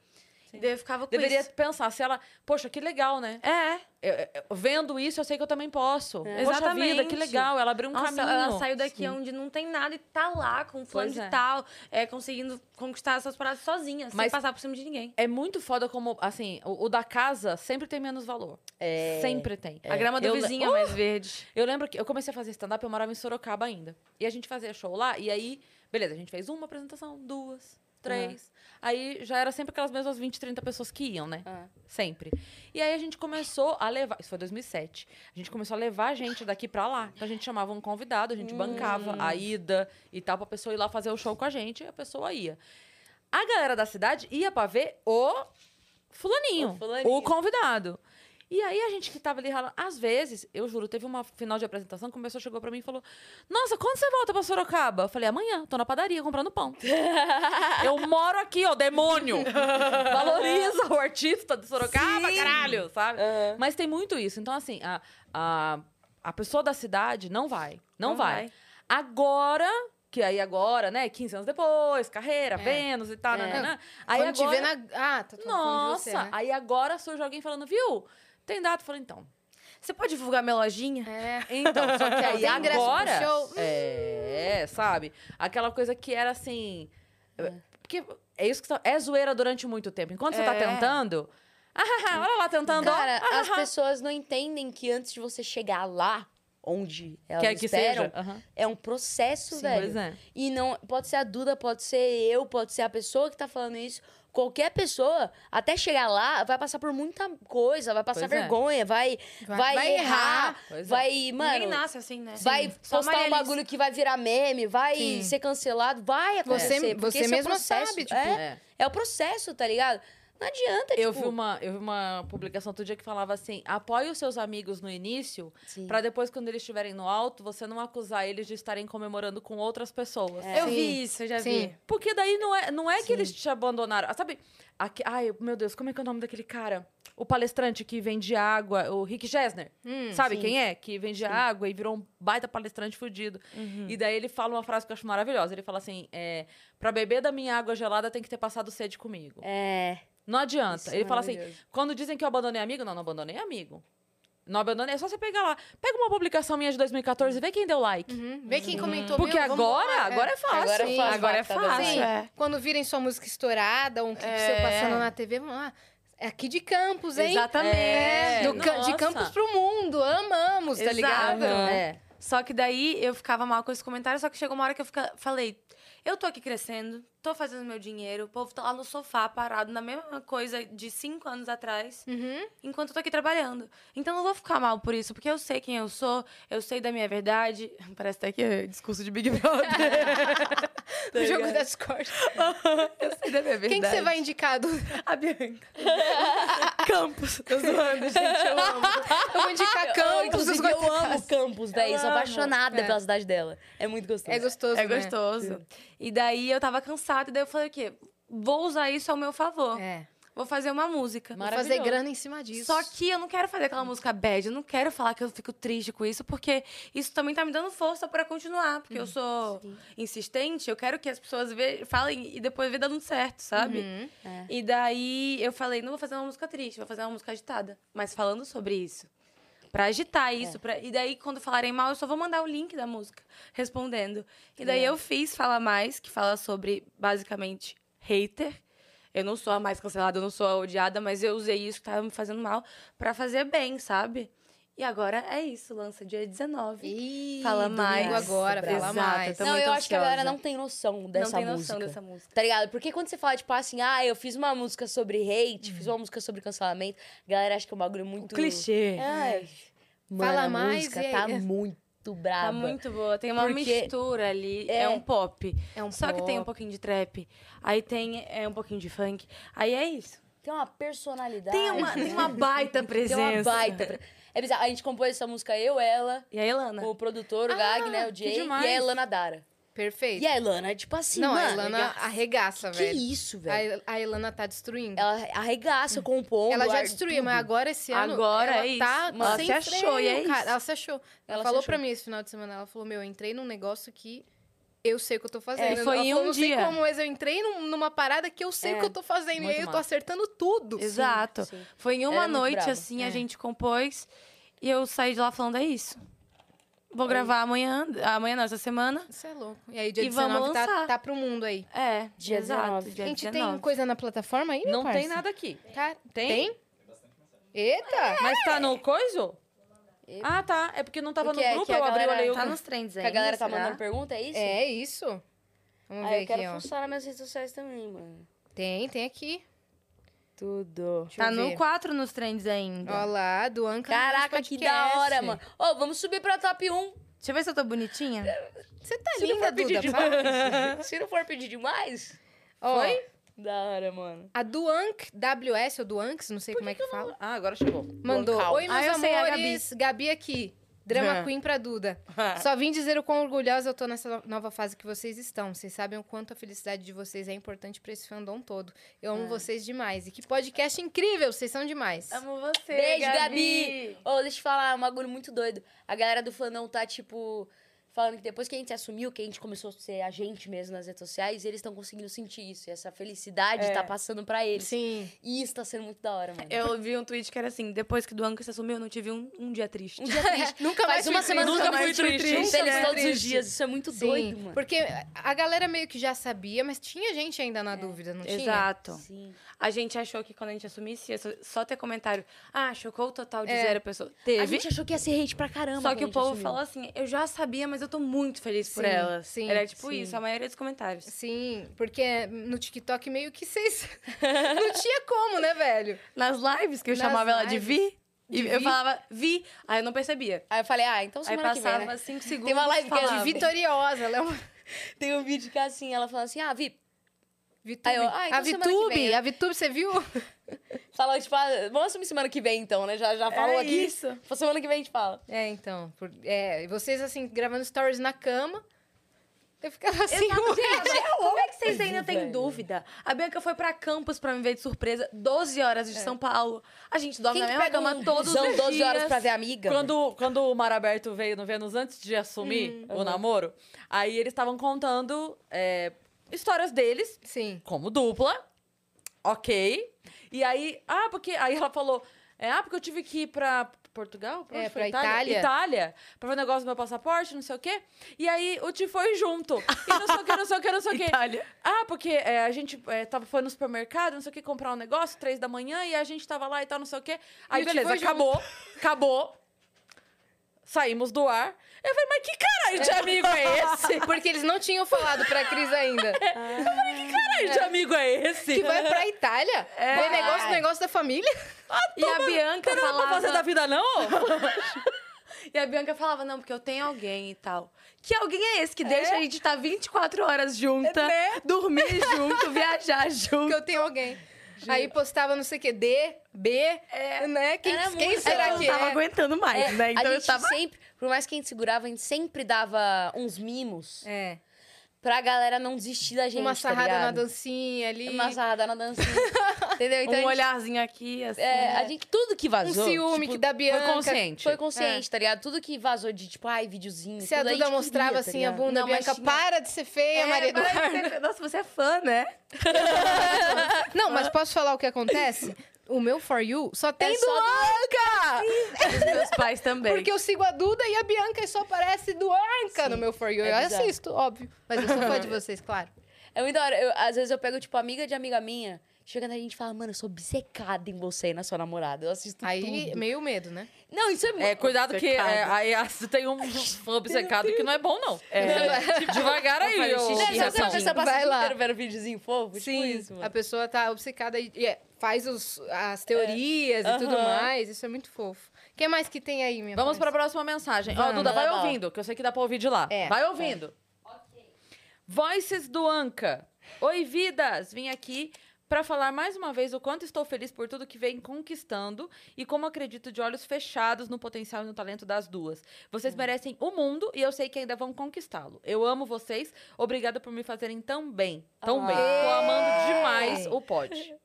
daí eu ficava com Deveria isso. pensar, se ela, poxa, que legal, né? É. Eu- eu- vendo isso, eu sei que eu também posso. Poxa vida, Exatamente. que legal, ela abriu um Nossa, caminho. ela saiu daqui onde não tem nada e tá lá com fulano de é. tal, é, conseguindo conquistar essas paradas sozinha, sem Mas- passar por cima de ninguém. É muito foda como, assim, o, o da casa sempre tem menos valor. É. Sempre tem. A grama do Eu vizinho é mais verde. Eu lembro que eu comecei a fazer stand-up, eu morava em Sorocaba ainda. E a gente fazia show lá, e aí, beleza, a gente fez uma apresentação, duas, três. Aí já era sempre aquelas mesmas 20, 30 pessoas que iam, né? Ah. Sempre. E aí a gente começou a levar. Isso foi 2007. A gente começou a levar gente daqui pra lá. Então a gente chamava um convidado, a gente bancava a ida e tal, pra pessoa ir lá fazer o show com a gente, e a pessoa ia. A galera da cidade ia pra ver o fulaninho, O fulaninho. o convidado. E aí a gente que tava ali ralando, às vezes, eu juro, teve uma final de apresentação que uma pessoa chegou pra mim e falou: Nossa, quando você volta pra Sorocaba? Eu falei, amanhã, tô na padaria comprando pão. eu moro aqui, ó, demônio! Valoriza o artista de Sorocaba, Sim. caralho, sabe? Aham. Mas tem muito isso. Então, assim, a, a, a pessoa da cidade não vai. Não, Não vai. vai. Agora. Que aí agora, né, 15 anos depois, carreira, Vênus e tal, É. nananã. Aí Quando te agora, vê na... Ah, tá de Nossa, você, né? aí agora surge alguém falando, viu? Tem data? Eu falei, então. Você pode divulgar minha lojinha? É. Então, só que aí agora. É, sabe? Aquela coisa que era assim. Porque é isso que tá- é zoeira durante muito tempo. Enquanto você tá É. tentando. Ah, olha lá, tentando. Cara, Ah, as pessoas não entendem que antes de você chegar lá, onde elas Quer que esperam, seja. Aham. é um processo, velho. Pois é. E não pode ser a Duda, pode ser eu, pode ser a pessoa que tá falando isso. Qualquer pessoa, até chegar lá, vai passar por muita coisa, vai passar Pois é. vergonha, vai, Vai- vai, vai errar, é. vai, Ninguém mano, nasce assim, né? vai Só postar um bagulho que vai virar meme, vai Sim. ser cancelado, vai acontecer. Você, você esse é processo, sabe, tipo... é, É. é o processo, tá ligado? Não adianta, Eu tipo... vi, uma, eu vi uma publicação outro dia que falava assim: apoie os seus amigos no início, Sim. pra depois, quando eles estiverem no alto, você não acusar eles de estarem comemorando com outras pessoas. É. Eu Sim. vi isso, eu já Sim. vi. Porque daí não é, não é que Sim. eles te abandonaram. Ah, Sabe, Aque- Ai, meu Deus, como é que é o nome daquele cara? O palestrante que vende água, o Rick Gessner. Hum, Sabe sim. quem é? Que vende água e virou um baita palestrante fudido. E daí ele fala uma frase que eu acho maravilhosa. Ele fala assim: é, pra beber da minha água gelada tem que ter passado sede comigo. É. Não adianta. Isso é ele fala assim: quando dizem que eu abandonei amigo, não, não abandonei amigo. Não abandonei, é só você pegar lá. Pega uma publicação minha de 2014 e vê quem deu like. Uhum. Vê quem comentou. Porque vamos agora, agora é fácil. Agora é Sim. fácil. Agora é fácil. Sim. é. Quando virem sua música estourada, um clipe É. seu passando na TV, vão lá. É aqui de Campos, hein? Exatamente. É, ca- de. Campos pro mundo. Amamos, tá Exato. ligado? É. Só que daí eu ficava mal com esse comentário, só que chegou uma hora que eu fica, falei, eu tô aqui crescendo, tô fazendo meu dinheiro, o povo tá lá no sofá parado na mesma coisa de cinco anos atrás, Uhum. enquanto eu tô aqui trabalhando. Então não vou ficar mal por isso, porque eu sei quem eu sou, eu sei da minha verdade. Parece até que é discurso de Big Brother. O jogo da Discord. eu sei da minha verdade. Quem que você vai indicar? Do... A Bianca. Campos. Tô zoando, gente, eu amo. Eu vou indicar Campos. os Inclusive, eu amo. Campos, velho. Sou amo. apaixonada É. pela cidade dela. É muito gostoso. É gostoso, É né? gostoso. E daí eu tava cansada, e daí eu falei o quê? Vou usar isso ao meu favor. É. Vou fazer uma música. Vou fazer grana em cima disso. Só que eu não quero fazer aquela música bad, eu não quero falar que eu fico triste com isso, porque isso também tá me dando força pra continuar, porque eu sou insistente, eu quero que as pessoas ve falem e depois vê dando certo, sabe? Uhum. É. E daí eu falei, não vou fazer uma música triste, vou fazer uma música agitada, mas falando sobre isso. Pra agitar isso, pra... e daí quando falarem mal, eu só vou mandar o link da música, respondendo. E daí eu fiz Fala Mais, que fala sobre, basicamente, hater. Eu não sou a mais cancelada, eu não sou a odiada, mas eu usei isso que tava me fazendo mal pra fazer bem, sabe? E agora é isso, lança dia 19. Ih, Fala mais. agora, fala Exato, mais. Não, eu acho que a galera ansiosa. não tem noção dessa não tem música. noção dessa música. Tá ligado? Porque quando você fala, tipo assim, ah, eu fiz uma música sobre hate, fiz uma música sobre cancelamento, a galera acha que é um bagulho muito. Clichê. É. Mano, Fala a mais música e aí- tá muito braba. Tá muito boa. Tem uma Porque- mistura ali. É, É. um pop. É um Só que tem um pop. pouquinho de trap. Aí tem é, um pouquinho de funk. Aí é isso. Tem uma personalidade. Tem uma, tem uma baita presença. Tem uma baita. pre- É bizarro. A gente compôs essa música, eu, ela, E a Elana? o produtor, o Gag, né? O Jay, e a Elana Dara. Perfeito. E a Elana é tipo assim, não, mano. a Ilana arregaça, Que velho. isso, velho? A, a Ilana tá destruindo. Ela arregaça, compondo. Ela já destruiu, tudo. mas agora esse ano. Agora ela é tá isso. Ela sem se achou, e é freio, cara. isso. Ela se achou. Ela, Ela falou achou. pra mim esse final de semana. Ela falou: Meu, eu entrei num negócio que eu sei o que eu tô fazendo. É, foi ela em falou, um não sei dia. como, mas eu entrei num- numa parada que eu sei o É, que eu tô fazendo. E aí eu tô acertando tudo. Exato. sim. Foi em Ela uma é muito noite, assim, É. a gente compôs. E eu saí de lá falando, é isso. Vou gravar amanhã. Amanhã não, essa semana. Isso é louco. E aí, dia E vamos 19 tá, lançar. tá pro mundo aí. É, Dia exato. 19. Dia Gente, 19. tem coisa na plataforma aí, meu Não tem parça? nada aqui. Tá- Tem? Tem? Eita! Mas tá no coiso? Ah, tá. É porque não tava Porque no é grupo, a eu abri, galera olhei o Tá nos trends Que ainda, a galera tá mandando pergunta, é isso? É isso. Vamos Ah, ver eu quero aqui, ó. fuçar nas minhas redes sociais também, mano. Tem, tem aqui. Tudo. Deixa Tá no ver. 4 nos trends ainda. Ó lá, do Anca. Caraca, que da hora, mano. Ô, vamos subir pra top 1. Deixa eu ver se eu tô bonitinha. Você tá Se linda, Duda. demais. Se não for pedir demais. Foi? Da hora, mano. A Duank, WS ou Duanks, não sei como é que fala. Ah, agora chegou. Mandou. Oi, meus Ah, eu sei, a amores. Gabi. aqui. Drama É. Queen pra Duda. Só vim dizer o quão orgulhosa eu tô nessa no- nova fase que vocês estão. Vocês sabem o quanto a felicidade de vocês é importante pra esse fandom todo. Eu amo vocês demais. E que podcast incrível, vocês são demais. Amo você, Beijo, Gabi. Gabi. Ô, deixa eu falar, é um bagulho muito doido. A galera do fandom tá, tipo, falando que depois que a gente se assumiu, que a gente começou a ser a gente mesmo nas redes sociais, eles estão conseguindo sentir isso. E essa felicidade É. tá passando pra eles. Sim. E isso tá sendo muito da hora, mano. Eu vi um tweet que era assim, depois que do Anca se assumiu, eu não tive um, um dia triste. Um dia triste. Nunca mais Faz uma semana triste, nunca nunca fui mais fui triste. triste, Feliz né? todos os dias. Isso é muito Sim, doido, mano. porque a galera meio que já sabia, mas tinha gente ainda na dúvida, não tinha? Exato. Sim. A gente achou que quando a gente assumisse, ia só- ter comentário. Ah, chocou o total de É. zero pessoas. A Teve. gente achou que ia ser hate pra caramba. Só que a o povo assumiu. falou assim, eu já sabia, mas eu tô muito feliz por Sim, elas. sim, Era tipo sim. isso, a maioria dos comentários. Sim, porque no TikTok meio que vocês. não tinha como, né, velho? Nas lives que eu Nas chamava ela de lives. Vi, De e eu Vi? falava Vi, aí eu não percebia. Aí eu falei, ah, então Aí semana que vem, passava né? cinco segundos. Tem uma live que é de. Vitoriosa, ela é uma. Tem um vídeo que é assim, ela fala assim, ah, Vi, Vitube. Aí eu, ah, então a Vitube, vem, né? a Vitube, você viu? fala, tipo, ah, vamos assumir semana que vem então, né? Já, já falou É aqui. isso. Semana que vem a gente fala. É, então. por- é, e vocês, assim, gravando stories na cama. Eu ficava assim, Exato, gente, como é que vocês ainda têm dúvida? A Bianca foi pra campus pra me ver de surpresa, 12 horas de São Paulo. A gente dorme Quem na mesma pega cama um todos os 12 dias. horas pra ver a amiga? Quando, quando o Mar Aberto veio no Vênus antes de assumir o namoro, aí eles estavam contando é, histórias deles, Sim. como dupla, ok. E aí, ah, porque. Aí ela falou, é, ah, porque eu tive que ir pra Portugal? Pra É, pra Itália. Itália, pra ver o negócio do meu passaporte, não sei o quê. E aí o Ti foi junto. E não sei o que, não sei o que, não sei o que. Itália. Ah, porque é, a gente é, tava, foi no supermercado, não sei o que, comprar um negócio, três da manhã, e a gente tava lá e tal, não sei o quê. Aí, E beleza, foi junto. acabou, acabou. Saímos do ar. Eu falei, mas que caralho de amigo é esse? Porque eles não tinham falado pra Cris ainda. caralho de amigo é esse? Que vai pra Itália? É. Ver negócio, negócio da família? E a Bianca Não dá pra fazer da falava... vida, não? E a Bianca falava, não, porque eu tenho alguém e tal. Que alguém é esse que deixa a gente estar 24 horas junta, Né? dormir junto, viajar junto. Que eu tenho alguém. Aí postava não sei o que, D, B, né? Quem, quem será eu que não tava é? aguentando mais, É, né? Então a eu gente tava... sempre, por mais que a gente segurava, a gente sempre dava uns mimos É. pra galera não desistir da gente, Uma tá sarrada na ligado? dancinha ali. Uma sarrada na dancinha. Entendeu? Então um a gente, olharzinho aqui, assim. é, a gente, tudo que Um vazou. ciúme tipo, que da Bianca. Foi consciente. Foi consciente, tá ligado? Tudo que vazou de, tipo, ai, videozinho. Se a Duda gente mostrava queria, tá assim a ligado? bunda, Não, mas Bianca, tinha- para de ser feia, Maria para de Eduarda. ser- Nossa, você é fã, né? Não, mas posso falar o que acontece? O meu For You só tem É só Duanca! Os meus pais também. Porque eu sigo a Duda e a Bianca e só aparece Duanca no meu For You. é eu bizarro. assisto, óbvio. Mas eu sou fã de vocês, claro. É muito da hora. Eu, às vezes eu pego, tipo, amiga de amiga minha. Chega na gente e fala, mano, eu sou obcecada em você e na sua namorada. Eu assisto Aí, tudo. meio medo, né? Não, isso é muito... É, cuidado que Obcecado. é, aí ah, tem um fã obcecado que não é bom, não. É. Devagar aí, fazer ô, xixi, quando a obsessão. pessoa passa Vai lá. inteiro vendo videozinho fofo? Tipo isso, mano. a pessoa tá obcecada e e é, faz os, as teorias e tudo mais. Isso é muito fofo. O que mais que tem aí, minha Vamos Flores? pra próxima mensagem. Ó, Vamos. Duda, vai ouvindo, que eu sei que dá pra ouvir de lá. É. Vai ouvindo. Voices do Anca. Oi, vidas! Vim aqui para falar mais uma vez o quanto estou feliz por tudo que vem conquistando e como acredito de olhos fechados no potencial e no talento das duas. Vocês merecem o mundo e eu sei que ainda vão conquistá-lo. Eu amo vocês. Obrigada por me fazerem tão bem. Tão bem. Tô amando demais o pod.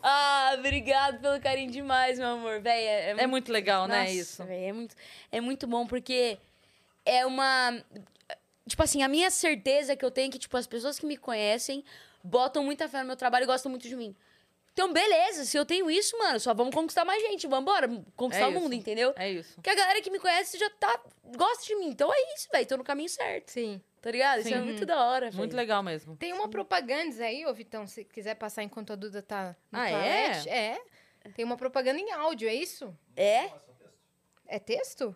Ah, obrigado pelo carinho demais, meu amor. Véi, é, É muito legal, né, Nossa, isso? véi, é, muito, é muito bom porque é uma. Tipo assim, a minha certeza que eu tenho é que, tipo, as pessoas que me conhecem botam muita fé no meu trabalho e gostam muito de mim. Então, beleza, se eu tenho isso, mano, só vamos conquistar mais gente. Vambora, conquistar É o mundo, isso. entendeu? É isso. Porque a galera que me conhece já tá. gosta de mim. Então é isso, velho. Tô no caminho certo. Sim. Tá ligado? Isso Sim. é muito da hora, Muito velho. legal mesmo. Tem uma propaganda aí, ô Vitão, se quiser passar enquanto a Duda tá no Ah, é? É? Tem uma propaganda em áudio, é isso? É? É texto?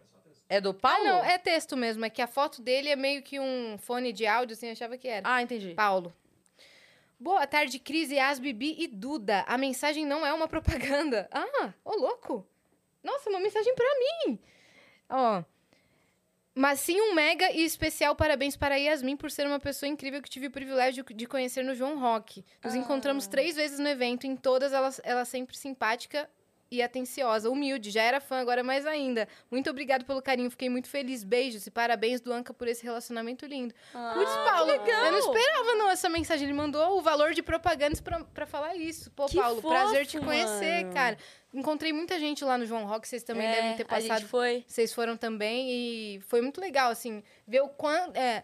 É do Paulo? Ah, não, é texto mesmo. É que a foto dele é meio que um fone de áudio, assim, eu achava que era. Ah, entendi. Paulo. Boa tarde, Cris, Yas, Bibi e Duda. A mensagem não é uma propaganda. Ah, ô louco. Nossa, uma mensagem pra mim. Ó. Mas sim um mega e especial parabéns para Yasmin por ser uma pessoa incrível que tive o privilégio de conhecer no João Rock. Nos encontramos três vezes no evento, em todas ela, ela sempre simpática e atenciosa, humilde. Já era fã, agora mais ainda. Muito obrigado pelo carinho, fiquei muito feliz. Beijos e parabéns do Anca por esse relacionamento lindo. Putz, Paulo, eu não esperava não essa mensagem. Ele mandou o valor de propagandas pra, pra falar isso. Pô, Que Paulo, prazer te fofo, conhecer, mano. cara. Encontrei muita gente lá no João Rock, vocês também É, devem ter A gente passado. foi. Vocês foram também e foi muito legal, assim, ver o quanto. É,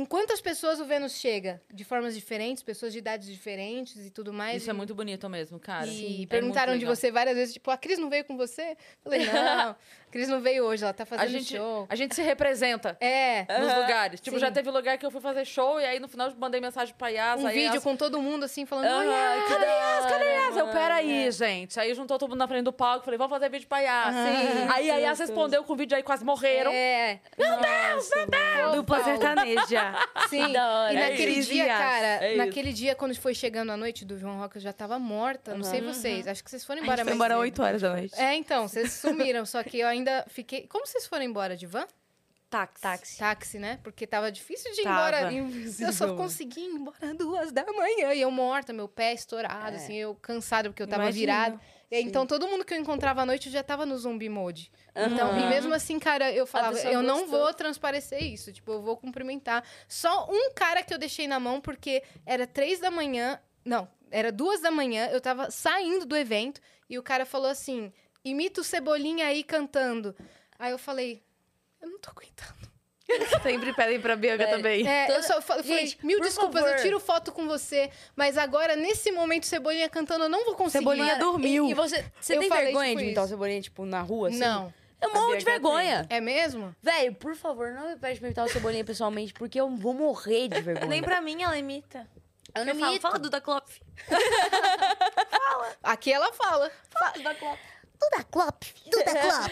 em quantas pessoas o Vênus chega, de formas diferentes, pessoas de idades diferentes e tudo mais. Isso é muito bonito mesmo, cara. E É perguntaram muito de você várias vezes, tipo, a Cris não veio com você? Falei, não, Cris não veio hoje, ela tá A fazendo gente, show. a gente se representa É, nos lugares. Tipo, sim. já teve lugar que eu fui fazer show e aí no final eu mandei mensagem pra Yas. um vídeo Yas, com todo mundo, assim, falando, olha, que da hora, Cadê Yas? Eu, peraí, gente. Aí juntou todo mundo na frente do palco, falei, vamos fazer vídeo pra Yas. Sim. Aí a Yas respondeu com o vídeo aí, quase morreram. É. Meu Deus, meu Deus! Dupla sertaneja. Sim. E É naquele isso. dia, cara, É naquele dia, quando foi chegando a noite do João Rock, eu já tava morta. Não sei vocês. Acho que vocês foram A embora foi mais embora cedo. 8 horas da noite. É, então, vocês sumiram. só que eu ainda fiquei. Como vocês foram embora? De van? Táxi. Táxi. Táxi, né? Porque tava difícil de ir Tava. embora. Eu só consegui ir embora duas da manhã. E eu morta, meu pé estourado, É. assim, eu cansada, porque eu tava Imagino. virada. E Sim. então, todo mundo que eu encontrava à noite eu já tava no zumbi mode. Então, Aham. e mesmo assim, cara, eu falava, eu não gostou. vou transparecer isso. Tipo, eu vou cumprimentar. Só um cara que eu deixei na mão, porque era três da manhã. Não, era duas da manhã, eu tava saindo do evento e o cara falou assim: imita o Cebolinha aí cantando. Aí eu falei, eu não tô aguentando. Sempre pedem pra Bianca Velho, também. É, Toda- eu só fa- eu falei, Gente, mil desculpas, favor. eu tiro foto com você, mas agora, nesse momento, Cebolinha cantando, eu não vou conseguir. Cebolinha dormiu. E, e você, você Eu tem falei, vergonha tipo, de imitar o. Cebolinha, tipo, na rua, assim? Não. Eu morro de vergonha. É mesmo? Velho, por favor, não me pede pra imitar o Cebolinha pessoalmente, porque eu vou morrer de vergonha. Nem pra mim ela imita. Eu Eu não falo, imito. fala Duda Klopf. Aqui ela fala. Fala Duda Klopf. Duda Klop, Duda Klop.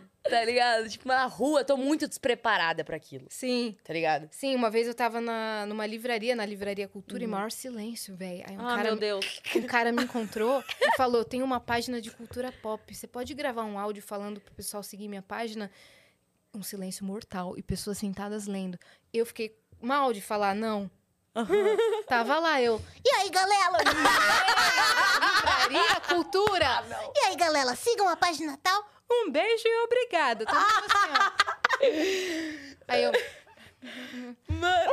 Tá ligado? Tipo, na rua, tô muito despreparada pra aquilo. Sim. Tá ligado? Sim, uma vez eu tava na, numa livraria, na livraria Cultura, e maior silêncio, velho. Aí um Ah, cara, meu Deus. um cara me encontrou e falou: tem uma página de cultura pop. Você pode gravar um áudio falando pro pessoal seguir minha página? Um silêncio mortal e pessoas sentadas lendo. Eu fiquei mal de falar, não. Tava lá, eu. E aí, galera? Livraria, cultura! E aí, galera? Sigam a página tal. Um beijo e obrigado. Tava assim, ó. Aí eu. Mas,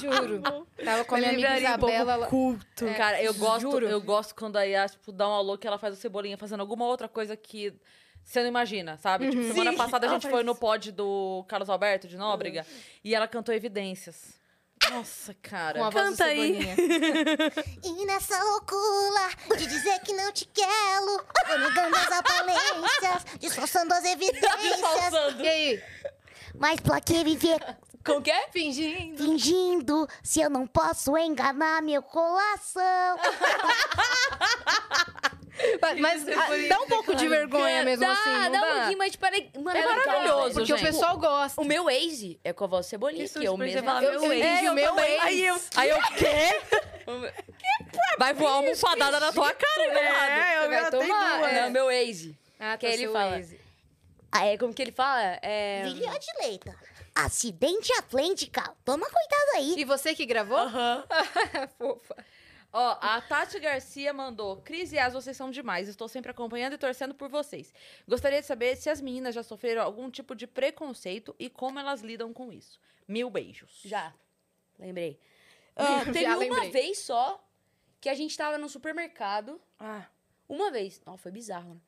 juro. Tava com a minha amiga Isabela. ela- culto. É, Cara, eu gosto, juro. eu gosto quando a Yas, tipo, dá um alô que ela faz o Cebolinha fazendo alguma outra coisa que você não imagina, sabe? Tipo, semana Sim, passada a gente faz foi no isso. pod do Carlos Alberto de Nóbrega e ela cantou Evidências. Nossa, cara. Com a voz do Canta aí. Cebolinha. E nessa loucura de dizer que não te quero, vou negando as aparências, disfarçando as evidências. E aí? Mas pra que viver Como que é? Fingindo. fingindo se eu não posso enganar meu coração? Mas ah, dá um pouco de vergonha mesmo dá, assim, não dá dá? um pouquinho, mas tipo, é, mano, É maravilhoso. Porque gente. o pessoal gosta. O meu Waze é com a voz Cebolinha, que eu por isso mesmo... você fala Eu- meu eu ex. entendi o meu ex. Aí eu... Aí eu, quê? Vai voar uma almofadada na tua cara, né? É, eu vai tomar. duas. É o meu Waze. Ah, Que tá, ele fala. Ah, é como que ele fala? É... Viviane Leita. Acidente Atlântica. Toma cuidado aí. E você que gravou? Aham. Fofa. Ó, a Tati Garcia mandou: Cris e As, vocês são demais. Estou sempre acompanhando e torcendo por vocês. Gostaria de saber se as meninas já sofreram algum tipo de preconceito e como elas lidam com isso. Mil beijos. Já. Lembrei. Ah, teve Já uma lembrei. vez só que a gente tava no supermercado. Ah, Uma vez. Não, foi bizarro, né?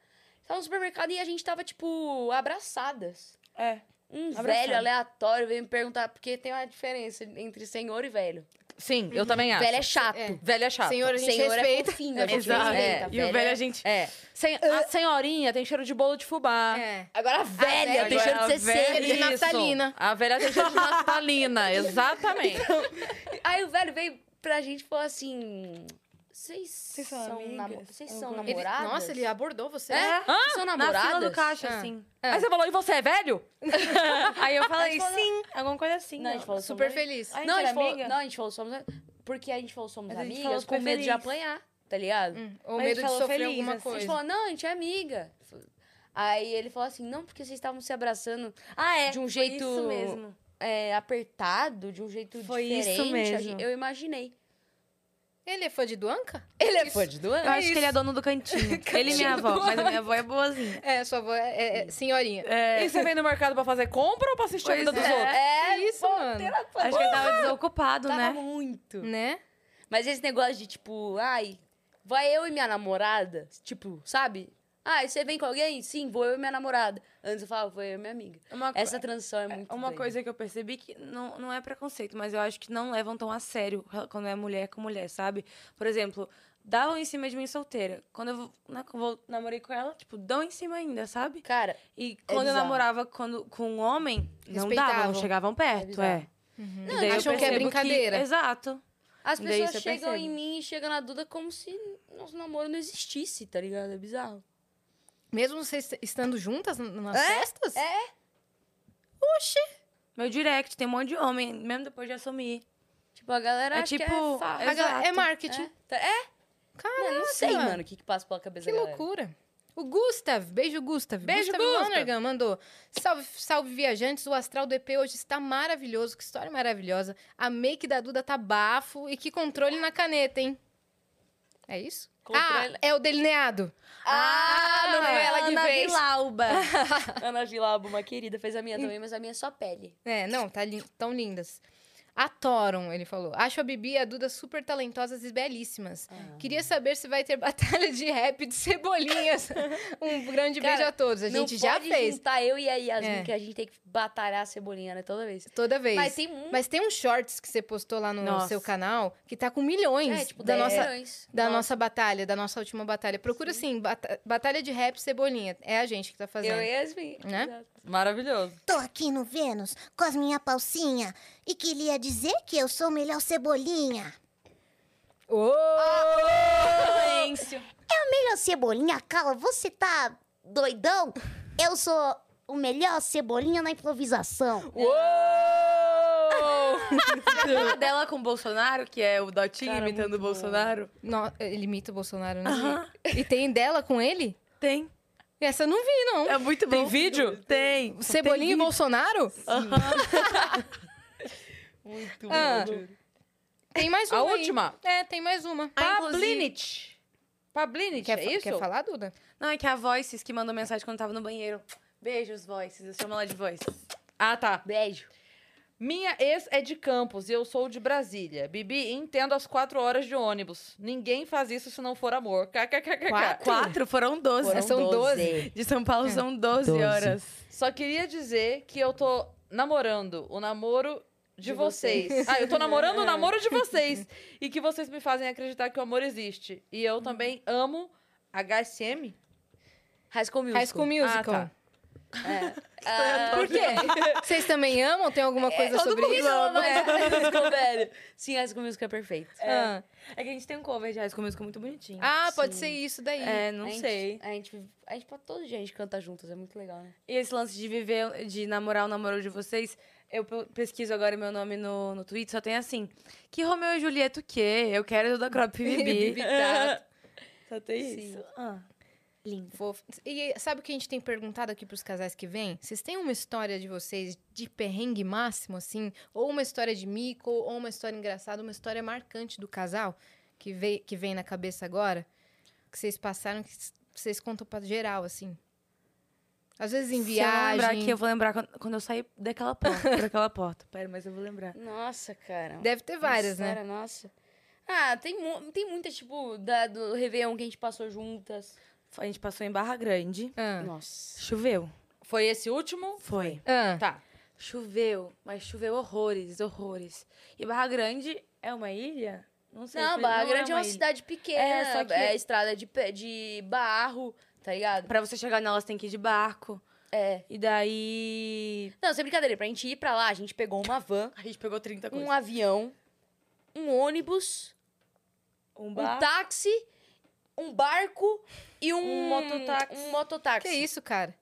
Tava no supermercado e a gente tava, tipo, abraçadas. é. Um Abraçado. velho aleatório veio me perguntar, porque tem uma diferença entre senhor e velho. Sim, eu também acho. Velho é chato. É. Velho é chato. Senhor, a gente senhor respeita. é fofinho, a gente Exato. respeita. E o velho a gente... É. Sen- a senhorinha tem cheiro de bolo de fubá. É. Agora a velha velha, tem cheiro de a velha- de naftalina. A velha tem cheiro de naftalina, exatamente. Aí o velho veio pra gente e falou assim... Vocês são são, amigas? namo- vocês são Ele- namoradas? nossa, ele abordou você. É? Vocês são Na namoradas? fila do caixa, Ah. assim. Aí você falou, e você é velho? Aí eu falei, falou- sim, alguma coisa assim. Não, a gente falou Super somos- feliz. A gente Não, a gente falou, amiga? não, a gente falou somos... Porque a gente falou somos gente amigas falou com medo de feliz. apanhar, tá ligado? Hum, Ou medo de sofrer feliz, alguma assim. A gente coisa. falou, não, a gente é amiga. Aí ele falou assim, não, porque vocês estavam se abraçando Ah, é. de um foi jeito isso mesmo. é, apertado, de um jeito Foi isso diferente. A mesmo. gente- Eu imaginei. Ele é fã de Duanca? Ele é fã de Eu Duane? acho que ele é dono do cantinho. ele e minha avó, mas a minha avó é boazinha. É, sua avó é, é- é senhorinha. E você vem no mercado pra fazer compra ou pra assistir a Pois vida dos é. outros? É, isso, pô, mano. Acho que ele tava desocupado, Tava né? muito. Né? Mas esse negócio de, tipo, ai, vai eu e minha namorada, tipo, sabe? Ah, você vem com alguém? Sim, vou eu e minha namorada. Antes eu falava, vou eu e minha amiga. Uma Essa transição é muito Uma doida. coisa que eu percebi que não, não é preconceito, mas eu acho que não levam tão a sério quando é mulher com mulher, sabe? Por exemplo, davam em cima de mim solteira. Quando eu vou, né, eu namorei com ela, tipo, dão em cima ainda, sabe? Cara, E quando eu bizarro. namorava quando, com um homem, não davam, não chegavam perto, bizarro. é. Não, E daí eu acham que é brincadeira. Exato. as pessoas chegam percebe. em mim e chegam na Duda como se nosso namoro não existisse, tá ligado? É bizarro. Mesmo vocês estando juntas nas É, festas? é. Meu direct tem um monte de homem, mesmo depois de assumir. Tipo, a galera É acha que tipo, é é marketing. É, tá- é? Caraca, Mano, não sei, mano, o que que passa pela cabeça Que da galera. loucura. O Gustav, beijo Gustav. Beijo, Gustav Gustav. Lonergan mandou. Salve, salve viajantes, o astral do EP hoje está maravilhoso, que história maravilhosa. A make da Duda tá bafo e que controle na caneta, hein? É isso? Ah, é o delineado. Ah, não foi ela que Ana fez. Vilauba. Ana Vilabo, uma querida, fez a minha também, mas a minha é só pele. É, não, tá lin- tão lindas. Atoram, ele falou. Acho a Bibi e a Duda super talentosas e belíssimas. Ah. Queria saber se vai ter batalha de rap de cebolinhas. um grande Cara, beijo a todos. A gente já pode fez. juntar eu e a Yasmin, É. que a gente tem que batalhar a cebolinha, né? Toda vez. Toda vez. Mas tem um... Mas tem uns shorts que você postou lá no Nossa. seu canal que tá com milhões é, tipo, da, 10 nossa, milhões. da Nossa. nossa batalha, da nossa última batalha. Procura assim, bata- batalha de rap cebolinha. É a gente que tá fazendo. Eu e a Yasmin. Né? Maravilhoso. Tô aqui no Vênus com as minha palcinha e queria dizer que eu sou o melhor cebolinha. Ô! Silêncio. Melhor cebolinha, Carla, você tá doidão? Eu sou o melhor cebolinha na improvisação. A dela com o Bolsonaro, que é o Dotinho Cara, imitando o. Bolsonaro. No- ele imita o Bolsonaro, né? Aham. E tem dela com ele? Tem. Essa eu não vi, não. É muito bom. Tem vídeo? Tem. Cebolinha e Bolsonaro? Muito Ah. bom. Tem mais uma A aí. última? É, tem mais uma. Ah, Pablinit. Pablinit, Quer, é isso? quer falar, Duda? Não, é que a Voices que mandou mensagem quando tava no banheiro. Beijos, Voices. Eu chamo ela de Voices. Ah, tá. Beijo. Minha ex é de Campos e eu sou de Brasília. Bibi, entendo as quatro horas de ônibus. Ninguém faz isso se não for amor. KKKKK. Quatro? Quatro? Foram doze. Foram São 12. De São Paulo É. são 12, Doze. horas. Só queria dizer que eu tô namorando o namoro de, De vocês. vocês. Ah, eu tô namorando o namoro de vocês. e que vocês me fazem acreditar que o amor existe. E eu também amo HSM. High School Musical. High School Musical. Ah, tá. Ah, Por quê? Vocês também amam? Tem alguma coisa todo sobre mundo isso? ama High School, velho. Sim, High School Musical é perfeito. Ah. É que a gente tem um cover de High School Musical muito bonitinho. Ah, pode Sim. ser isso daí. É, não a gente, sei. A gente, a gente, todo dia a gente canta juntas, é muito legal, né? E esse lance de viver, de namorar o namoro de vocês, eu pe- pesquiso agora meu nome no, no Twitter, só tem assim, que Romeu e Julieta o quê? Eu quero Duda Crop e Bibi. Bibi Tato. Só tem Sim. isso. Ah. Lindo. Fofo. E sabe o que a gente tem perguntado aqui pros casais que vêm? Vocês têm uma história de vocês de perrengue máximo, assim? Ou uma história de mico, ou uma história engraçada, uma história marcante do casal que, vem que vem na cabeça agora? Que vocês passaram, que vocês contam pra geral, assim? Às vezes em Se eu lembrar viagem. aqui, eu vou lembrar quando, quando eu sair daquela porta, por aquela porta. Pera, mas eu vou lembrar. Nossa, cara. Deve ter várias, né? Sério, Nossa. Ah, tem, tem muita, tipo, da, do Réveillon que a gente passou juntas. A gente passou em Barra Grande. Ah. Nossa. Choveu. Foi esse último? Foi. Ah. Tá. Choveu, mas choveu horrores, horrores. E Barra Grande é uma ilha? Não sei. Não, Barra Grande é uma ilha. cidade pequena, É, só que- é estrada de, de barro, tá ligado? Pra você chegar nela, você tem que ir de barco. É. E daí. Não, sem brincadeira, pra gente ir pra lá, a gente pegou uma van, A gente pegou 30 coisas. um avião, um ônibus, Um um bar. táxi, um barco e um... Um mototáxi. Um mototáxi. Que isso, cara?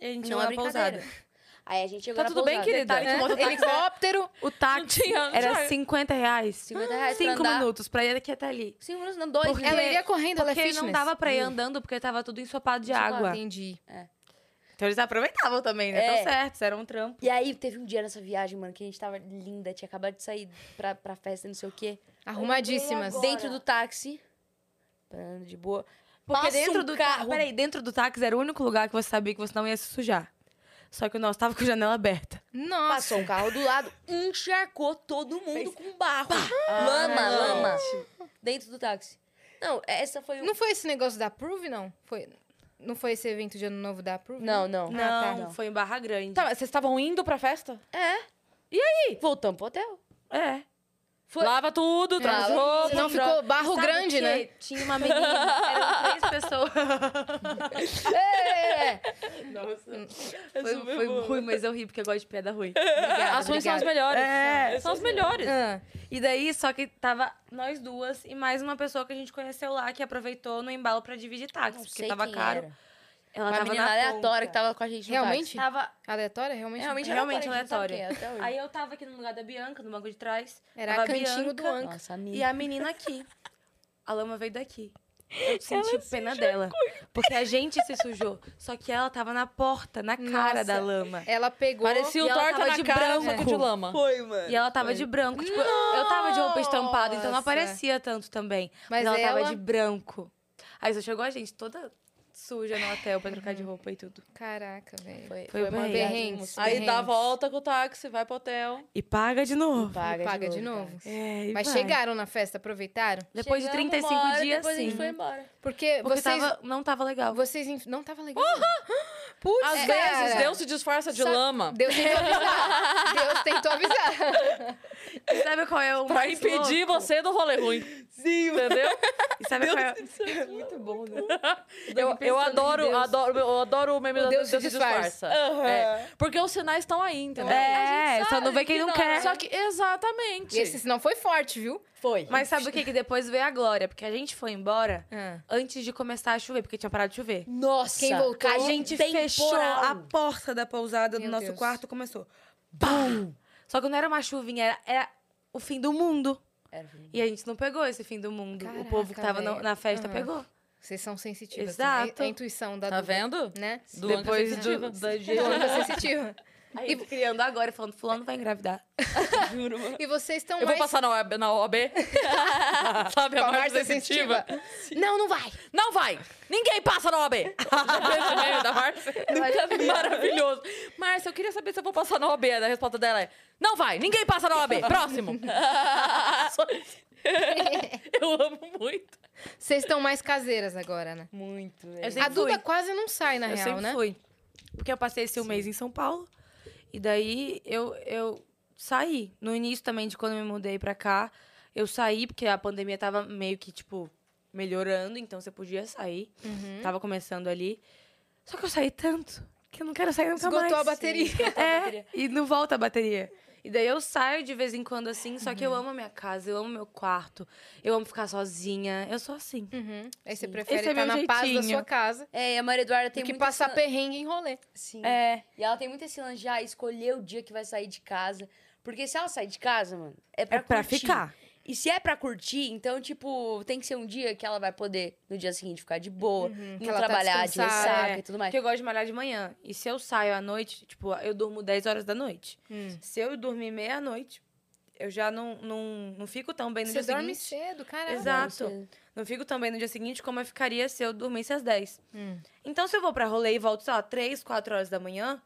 E a gente Não é na brincadeira. pousada. Aí a gente chegou Tá na tudo bem, pousada. querida? Detalhe que o É, Helicóptero. O táxi tinha- era tinha. 50 reais. 50 reais Cinco minutos pra ir daqui até ali. Cinco minutos, não, dois, Porque-? Ela iria correndo, ela é Porque fitness. não dava pra ir andando, porque tava tudo ensopado de água. Entendi. Então eles aproveitavam também, né? É. Tão certo, era um trampo. E aí, teve um dia nessa viagem, mano, que a gente tava linda, tinha acabado de sair pra, pra festa, não sei o quê. Arrumadíssimas. Dentro do táxi, de boa. Porque Passa dentro um do carro. carro. Peraí, dentro do táxi era o único lugar que você sabia que você não ia se sujar. Só que o nosso tava com a janela aberta. Nossa. Passou um carro do lado, encharcou todo mundo Fez- com barro. lama, Ai, lama. Dentro do táxi. Não, essa foi o... Não foi esse negócio da Prove, não? Foi... Não foi esse evento de ano novo da Prove? Não, não. Não, Ah, tá. foi em Barra Grande. Tá, mas vocês estavam indo pra festa? É. E aí? Voltamos pro hotel. É. Foi- Lava tudo, traz Lava roupa. Senão Droga. ficou barro Sabe grande, né? Tinha uma menina, eram três pessoas. É. Nossa. Foi, foi ruim, mas eu ri porque eu gosto de piada ruim. As ruins são as melhores. É, são as melhores. Ah, E daí, só que tava nós duas e mais uma pessoa que a gente conheceu lá que aproveitou no embalo pra dividir táxi, Não porque tava caro. era. Ela Uma tava menina na aleatória que tava com a gente no Realmente? táxi. Tava aleatória? Realmente? Realmente, Realmente aleatória. aleatória. é. Aí eu tava aqui no lugar da Bianca, no banco de trás. Era tava a cantinho do Bianca Anca. Nossa, amiga. E a menina aqui. A lama veio daqui. Eu senti pena dela. Porque a gente se sujou. Só que ela tava na porta, na cara Nossa. da lama. Ela pegou. Parecia o ela torta tava na de cara, branco. de lama. Foi, mano. E ela tava de branco. Tipo, eu tava de roupa estampada, então não aparecia tanto também. Mas, Mas ela, tava ela- de branco. Aí só chegou a gente toda suja no hotel pra trocar de roupa e tudo. Caraca, velho. Foi, Foi uma viagem Perrengues. emocionante. Aí dá a volta com o táxi, vai pro hotel. E paga de novo. Paga, Paga de de novo. novo. cara. É, e Mas vai. chegaram na festa, aproveitaram? Depois de Chegamos 35 uma hora, dias, depois a sim. gente foi embora. Porque, Porque vocês. tava, não tava legal. Vocês. inf- Não tava legal. Putz, Às É, vezes cara. Deus se disfarça de Sabe- lama Deus tentou avisar. Deus tentou avisar. E sabe qual é o pra mais impedir louco? você do rolê ruim. Sim, entendeu? E sabe qual é... Muito bom, né? Eu, eu adoro, Deus. adoro, eu adoro o meme O da Deus Deus, se disfarça. disfarça. É, porque os sinais estão aí, entendeu? É, só não vê quem não quer. Só que, exatamente. E esse sinal foi forte, viu? Foi. Mas sabe o que? Que depois veio a glória. Porque a gente foi embora Ah. antes de começar a chover, porque tinha parado de chover. Nossa. Quem voltou? A gente temporal. fechou a porta da pousada do Meu nosso Deus. quarto começou. BAM! Só que não era uma chuvinha, era, era o fim do mundo. Era. E a gente não pegou esse fim do mundo. o povo que Caraca, tava velho. na festa Aham. pegou. Vocês são sensitivas. Exato. também. A intuição da Tá Duda, vendo? Né? Do Depois Anca do, da Duda sensitiva. Aí eu tô criando agora e falando, fulano vai engravidar. E vocês estão Eu mais... vou passar na OAB, na OAB. Sabe, a a sensitiva. Não, não vai. Não vai! Ninguém passa na OAB! Da Márcia? Maravilhoso. Márcia, eu queria saber se eu vou passar na OAB. A resposta dela é: Não vai! Ninguém passa na OAB! Próximo! Eu amo muito. Vocês estão mais caseiras agora, né? Muito, Eu A Duda fui. quase não sai, na eu real, sempre né? fui. Porque eu passei esse um mês em São Paulo. E daí eu, eu saí. No início também de quando eu me mudei pra cá, eu saí, porque a pandemia tava meio que, tipo, melhorando, então você podia sair. Uhum. Tava começando ali. Só que eu saí tanto que eu não quero sair nunca Esgotou mais. a bateria. É, e não volta a bateria. E daí eu saio de vez em quando assim, só que eu amo a minha casa, eu amo meu quarto, eu amo ficar sozinha, eu sou assim. Uhum. Aí você Sim. prefere Esse é estar meu na paz da jeitinho. sua casa É, e a Maria Eduarda tem do que muito passar esse- perrengue em rolê. Sim. É. E ela tem muito esse lance de ah, escolher o dia que vai sair de casa. Porque se ela sair de casa, mano, é pra, É pra curtir. ficar. E se é pra curtir, então, tipo, tem que ser um dia que ela vai poder, no dia seguinte, ficar de boa, Uhum, não tá trabalhar de descansada, ressaca é. e tudo mais. Porque eu gosto de malhar de manhã. E se eu saio à noite, tipo, eu durmo 10 horas da noite. Hum. Se eu dormir meia-noite, eu já não, não, não fico tão bem no Você dia dorme seguinte. cedo, caramba. Exato. Não fico tão bem no dia seguinte como eu ficaria se eu dormisse às 10. Hum. Então, se eu vou pra rolê e volto, sei lá, 3, 4 horas da manhã,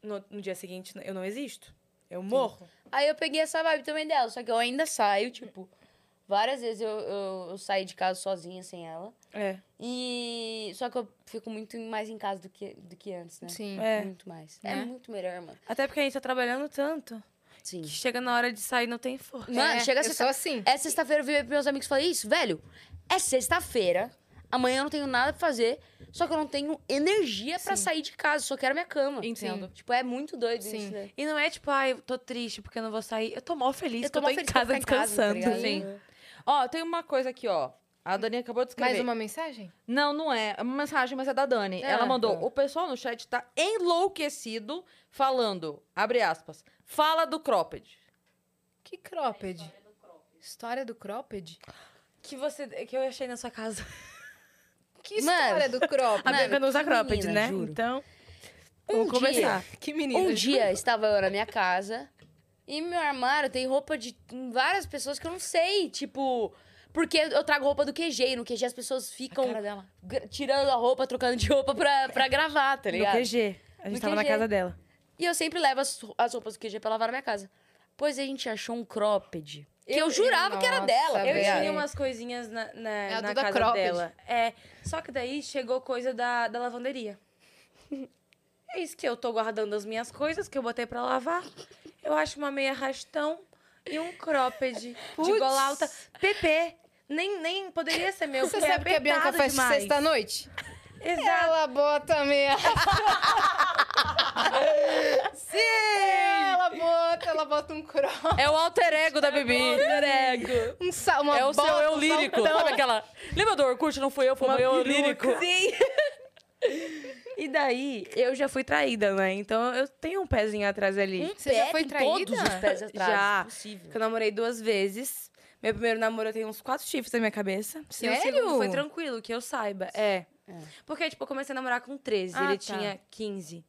no, no dia seguinte eu não existo. Eu morro. Aí eu peguei essa vibe também dela, só que eu ainda saio, tipo, várias vezes eu, eu, eu saí de casa sozinha, sem ela. É. E. Só que eu fico muito mais em casa do que, do que antes, né? Sim. É. Muito mais. É Né? muito melhor, mano. Até porque a gente tá trabalhando tanto Sim. que chega na hora de sair não tem força. Mano, É, chega sexta- sou assim. É sexta-feira, eu vi meus amigos e falei, isso, velho, é sexta-feira, amanhã eu não tenho nada pra fazer, só que eu não tenho energia pra Sim. sair de casa, só quero minha cama. Entendo. Tipo, é muito doido Sim. isso, né? E não é tipo, ai, eu tô triste porque eu não vou sair. Eu tô mó feliz Eu tô tô mó em feliz casa em casa, tá descansando. ligado? Sim. Ó, tem uma coisa aqui, ó. A Dani acabou de escrever. Mais uma mensagem? Não, não é. É uma mensagem, mas é da Dani. Ah, Ela mandou: tá. o pessoal no chat tá enlouquecido falando, abre aspas, fala do cropped. Que cropped? História do cropped? Que você que eu achei na sua casa. Que Mano. história do cropped? A Mano, Bianca não usa cropped, menina, né? juro. Então, Um vamos começar. Que menina. Um dia estava eu na minha casa e meu armário tem roupa de várias pessoas que eu não sei, tipo... Porque eu trago roupa do QG e no QG as pessoas ficam gra- tirando a roupa, trocando de roupa pra, pra gravar, tá No ligado? QG. A gente No tava na QG. casa dela. E eu sempre levo as, as roupas do QG pra lavar na minha casa. Pois a gente achou um cropped. Que eu, Eu- jurava que era Nossa, dela. Eu velho. tinha umas coisinhas na, na, É na casa Cropped. dela. É. Só que daí chegou coisa da, da lavanderia. É isso que eu tô guardando as minhas coisas que eu botei pra lavar. Eu acho uma meia rastão e um cropped de gola alta. PP. Nem, nem poderia ser meu. Você é sabe que a Bianca faz sexta-noite? Exato. Ela bota meia. Sim! Ela bota, ela bota um cropped. É o alter ego da Bibi. Alter ego. Um sa uma É o seu bota, eu um lírico. saltão. Sabe aquela. Lembra do Orkut? Não fui eu, foi o meu eu lírico. Sim. E daí, eu já fui traída, né? Então eu tenho um pezinho atrás ali. Você já Pé foi tem traída? Todos os pés atrás. Já. Possível. Porque eu namorei duas vezes. Meu primeiro namoro eu tenho uns quatro chifres na minha cabeça. E o Sério? segundo foi tranquilo, que eu saiba. É. Porque, tipo, eu comecei a namorar com 13, Ah, ele tá. tinha 15.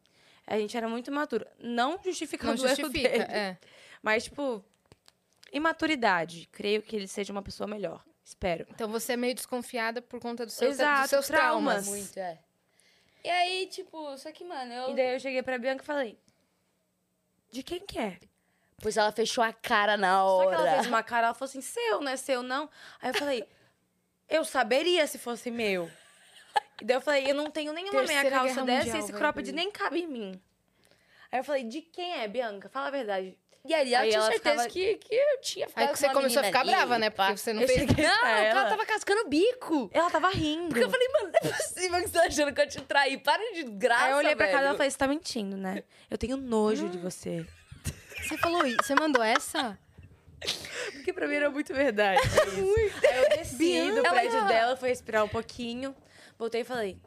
A gente era muito imaturo. Não justificando Não o erro justifica, dele. é. Mas, tipo, imaturidade. Creio que ele seja uma pessoa melhor. Espero. Então você é meio desconfiada por conta do seu, Exato, dos seus traumas. traumas. Muito, é. E aí, tipo, só que, mano, eu. E daí eu cheguei pra Bianca e falei: De quem que é? Pois ela fechou a cara na Só hora. que ela fez uma cara, ela falou assim: Seu, não é seu, não. Aí eu falei: Eu saberia se fosse meu. E daí eu falei: Eu não tenho nenhuma meia Terceira calça Guerra dessa Mundial, e esse cropped nem cabe em mim. Aí eu falei: De quem é, Bianca? Fala a verdade. E aí, ela Aí tinha ela certeza ficava- que, que eu tinha ficado Aí que você começou a ficar ali, brava, né? pá. Porque você não Eu fez. cheguei Não, ela ela. tava cascando o bico. Ela tava rindo. Porque eu falei, mano, não é possível que você tá achando que eu te traí. Para de graça, Aí eu olhei pra velho. casa e ela falei: Você tá mentindo, né? Eu tenho nojo de você. Você falou isso? Você mandou essa? Porque pra mim era muito verdade. muito. Aí eu desci do prédio dela, fui respirar um pouquinho. Voltei e falei: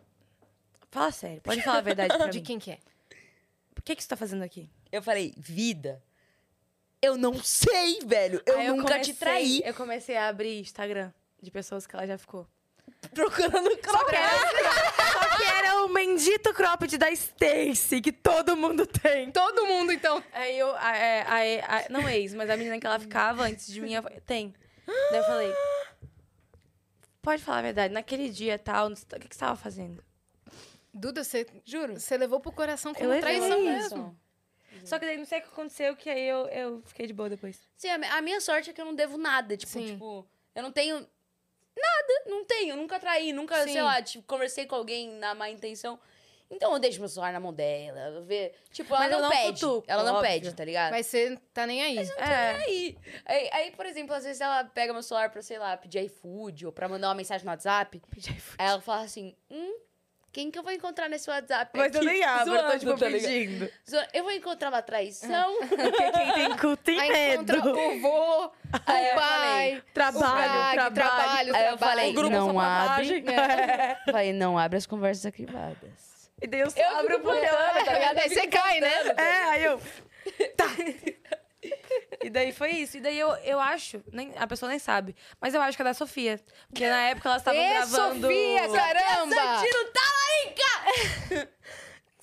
Fala sério, pode falar a verdade pra De mim. quem que é? Por que, que você tá fazendo aqui? Eu falei, vida, eu não sei, velho. Eu Aí nunca comecei- te traí. Eu comecei a abrir Instagram de pessoas que ela já ficou. Procurando Só que era, só que era o bendito cropped da Stacy, que todo mundo tem. Todo mundo, então. Aí eu, a, é, a- a- não ex, mas a menina que ela ficava antes de mim, eu tem. Daí eu falei, pode falar a verdade, naquele dia tal, o que, que você tava fazendo? Duda, você, Juro. você levou pro coração como Eu traição Isso. mesmo. Só que daí não sei o que aconteceu, que aí eu, eu fiquei de boa depois. Sim, a minha sorte é que eu não devo nada. Tipo, Sim. tipo, eu não tenho nada. Não tenho. Nunca traí. Nunca, Sim. sei lá, tipo, conversei com alguém na má intenção. Então eu deixo meu celular na mão dela. eu Ver. Tipo, ela Mas eu não, não pede. cutuco, ela não óbvio. pede, tá ligado? Mas você tá nem aí. É. Aí, aí, aí, por exemplo, às vezes ela pega meu celular pra, sei lá, pedir iFood ou pra mandar uma mensagem no WhatsApp. Aí ela fala assim: hum, quem que eu vou encontrar nesse WhatsApp? Mas eu aqui?" nem abro, eu tô Zoando, tipo tá pedindo. Zoando. Eu vou encontrar uma traição. Porque quem tem cu tem Aí medo. encontra o vô, o eu pai, Trabalho, o trabalho. trabalho, Aí eu falei, Grupo não abre. papagem. É. Falei, não abre as conversas arquivadas. E daí eu só Eu abro o postando, tá ligado? Eu Aí você cai, né? É, aí eu. Tá. E daí foi isso. E daí eu, eu acho, nem, a pessoa nem sabe, mas eu acho que é da Sofia. Porque na época elas estavam gravando. Sofia, caramba! Santino tá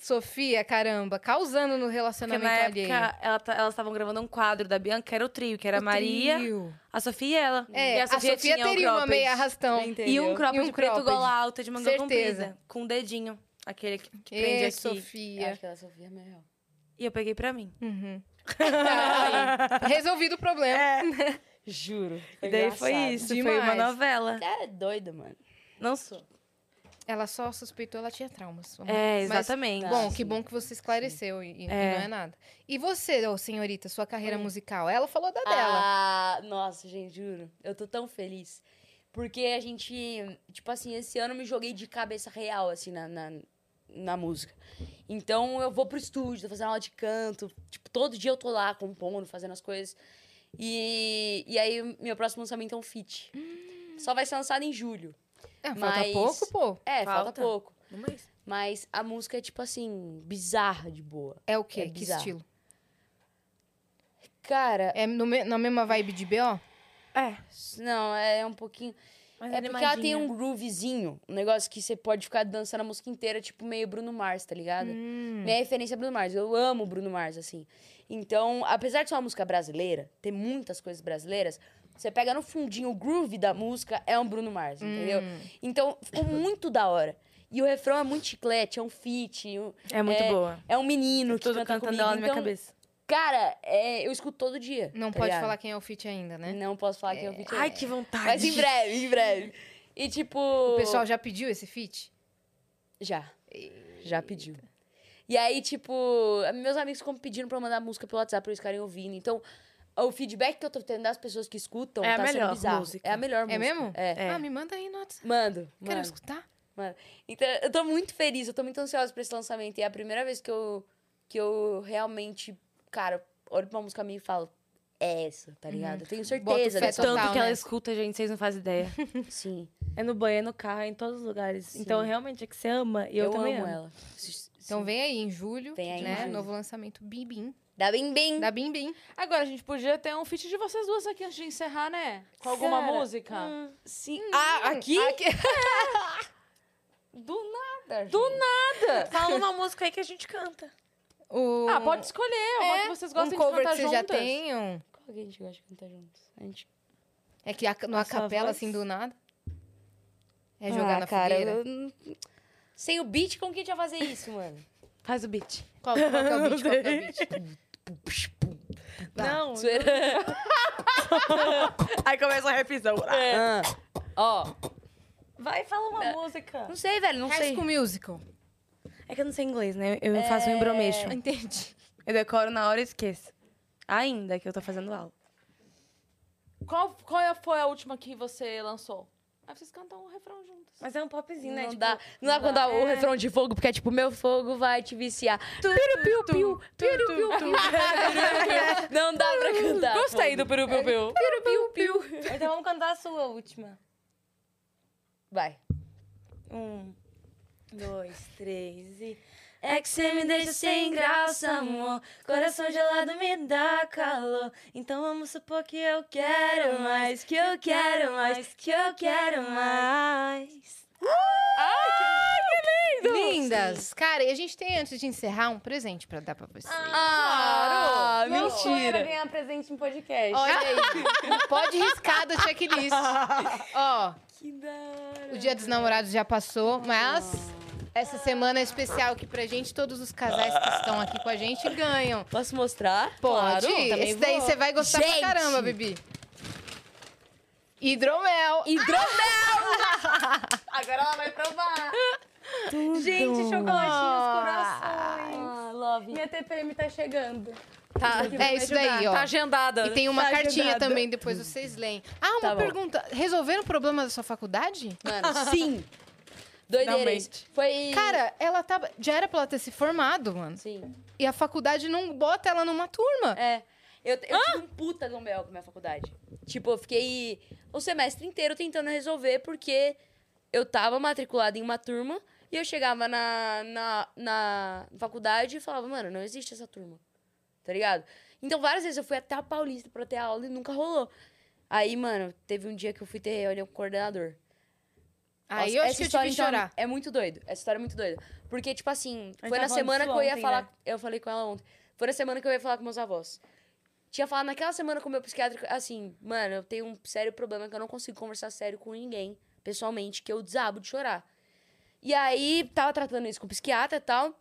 Sofia, caramba, causando no Porque relacionamento na alheio. época ela tá- elas estavam gravando um quadro da Bianca, que era o trio, que era a O Maria, trio. a Sofia e ela. É, e a Sofia, tinha um teria uma cropped. meia arrastão. E um cropped E um preto cropped. gola alta de manga Certeza. comprida. Com um dedinho. Aquele que, que prende Ê, aqui. Sofia. Acho que ela Sofia Mel. E eu peguei pra mim. Uhum. Aí, Resolvido o problema. Juro. E daí foi isso. Foi uma Demais. novela. É doido, mano. Não sou. Ela só suspeitou, ela tinha traumas. Vamos- É, Mas, exatamente. bom, Ah, que bom que você esclareceu e, e É. não é nada. E você, ô, senhorita, sua carreira musical? Ela falou da dela. Ah, nossa, gente, juro. Eu tô tão feliz. Porque a gente, tipo assim, esse ano eu me joguei de cabeça real, assim, na, na, na música. Então eu vou pro estúdio, tô fazendo aula de canto. Tipo, todo dia eu tô lá compondo, fazendo as coisas. E, e aí, meu próximo lançamento é um feat. Só vai ser lançado em julho. Falta mas- pouco, pô. É, falta, Falta. pouco. Um mês. Mas a música é, tipo assim, bizarra de boa. É o quê? É que estilo? Cara, É no me- na mesma vibe de B.O.? É. não, é um pouquinho. Mas É porque ela tem um groovezinho, um negócio que você pode ficar dançando a música inteira, tipo meio Bruno Mars, tá ligado? Hum. Minha referência é Bruno Mars, eu amo Bruno Mars, assim. Então, apesar de ser uma música brasileira, ter muitas coisas brasileiras, você pega no fundinho, o groove da música é um Bruno Mars, entendeu? Hum. Então, ficou muito da hora. E o refrão é muito chiclete, é um feat, É muito boa. é um menino que Tudo canta cantando comigo. ela na minha Então, cabeça. Cara, é, eu escuto todo dia. Não tá pode ligado? falar quem é o feat ainda, né? Não posso falar que é o feat. Ai, que vontade. Mas em breve, em breve. E tipo. O pessoal já pediu esse feat? Já. Já pediu. E aí, tipo, meus amigos ficam pedindo pra eu mandar música pelo WhatsApp pra eles ficarem ouvindo. Então, o feedback que eu tô tendo das pessoas que escutam É a tá sendo melhor bizarro. música. É a melhor É música. mesmo? É. Ah, me manda aí no WhatsApp. Mando. Quero mando, escutar. mando. Então, eu tô muito feliz, eu tô muito ansiosa pra esse lançamento. E é a primeira vez que eu, que eu realmente, cara, olho pra uma música minha e falo, é essa, tá ligado? Eu tenho certeza fé dessa. total. Tanto que ela né? escuta, gente, vocês não fazem ideia. Sim. É no banheiro, no carro, é em todos os lugares. Então, realmente, é que você ama. E eu, Eu, também amo amo. ela. Então vem aí em julho, Vem aí em né? julho. Novo lançamento Bim Bim. Da Bim Bim. Da Bim Bim. Agora, a gente podia ter um feat de vocês duas aqui antes de encerrar, né? Com alguma Cara, música. Hum. Sim. Ah, aqui? Aqui. Do nada. Do nada! Fala uma música aí que a gente canta. O... Ah, pode escolher. Uma que vocês gostem um cover de cantar que vocês já tenham. Qual que a gente gosta de cantar juntos? A gente... É que a, no A sua acapela, voz? assim, do nada. É jogar ah, na cara, fogueira. eu Sem o beat, como que a gente vai fazer isso, mano? Faz o beat. Qual, qual que é o beat? Qual que é o beat? Tá. Não. Aí começa a repisão. Ah. Ó, Vai, fala uma música. não sei, velho, não High sei. School Musical. É que eu não sei inglês, né? Eu faço um embromeixo. Entendi. Eu decoro na hora e esqueço. Ainda que eu tô fazendo aula. Qual, qual é- foi a última que você lançou? Aí vocês cantam um refrão juntas. Mas é um popzinho, né? Não Tipo, dá, não dá pra cantar o refrão de fogo, porque é tipo, meu fogo vai te viciar. Piu, piu, piu, piu, piu, piu. Não dá pra cantar. Gostei do peru piu piu. Piu, piu, piu. Então vamos cantar a sua última. Vai. Um, dois, três e. É que você me deixa sem graça, amor. Coração gelado me dá calor. Então vamos supor que eu quero mais, que eu quero mais, que eu quero mais. Lindas. Cara, e a gente tem, antes de encerrar, um presente pra dar pra vocês. Ah, Meu sonho era mentira. ganhar presente em podcast. Olha aí. Pode riscar da checklist. Ó, Que da hora. o Dia dos Namorados já passou, mas essa semana é especial aqui pra gente. Todos os casais que estão aqui com a gente ganham. Posso mostrar? Pode. Claro, Esse daí você vai gostar Gente! pra caramba, Bibi. Hidromel. Hidromel! Agora ela vai provar. Gente, chocolatinhos, corações. Ah, love. Minha TPM tá chegando. Tá, É isso daí, ó. tá agendada. E tem uma Tá cartinha agendada. também, depois vocês leem. Ah, uma Tá pergunta. Resolveram o problema da sua faculdade? Mano, sim. Doideira. Foi... Cara, ela tava. Já era pra ela ter se formado, mano. Sim. E a faculdade não bota ela numa turma. É. Eu, eu tive um puta Gambel com a minha faculdade. Tipo, eu fiquei o semestre inteiro tentando resolver porque eu tava matriculada em uma turma e eu chegava na, na, na faculdade e falava, mano, não existe essa turma. Tá ligado? Então, várias vezes eu fui até a Paulista pra ter aula e nunca rolou. Aí, mano, teve um dia que eu fui ter reunião com o coordenador. Aí Nossa, eu acho que eu tive então, chorar. É muito doido. Essa história é muito doida. Porque, tipo assim, foi na semana que eu ia ontem, falar. né? Eu falei com ela ontem. Foi na semana que eu ia falar com meus avós. Tinha falado naquela semana com o meu psiquiatra, assim, mano, eu tenho um sério problema que eu não consigo conversar sério com ninguém, pessoalmente, que eu desabo de chorar. E aí, tava tratando isso com o psiquiatra e tal.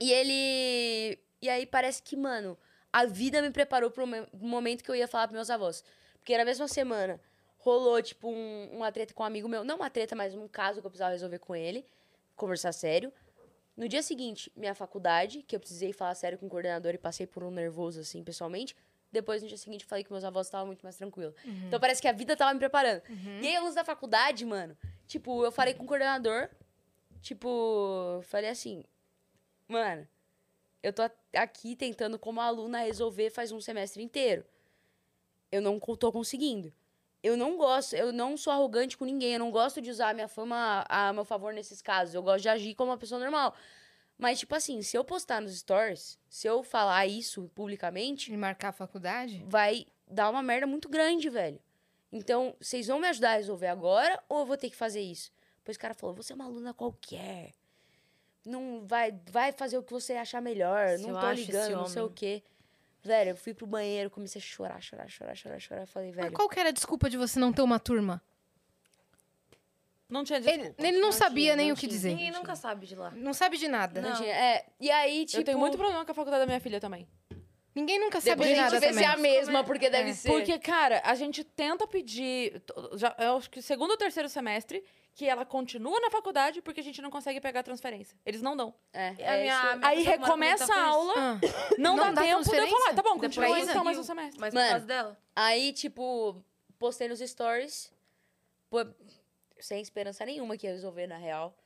E ele. E aí parece que, mano, a vida me preparou pro mo- momento que eu ia falar pros meus avós. Porque na mesma semana rolou, tipo, um, uma treta com um amigo meu. Não uma treta, mas um caso que eu precisava resolver com ele. Conversar sério. No dia seguinte, minha faculdade, que eu precisei falar sério com o coordenador e passei por um nervoso, assim, pessoalmente. Depois, no dia seguinte, falei que meus avós estavam muito mais tranquilos. Então, parece que a vida tava me preparando. E aí, a luz da faculdade, mano, tipo, eu falei com o coordenador, tipo, falei assim, mano, eu tô a- aqui tentando, como aluna, resolver faz um semestre inteiro. Eu não tô conseguindo. Eu não gosto, eu não sou arrogante com ninguém, eu não gosto de usar a minha fama a meu favor nesses casos. Eu gosto de agir como uma pessoa normal. Mas, tipo assim, se eu postar nos stories, se eu falar isso publicamente, De marcar a faculdade? vai dar uma merda muito grande, velho. Então, vocês vão me ajudar a resolver agora ou eu vou ter que fazer isso? Depois o cara falou: você é uma aluna qualquer. Não vai, vai fazer o que você achar melhor. Se não tô ligando, não sei o quê. Velho, eu fui pro banheiro, comecei a chorar, chorar, chorar, chorar, chorar. Falei, Mas velho. qual que era a desculpa de você não ter uma turma? Não tinha Ele, desculpa. ele não, Não sabia tinha, nem não o que tinha. dizer. Ninguém nunca sabe de lá. Não sabe de nada. Não tinha. É, e aí, tipo. Eu tenho muito problema com a faculdade da minha filha também. Ninguém nunca sabe Depois de a nada gente vê se é a mesma, porque deve É. ser. Porque, cara, a gente tenta pedir. Já, eu acho que segundo ou terceiro semestre, que ela continua na faculdade porque a gente não consegue pegar a transferência. Eles não dão. É, E a é minha- a minha Aí recomeça a aula, Ah, não, Não dá, dá tempo de eu falar. Tá bom, Depois continua ainda. então mais um semestre. Mas por causa dela. Aí, tipo, postei nos stories. Pô, sem esperança nenhuma que ia resolver, na real.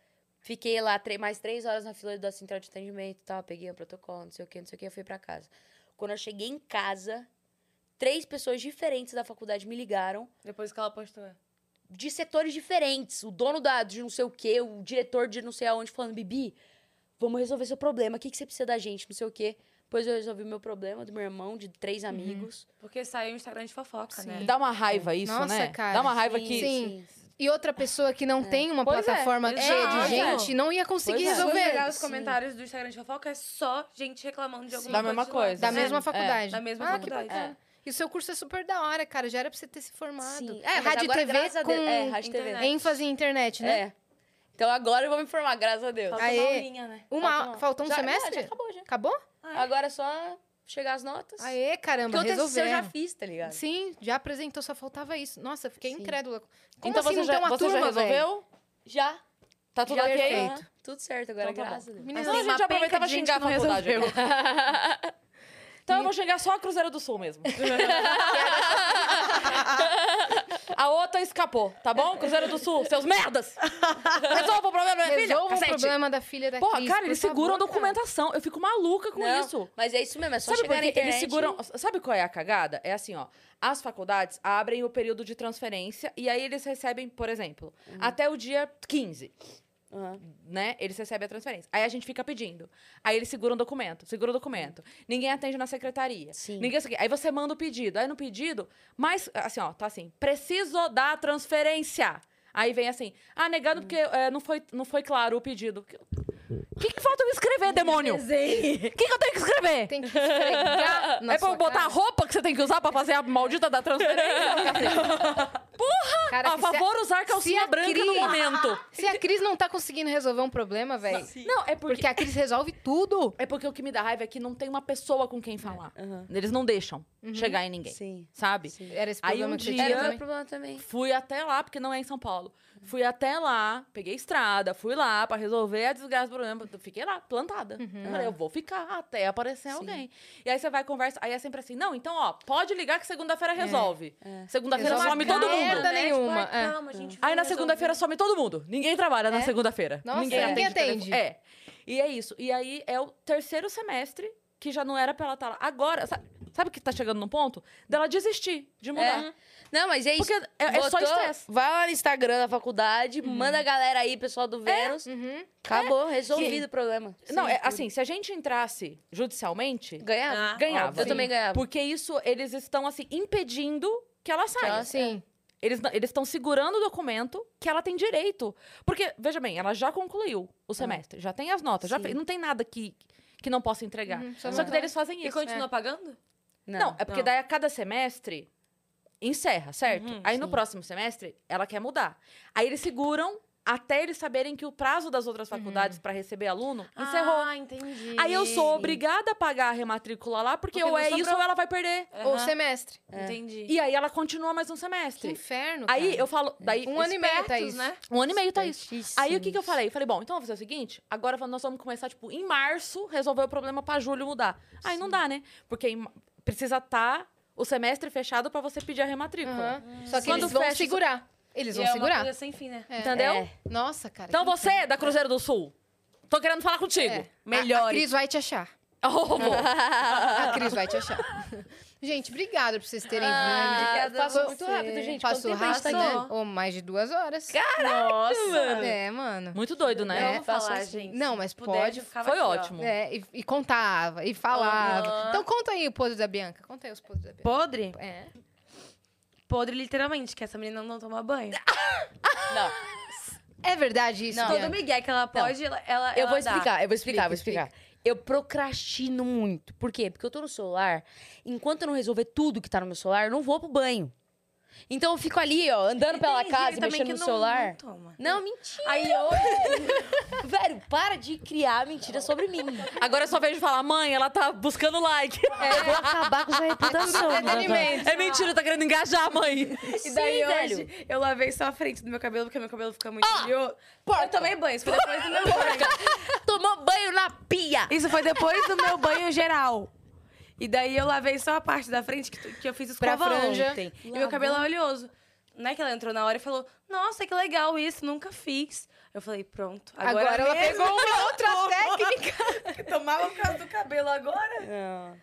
Fiquei lá mais três horas na fila da central de atendimento e tal. Peguei o protocolo, não sei o que, não sei o que. Eu fui pra casa. Quando eu cheguei em casa, três pessoas diferentes da faculdade me ligaram. Depois que ela postou. É. De setores diferentes. O dono da, de não sei o que, o diretor de não sei aonde, falando: Bibi, vamos resolver seu problema. O que, que você precisa da gente? Não sei o quê. Depois eu resolvi o meu problema, do meu irmão, de três amigos. Porque saiu o Instagram de fofoca, né? Sim. Dá uma raiva isso, Nossa, né? cara, Dá uma raiva sim, que sim. E outra pessoa que não tem uma Pois é, plataforma cheia de exato. gente não ia conseguir Pois é. Se resolver. pegar os comentários do Instagram de fofoca, é só gente reclamando de alguma Da mesma coisa. Da É, mesma é, faculdade. da mesma ah, faculdade. E o seu curso é super da hora, cara. Já era pra você ter se formado. Sim. É, mas rádio agora, TV graças a com É, rádio TV. ênfase em internet, né? É. Então agora eu vou me formar, graças a Deus. Falta Aê. uma aulinha, né? Uma, Falta uma- faltou um Já- semestre? Já, já acabou, já. Acabou? Agora é só chegar as notas. Aê, caramba, Porque o TCC eu resolveu. já fiz, tá ligado? Sim, já apresentou, só faltava isso. Nossa, fiquei Sim. incrédula. Como então assim você não já, tem uma você turma, já resolveu? velho? Já. Tá tudo já ok? Tudo certo agora, Então tá graças a Deus. Menina, Então a gente uma aproveita penca pra de gente xingar a faculdade resolveu. Então eu vou xingar só a Cruzeiro do Sul mesmo. a outra escapou, tá bom? Cruzeiro do Sul, seus merdas! Resolva o problema da minha filha! Resolva o problema da filha da Porra, Cris, cara, eles seguram a documentação. Eu fico maluca com Não, isso. Mas é isso mesmo, é só Sabe chegar na internet. Eles seguram. Sabe qual é a cagada? É assim, ó. As faculdades abrem o período de transferência e aí eles recebem, por exemplo, até o dia 15. Aham. né? Eles recebem a transferência. Aí a gente fica pedindo. Aí eles seguram o documento, segura o documento. Ninguém atende na secretaria. Sim. Ninguém quê. Aí você manda o pedido. Aí no pedido, mas assim, ó, tá assim, preciso da transferência. Aí vem assim, ah, negando porque é, não, foi, não foi claro o pedido. O que, que falta eu escrever, demônio? O que, que eu tenho que escrever? Tem que esfregar na é pra eu botar a roupa que você tem que usar pra fazer a maldita da transferência? Cara, a se a- favor, usar calcinha branca no Cris- momento. Se a Cris não tá conseguindo resolver um problema, velho. Não, é porque Porque a Cris resolve tudo. É porque o que me dá raiva é que não tem uma pessoa com quem falar. Eles não deixam chegar em ninguém, Sim. sabe? Era esse Aí problema um que dia- tinha Era problema também. Fui até lá, porque não é em São Paulo. Fui até lá, peguei estrada, fui lá pra resolver a desgraça do problema. Fiquei lá, plantada. Eu falei, eu vou ficar até aparecer alguém. E aí você vai conversa, aí é sempre assim, não, então ó, pode ligar que segunda-feira resolve. Segunda-feira Resolve some uma todo mundo. merda nenhuma, Tipo, é. calma, gente, Aí na segunda-feira some todo mundo. Ninguém trabalha na É? segunda-feira. Nossa, ninguém ninguém atende. atende. É. E é isso. E aí é o terceiro semestre que já não era pra ela estar lá. Agora, sabe, sabe que tá chegando no ponto? Dela desistir de mudar. É. Não, mas é isso. Porque é, é só estresse. Vai lá no Instagram da faculdade, manda a galera aí, pessoal do Vênus. Uhum. Acabou, resolvido o problema. Não, é assim, se a gente entrasse judicialmente, Ganhava. Ah, ganhava. Eu também ganhava. Porque isso, eles estão, assim, impedindo que ela saia. ela Sim. Eles eles estão segurando o documento que ela tem direito. Porque, veja bem, ela já concluiu o semestre, já tem as notas, já Sim. fez, não tem nada que, que não possa entregar. Uhum, só Só que daí eles fazem E isso. continua pagando? Não, é porque não. daí a cada semestre encerra, certo? Uhum, Aí no sim. próximo semestre ela quer mudar. Aí eles seguram até eles saberem que o prazo das outras faculdades pra receber aluno encerrou. Ah, entendi. Aí eu sou obrigada a pagar a rematrícula lá, porque, Porque ou não é isso ou ela vai perder. Ou Aham, semestre. Entendi. E aí ela continua mais um Que semestre. inferno, Aí cara. eu falo, daí Um ano e meio, tá isso. né? um ano e meio tá isso. Aí o que, que eu falei? Falei, bom, então vamos fazer o seguinte: agora nós vamos começar, tipo, em março, resolver o problema pra julho mudar. Aí não dá, né? Porque em- precisa estar o semestre fechado pra você pedir a rematrícula. Aham. Só que Quando eles vão fecha- segurar. Eles E vão é uma segurar. coisa sem fim, né? É. Entendeu? É. Nossa, cara. Então você, da Cruzeiro do Sul, tô querendo falar contigo. É. A, a Melhore. Cris vai te achar. Oh. A Cris vai te achar. Gente, obrigada por vocês terem Ah, vindo. obrigada Passou muito rápido, gente. Passou tá rápido, né? Ou mais de duas horas. Nossa. É, mano. Muito doido, né? É, Vamos falar, passou assim. gente. Não, mas pode. Foi ótimo. É, e, e contava, e falava. Aham. Então conta aí o podre da Bianca. Conta aí os podres da Bianca. Podre? É. Podre, literalmente, que essa menina não toma banho. Não, É verdade isso, Não. Todo migué que ela pode, ela, ela eu vou ela dá. explicar, eu vou explicar, vou Explica, explicar. Eu procrastino muito. Por quê? Porque eu tô no celular, enquanto eu não resolver tudo que tá no meu celular, eu não vou pro banho. Então eu fico ali, ó, andando pela Tem casa e mexendo que no não- celular. não toma. Não, mentira. Aí hoje... Velho, para de criar mentira sobre mim. Agora eu só vejo falar, mãe, ela tá buscando like. Eu vou acabar com sua reputação. Entretenimento. É mentira, tá querendo engajar, mãe. E daí Sim, hoje, velho. eu lavei só a frente do meu cabelo, porque meu cabelo fica muito oleoso. porca. Eu tomei banho, isso foi depois do meu banho. Tomou banho na pia. Isso foi depois do meu banho geral. E daí eu lavei só a parte da frente que, que eu fiz Pra escova franja. ontem. E meu cabelo é oleoso. Não é que ela entrou na hora e falou, nossa, que legal isso, nunca fiz. Eu falei, pronto. Agora, Agora ela mesmo pegou uma outra técnica. que tomava por causa do cabelo agora. Não.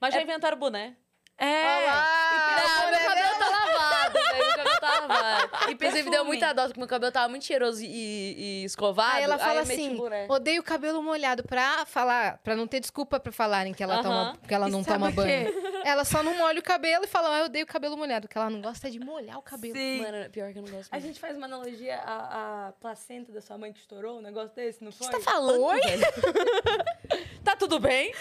Mas já inventaram boné. É. Olha lá. Não, meu cabelo tá lavado, velho. Meu cabelo tá tava. Inclusive, deu muita dó, porque meu cabelo tava muito cheiroso e, e escovado. Aí ela fala meti assim: o odeio cabelo molhado pra falar, pra não ter desculpa pra falarem que ela, Aham. toma, que ela não toma o quê? banho. Ela só não molha o cabelo e fala, ah, eu odeio cabelo molhado, porque ela não gosta de molhar o cabelo. Sim. Mano, pior que eu não gosto A muito. gente faz uma analogia à, à placenta da sua mãe que estourou, um negócio desse, não foi? Você tá falando, Oi? Tá tudo bem?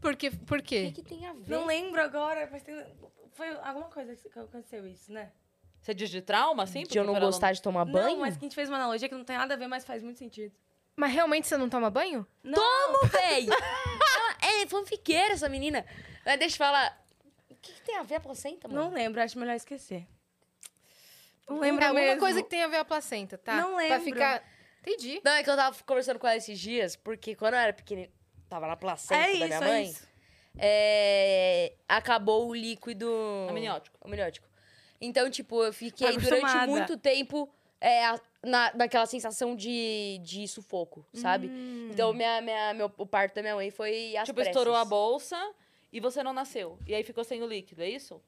Por quê? Por O quê? que, que tem a ver? Não lembro agora, mas tem... foi alguma coisa que aconteceu isso, né? Você diz de trauma, assim? de eu não pra gostar de tomar banho? Não, mas que a gente fez uma analogia que não tem nada a ver, mas faz muito sentido. Mas realmente você não toma banho? Não, Tomo, véi! É fanfiqueira, essa menina. Mas deixa eu falar. O que, que tem a ver a placenta, mano? não lembro, acho melhor esquecer. Não lembro é alguma mesmo. coisa que tem a ver a placenta, tá? Não Pra lembro. ficar... Entendi. Não, é que eu tava conversando com ela esses dias, porque quando eu era pequena, tava na placenta É da isso, minha é mãe, isso. É, acabou o líquido... Amniótico. Amniótico. Então, tipo, eu fiquei Tá durante muito tempo é, a- na, naquela sensação de, de sufoco, sabe? Hum. Então, minha, minha, meu, o parto da minha mãe foi às Tipo, pressas. estourou a bolsa e você não nasceu. E aí ficou sem o líquido, é isso?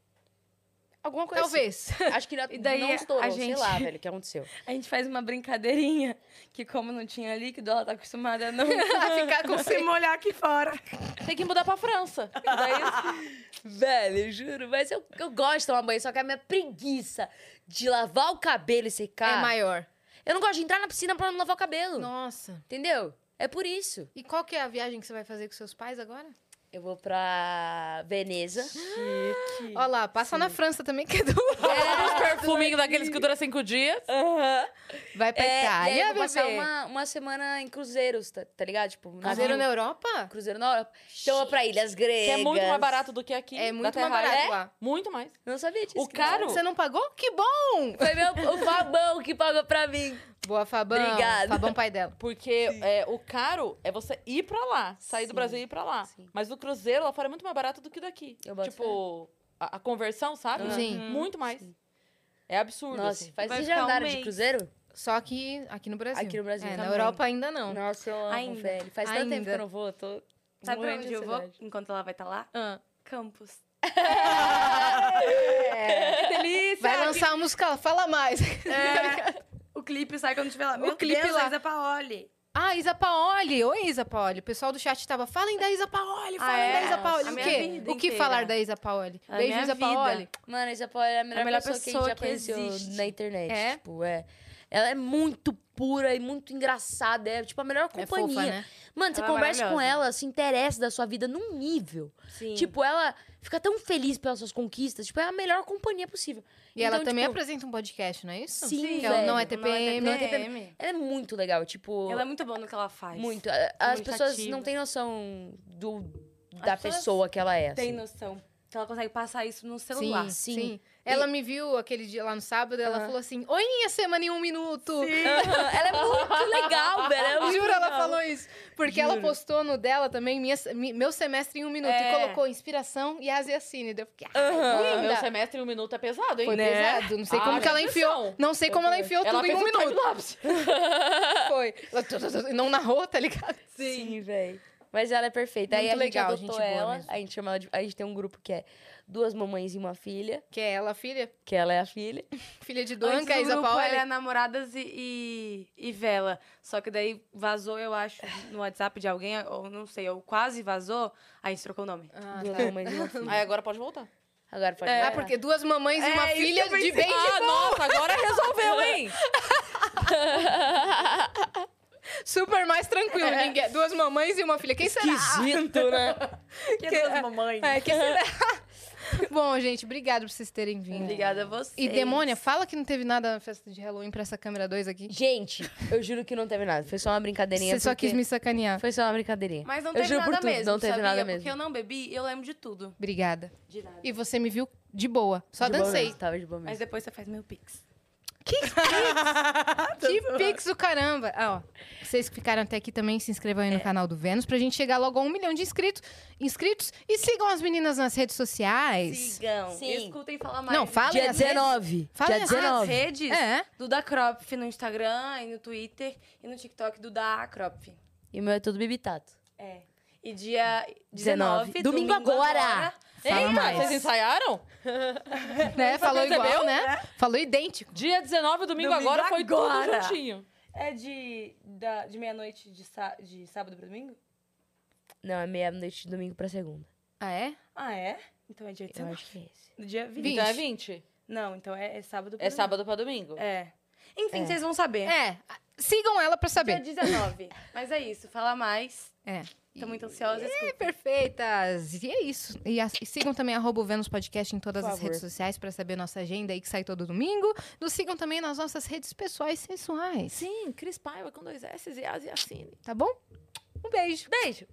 Alguma coisa Talvez. assim. Acho que não, E daí não estourou, a sei gente- lá, velho, o que aconteceu. A gente faz uma brincadeirinha que, como não tinha líquido, ela tá acostumada a não A ficar com se molhar aqui fora. Tem que mudar pra França. Daí, Velho, eu juro, mas eu, eu gosto de tomar banho, só que a minha preguiça de lavar o cabelo e É secar. maior. Eu não gosto de entrar na piscina pra não lavar o cabelo. Nossa. Entendeu? É por isso. E qual que é a viagem que você vai fazer com seus pais agora? Eu vou pra Veneza. Chique. Olha lá, passa na França também, que é do... os perfuminhos daqueles que duram cinco dias. Vai pra É, e aí Itália, eu vou passar uma, uma semana em cruzeiros, tá, tá ligado? Tipo, Cruzeiro na. Europa? Cruzeiro na Europa. Então eu vou pra Ilhas Gregas. Que é muito mais barato do que aqui. É da muito mais barato É? lá. Muito mais. Não sabia disso. O caro- Você não pagou? Que bom! Foi meu, o Fabão que pagou pra mim. Boa, Fabão. Obrigada. Fabão, pai dela. Porque é, o caro é você ir pra lá, sair do Sim. Brasil e ir pra lá. Sim. Mas o cruzeiro lá fora é muito mais barato do que daqui. Eu boto tipo, a, a conversão, sabe? Sim. Muito mais. É absurdo, Nossa, assim. faz Vai vocês já um andaram de mês. cruzeiro? Só que aqui no Brasil. Aqui no Brasil É, na. Europa ainda não. Nossa, eu amo, Ainda. velho. Faz tanto tempo Ainda. que eu não vou, eu tô Sabe pra onde de eu vou? Enquanto ela vai estar lá? Ah. Campus. Que delícia! Vai lançar a música, fala mais. É. o clipe sai quando tiver lá. Meu clipe Deus, lá. Isa Paoli. Ah, Isa Paoli. Oi, Isa Paoli. O pessoal do chat tava, falem da Isa Paoli, falem é? da Isa Paoli. A O quê? O que inteira. falar da Isa Paoli? A Beijo, Isa vida. Paoli. Mano, a Isa Paula é a melhor, melhor pessoa, que a pessoa gente já que conheceu existe. na internet. É? Tipo, é. Ela é muito pura e muito engraçada. É, tipo, a melhor É companhia. fofa, né? Mano, você Ela é conversa com ela, se interessa da sua vida num nível. Sim. Tipo, ela fica tão feliz pelas suas conquistas. Tipo, é a melhor companhia possível. E ela Então, também tipo, apresenta um podcast, não é isso? Sim, Que ela não é. TPM. Não é TPM. Ela é muito legal. Tipo, Ela é muito boa no que ela faz. muito. As pessoas não têm noção do, da pessoa que ela é. Tem assim. noção. Que ela consegue passar isso no celular. Sim, sim. sim. Ela me viu aquele dia lá no sábado, ela falou assim, oi, minha semana em um minuto. Ela é muito legal, velho. ela é muito Juro, ela legal. falou isso. Porque ela Juro. postou no dela também minha, mi- meu semestre em um minuto. É. E colocou inspiração e Asiacine. Daí Eu fiquei, ah, linda. meu semestre em um minuto é pesado, hein? Foi Né? pesado. Não sei Ah, como que ela enfiou. Não sei como ela enfiou Ela tudo em um o minuto. Foi. Ela tu- tu- tu- Não narrou, tá ligado? Sim, velho. Mas ela é perfeita. Aí Muito a gente legal, adotou gente boa ela. mesmo. A gente chama ela de. A gente tem um grupo que é duas mamães e uma filha, Que é ela, filha. que ela é a filha. Filha de Antes Duanca, do Isa grupo, Paula. ela é namoradas e, e, e vela. Só que daí vazou, eu acho, no WhatsApp de alguém, ou não sei, ou quase vazou, aí a gente trocou o nome. Ah, duas tá. mamães e uma filha. Aí agora pode voltar. Agora pode Ah, voltar. porque duas mamães e uma É, filha de pensei. bem de Ah, nossa, agora resolveu, hein? super mais tranquilo. Ninguém- Duas mamães e uma filha. Quem será? Esquisito, né? Que duas mamães. É, quem será? Bom, gente, obrigada por vocês terem vindo. Obrigada a você. E Demônia, fala que não teve nada na festa de Halloween pra essa câmera 2 aqui. Gente, eu juro que não teve nada. Foi só uma brincadeirinha. Você só porque- quis me sacanear. Foi só uma brincadeirinha. Mas não Eu teve juro por nada tudo, mesmo, não teve sabia? nada mesmo. Porque eu não bebi, eu lembro de tudo. Obrigada. De nada. E você me viu de boa. Só De boa dancei. mesmo, Tava de boa Mas mesmo. depois você faz meu pix. Que pix do caramba. Ah, ó. Vocês que ficaram até aqui também se inscrevam aí no canal do Vênus pra gente chegar logo a um milhão de inscritos. inscritos. E sigam as meninas nas redes sociais. Sigam. Sim. Escutem falar mais. Não, falem Dia as redes. 19. Fala Dia as As 19. redes É. do Da Cropf no Instagram e no Twitter e no TikTok do Da Cropf. E o meu é tudo bibitato. É. E dia 19, 19, domingo agora. Fala Eita, mais. vocês ensaiaram? Né? Falou igual, né? Falou idêntico. Dia 19, domingo, Domingo agora, foi agora. tudo juntinho. É de, da, de meia-noite de, de sábado pra domingo? Não, é meia-noite de domingo pra segunda. Ah, é? Ah, é? Então é dia Eu 19. acho que é esse. Dia 20. Então é 20. Não, então é, é sábado pra É domingo. sábado pra domingo. É. Enfim, É. vocês vão saber. É. Sigam ela pra Dia saber. 19. Mas é isso, fala mais. É. Tô muito ansiosa. É, perfeitas. E é isso. E, as- e sigam também arroba o Vênus Podcast em todas as redes sociais pra saber nossa agenda aí que sai todo domingo. Nos sigam também nas nossas redes pessoais sensuais. Sim, Cris Paiva com dois S e As e Assine. Tá bom? Um beijo. Beijo.